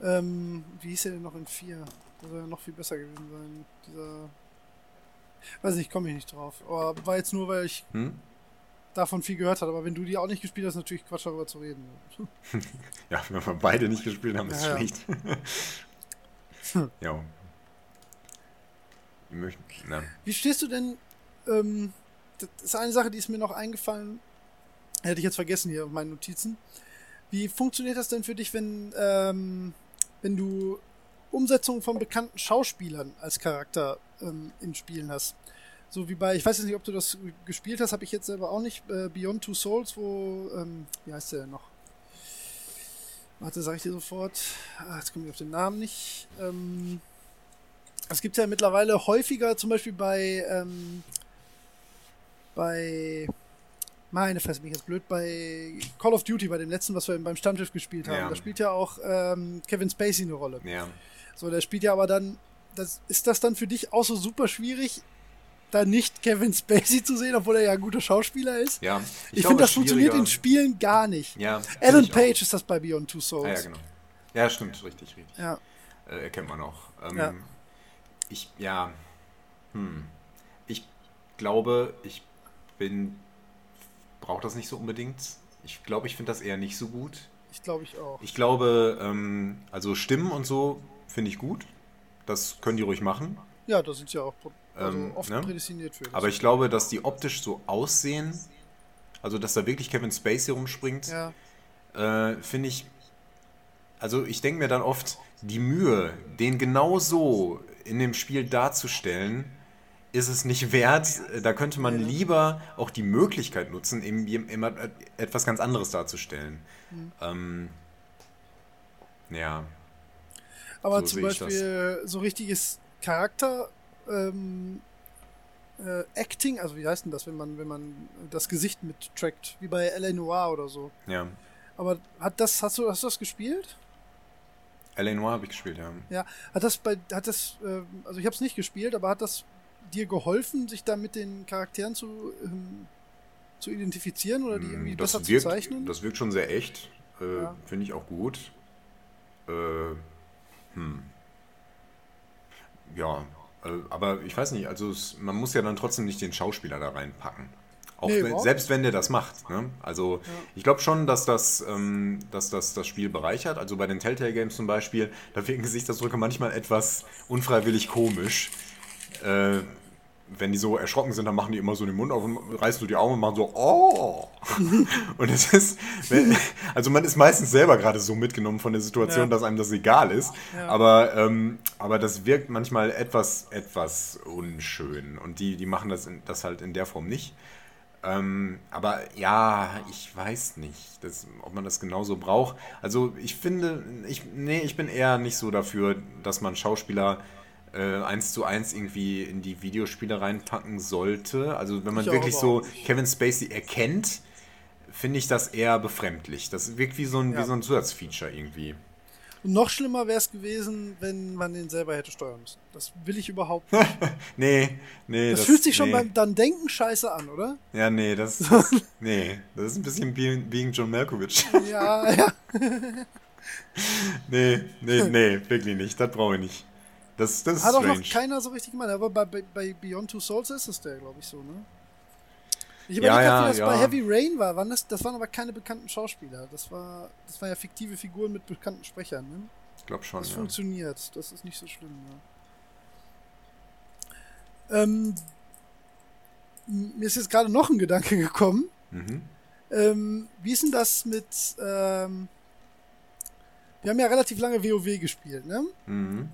Ähm, wie hieß er denn noch in 4? Da soll er noch viel besser gewesen sein. Dieser. Weiß nicht, komme ich nicht drauf. Aber war jetzt nur, weil ich hm? davon viel gehört hat. Aber wenn du die auch nicht gespielt hast, ist natürlich Quatsch darüber zu reden. ja, wenn wir beide nicht gespielt haben, ist ja, schlecht. ja. Möchten, Wie stehst du denn? Ähm, das ist eine Sache, die ist mir noch eingefallen. Hätte ich jetzt vergessen hier auf meinen Notizen. Wie funktioniert das denn für dich, wenn, ähm, wenn du Umsetzungen von bekannten Schauspielern als Charakter ähm, in Spielen hast? So wie bei, ich weiß jetzt nicht, ob du das gespielt hast, habe ich jetzt selber auch nicht. Äh, Beyond Two Souls, wo, ähm, wie heißt der denn noch? Warte, sag ich dir sofort. Ah, jetzt komme ich auf den Namen nicht. Ähm, es gibt ja mittlerweile häufiger, zum Beispiel bei, ähm, bei, meine Fresse, bin ich jetzt blöd, bei Call of Duty, bei dem letzten, was wir beim Stammtisch gespielt haben. Ja. Da spielt ja auch ähm, Kevin Spacey eine Rolle. Ja. So, der spielt ja aber dann, das, ist das dann für dich auch so super schwierig, da nicht Kevin Spacey zu sehen, obwohl er ja ein guter Schauspieler ist. Ja. Ich, ich finde, das funktioniert in Spielen gar nicht. Ja. Alan Page ist das bei Beyond Two Souls. Ah, ja, genau. Ja, stimmt, richtig, richtig. Ja. Äh, erkennt man auch. Ähm, ja. Ich, ja. Hm. Ich glaube, ich bin. Brauche das nicht so unbedingt. Ich glaube, ich finde das eher nicht so gut. Ich glaube, ich auch. Ich glaube, ähm, also Stimmen und so finde ich gut. Das können die ruhig machen. Ja, da sind sie ja auch also ähm, oft ne? prädestiniert für. Aber ich glaube, dass die optisch so aussehen, also dass da wirklich Kevin Spacey rumspringt, ja. äh, finde ich. Also ich denke mir dann oft, die Mühe, den genau so in dem Spiel darzustellen, ist es nicht wert. Da könnte man lieber auch die Möglichkeit nutzen, eben, immer etwas ganz anderes darzustellen. Mhm. Ähm, ja. Aber so zum Beispiel so richtiges Charakter ähm, äh, Acting, also wie heißt denn das, wenn man, wenn man das Gesicht mittrackt, wie bei L.A. Noir oder so. Ja. Aber hat das, hast du, hast du das gespielt? L.A. Noir habe ich gespielt, ja. Ja, hat das bei, hat das, äh, also ich habe es nicht gespielt, aber hat das dir geholfen, sich da mit den Charakteren zu, ähm, zu identifizieren oder die Mm, irgendwie das besser wirkt, zu zeichnen? Das wirkt schon sehr echt. Äh, Ja. Finde ich auch gut. Äh, hm. Ja, äh, aber ich weiß nicht, also es, man muss ja dann trotzdem nicht den Schauspieler da reinpacken. Auch Nee, wenn, selbst wenn der das macht. Ne? Also ich glaube schon, dass das, ähm, dass das das Spiel bereichert. Also bei den Telltale Games zum Beispiel, da wirken Gesichtsausdrücke manchmal etwas unfreiwillig komisch. Äh, wenn die so erschrocken sind, dann machen die immer so den Mund auf und reißen so die Augen und machen so, oh. und es ist, also man ist meistens selber gerade so mitgenommen von der Situation, Ja. dass einem das egal ist. Ja. Aber, ähm, aber das wirkt manchmal etwas, etwas unschön. Und die, die machen das, in, das halt in der Form nicht. Ähm, aber ja, ich weiß nicht, das, ob man das genauso braucht. Also ich finde, ich, nee, ich bin eher nicht so dafür, dass man Schauspieler äh, eins zu eins irgendwie in die Videospiele reinpacken sollte. Also wenn man Ich wirklich so nicht. Kevin Spacey erkennt, finde ich das eher befremdlich. Das wirkt wie so ein, Ja. wie so ein Zusatzfeature irgendwie. Und noch schlimmer wäre es gewesen, wenn man den selber hätte steuern müssen. Das will ich überhaupt nicht. Nee, nee. Das, fühlt sich schon nee. beim dann Denken scheiße an, oder? Ja, nee, das, das nee, das ist ein bisschen being, being John Malkovich. Ja, ja. Nee, nee, nee, wirklich nicht. Das brauche ich nicht. Das, das ist Hat auch strange. noch keiner so richtig gemacht. Aber bei, bei, Beyond Two Souls ist es der, glaube ich, so, ne? Ich Ja, überlege ja, grad, wie das ja. bei Heavy Rain war. Waren das, das waren aber keine bekannten Schauspieler. Das war, das waren ja fiktive Figuren mit bekannten Sprechern, ne? ich glaube schon, Das ja. funktioniert. Das ist nicht so schlimm, ja. Ähm, mir ist jetzt gerade noch ein Gedanke gekommen. Mhm. Ähm, wie ist denn das mit. Ähm, wir haben ja relativ lange WoW gespielt, ne? Mhm.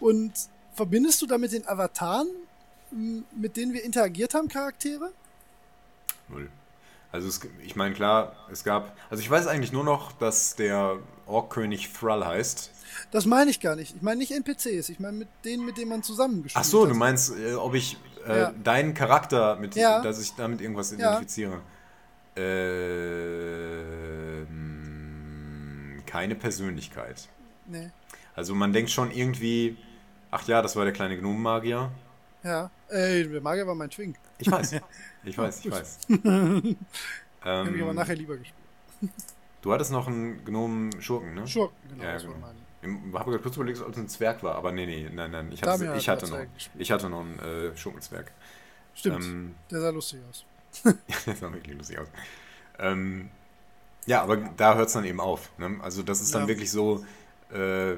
Und verbindest du damit den Avataren, mit denen wir interagiert haben, Charaktere? Null. Also es, ich meine, klar, es gab, also ich weiß eigentlich nur noch, dass der Orkkönig Thrall heißt. Das meine ich gar nicht. Ich meine nicht NPCs. Ich meine mit denen, mit denen man zusammengespielt Ach so, hat. du meinst, äh, ob ich äh, Ja. deinen Charakter mit, Ja. dass ich damit irgendwas Ja. identifiziere. Ähm, keine Persönlichkeit. Nee. Also man denkt schon irgendwie, ach ja, das war der kleine Gnomenmagier. Ja. Ey, der Magier war mein Twink. Ich weiß, ich weiß, ich weiß. Hab ich aber ähm, nachher lieber gespielt. du hattest noch einen Gnomen-Schurken, ne? Schurken, genau. Ja, das genau. Ich habe gerade kurz überlegt, ob es ein Zwerg war, aber nee, nee, nein, nein. Ich hatte, ich hat hatte, noch, gespielt. ich hatte noch einen äh, Schurkenzwerg. Stimmt. Ähm, der sah lustig aus. das sah wirklich lustig aus. Ähm, ja, aber da hört es dann eben auf. Ne? Also das ist dann Ja. wirklich so, äh,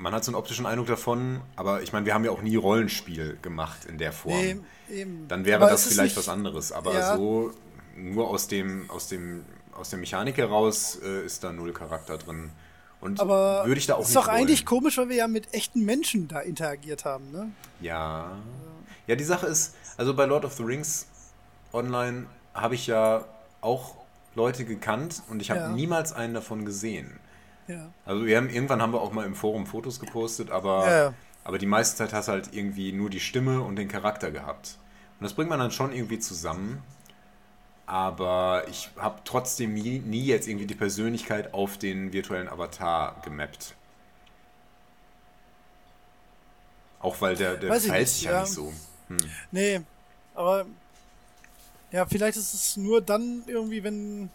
man hat so einen optischen Eindruck davon, aber ich meine, wir haben ja auch nie Rollenspiel gemacht in der Form. Nee, eben. Dann wäre Aber das vielleicht nicht- was anderes. Aber Ja. so nur aus dem, aus dem, aus der Mechanik heraus äh, ist da null Charakter drin. Und Aber würde ich da auch ist nicht doch eigentlich komisch, weil wir ja mit echten Menschen da interagiert haben, ne? Ja. Ja, die Sache ist, also bei Lord of the Rings online habe ich ja auch Leute gekannt und ich habe Ja. niemals einen davon gesehen. Ja. Also wir haben, irgendwann haben wir auch mal im Forum Fotos gepostet, aber, Ja, aber die meiste Zeit hast du halt irgendwie nur die Stimme und den Charakter gehabt. Und das bringt man dann schon irgendwie zusammen. Aber ich habe trotzdem nie, nie jetzt irgendwie die Persönlichkeit auf den virtuellen Avatar gemappt. Auch weil der, der verhält sich ja ja. nicht so. Hm. Nee, aber ja, vielleicht ist es nur dann irgendwie, wenn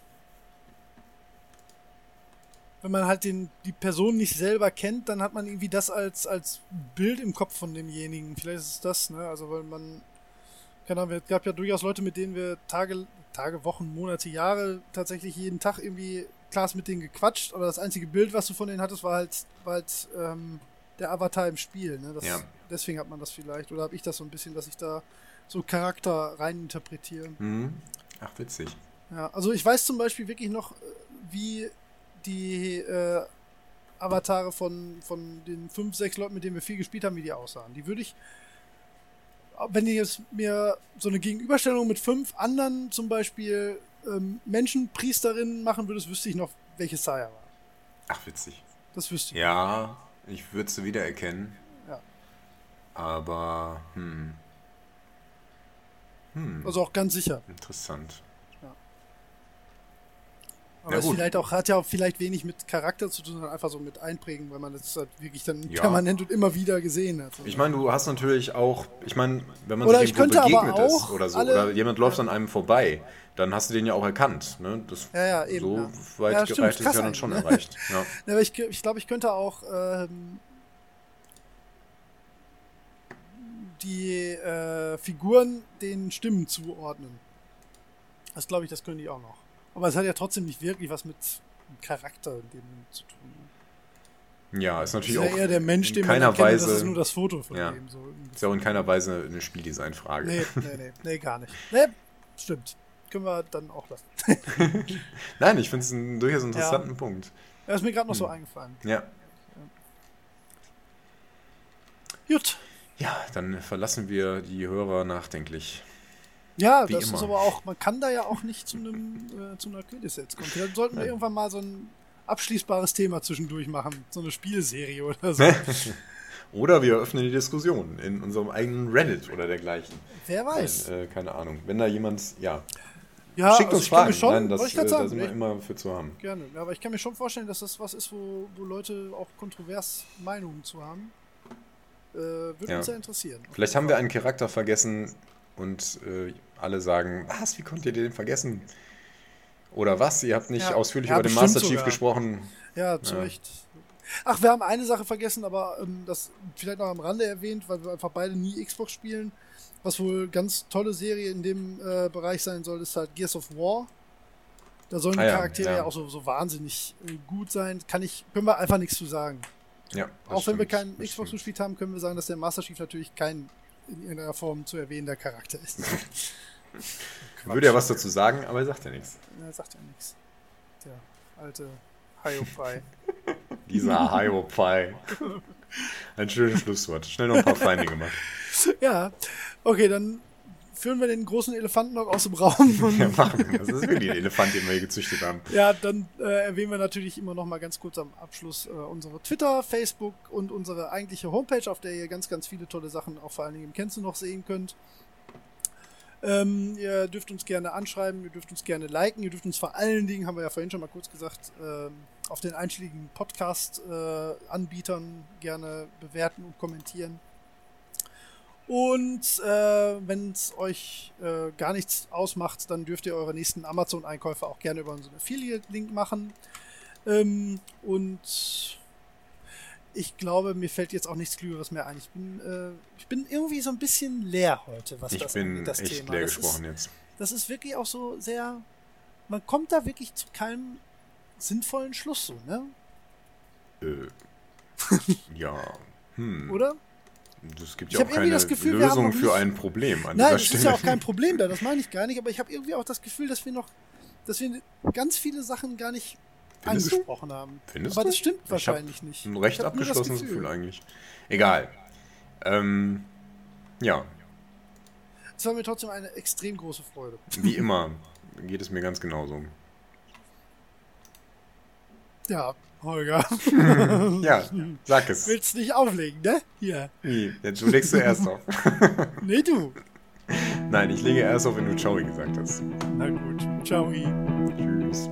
wenn man halt den, die Person nicht selber kennt, dann hat man irgendwie das als, als Bild im Kopf von demjenigen. Vielleicht ist es das, ne? Also weil man, keine Ahnung, es gab ja durchaus Leute, mit denen wir Tage, Tage, Wochen, Monate, Jahre tatsächlich jeden Tag irgendwie klar mit denen gequatscht, aber das einzige Bild, was du von denen hattest, war halt, war halt ähm, der Avatar im Spiel. Ne? Das, Ja. Deswegen hat man das vielleicht. Oder habe ich das so ein bisschen, dass ich da so Charakter reininterpretiere. Mhm. Ach, witzig. Ja, also ich weiß zum Beispiel wirklich noch, äh, wie die äh, Avatare von, von den fünf, sechs Leuten, mit denen wir viel gespielt haben, wie die aussahen. Die würde ich, wenn ich jetzt mir so eine Gegenüberstellung mit fünf anderen zum Beispiel ähm, Menschenpriesterinnen machen würdest, wüsste ich noch, welche Saya war. Ach, witzig. Das wüsste ich. Ja, ich würde sie wiedererkennen. Aber, hm. Hm. Also auch ganz sicher. Interessant. Aber ja, es vielleicht auch, hat ja auch vielleicht wenig mit Charakter zu tun, sondern einfach so mit Einprägen, weil man das halt wirklich dann ja. permanent und immer wieder gesehen hat. Ich meine, du hast natürlich auch, ich meine, wenn man oder sich irgendwo begegnet ist oder so, oder jemand läuft an einem vorbei, dann hast du den ja auch erkannt. Ne? Das, ja, ja, eben. So ja. weit ja, gereicht ist ja dann schon ne? erreicht. Ja. ja aber ich, ich glaube, ich könnte auch ähm, die äh, Figuren den Stimmen zuordnen. Das glaube ich, das können die auch noch. Aber es hat ja trotzdem nicht wirklich was mit Charakter in dem zu tun. Ja, ist natürlich ist ja auch eher der Mensch, den keiner man erkennt, Weise, das ist nur das Foto von ja, dem. So ist ja auch in keiner Weise eine Spieldesign-Frage. Nee, nee, nee, nee, gar nicht. Nee, stimmt. Können wir dann auch lassen. Nein, ich finde es einen durchaus interessanten ja. Punkt. Ja, ist mir gerade noch so hm. eingefallen. Ja. ja. Gut. Ja, dann verlassen wir die Hörer nachdenklich. Ja, Wie das immer. ist aber auch, man kann da ja auch nicht zu einem äh, zu einer Quintessenz kommen. Vielleicht sollten wir ja. irgendwann mal so ein abschließbares Thema zwischendurch machen, so eine Spielserie oder so. oder wir eröffnen die Diskussion in unserem eigenen Reddit oder dergleichen. Wer weiß. Nein, äh, keine Ahnung. Wenn da jemand, ja. Ja, Schickt also uns Fragen. Schon, Nein, das, äh, da sind wir immer für zu haben. Gerne. Ja, aber ich kann mir schon vorstellen, dass das was ist, wo, wo Leute auch kontrovers Meinungen zu haben. Äh, würde ja. uns ja interessieren. Vielleicht haben wir einen Charakter vergessen und äh, alle sagen, was, wie konnt ihr den vergessen? Oder was, ihr habt nicht ja, ausführlich ja, über den Master Chief sogar. gesprochen. Ja, zu. Recht. Ach, wir haben eine Sache vergessen, aber ähm, das vielleicht noch am Rande erwähnt, weil wir einfach beide nie Xbox spielen. Was wohl ganz tolle Serie in dem äh, Bereich sein soll, ist halt Gears of War. Da sollen die ah, Charaktere ja, ja. auch so, so wahnsinnig äh, gut sein. Kann ich, können wir einfach nichts zu sagen. Ja, auch stimmt, wenn wir keinen Xbox gespielt haben, können wir sagen, dass der Master Chief natürlich kein in irgendeiner Form zu erwähnender Charakter ist. Würde ja was dazu sagen, aber er sagt ja nichts. Er sagt ja nichts. Der alte Haiopai. Dieser Haiopai. Ein schönes Schlusswort. Schnell noch ein paar Feinde gemacht. Ja, okay, dann führen wir den großen Elefanten noch aus dem Raum. ja, machen wir. Das ist wirklich ein Elefant, den wir hier gezüchtet haben. Ja, dann äh, erwähnen wir natürlich immer noch mal ganz kurz am Abschluss äh, unsere Twitter, Facebook und unsere eigentliche Homepage, auf der ihr ganz, ganz viele tolle Sachen auch vor allen Dingen im Kennst noch sehen könnt. Ähm, ihr dürft uns gerne anschreiben, ihr dürft uns gerne liken, ihr dürft uns vor allen Dingen, haben wir ja vorhin schon mal kurz gesagt, äh, auf den einschlägigen Podcast-Anbietern äh, gerne bewerten und kommentieren. Und äh, wenn es euch äh, gar nichts ausmacht, dann dürft ihr eure nächsten Amazon-Einkäufe auch gerne über unseren Affiliate-Link machen. Ähm, und ich glaube, mir fällt jetzt auch nichts Klügeres mehr ein. Ich bin, äh, ich bin irgendwie so ein bisschen leer heute, was ich das bin das echt Thema. leer das gesprochen ist, jetzt. Das ist wirklich auch so sehr. Man kommt da wirklich zu keinem sinnvollen Schluss, so, ne? Äh, ja. Hm. Oder? Es gibt ja auch keine Gefühl, Lösung für ein Problem an Nein, es ist ja auch kein Problem da, das meine ich gar nicht, aber ich habe irgendwie auch das Gefühl, dass wir noch, dass wir ganz viele Sachen gar nicht Findest angesprochen du? haben. Findest aber das stimmt ich wahrscheinlich nicht. Ein recht abgeschlossenes Gefühl. Gefühl. eigentlich. Egal. Ähm, ja. Es war mir trotzdem eine extrem große Freude. Wie immer geht es mir ganz genauso. Ja, Holger. ja, sag es. Willst nicht auflegen, ne? Hier. Wie? Ja, du legst zuerst auf. nee, du. Nein, ich lege erst auf, wenn du Ciao gesagt hast. Na gut. Ciao. Tschüss.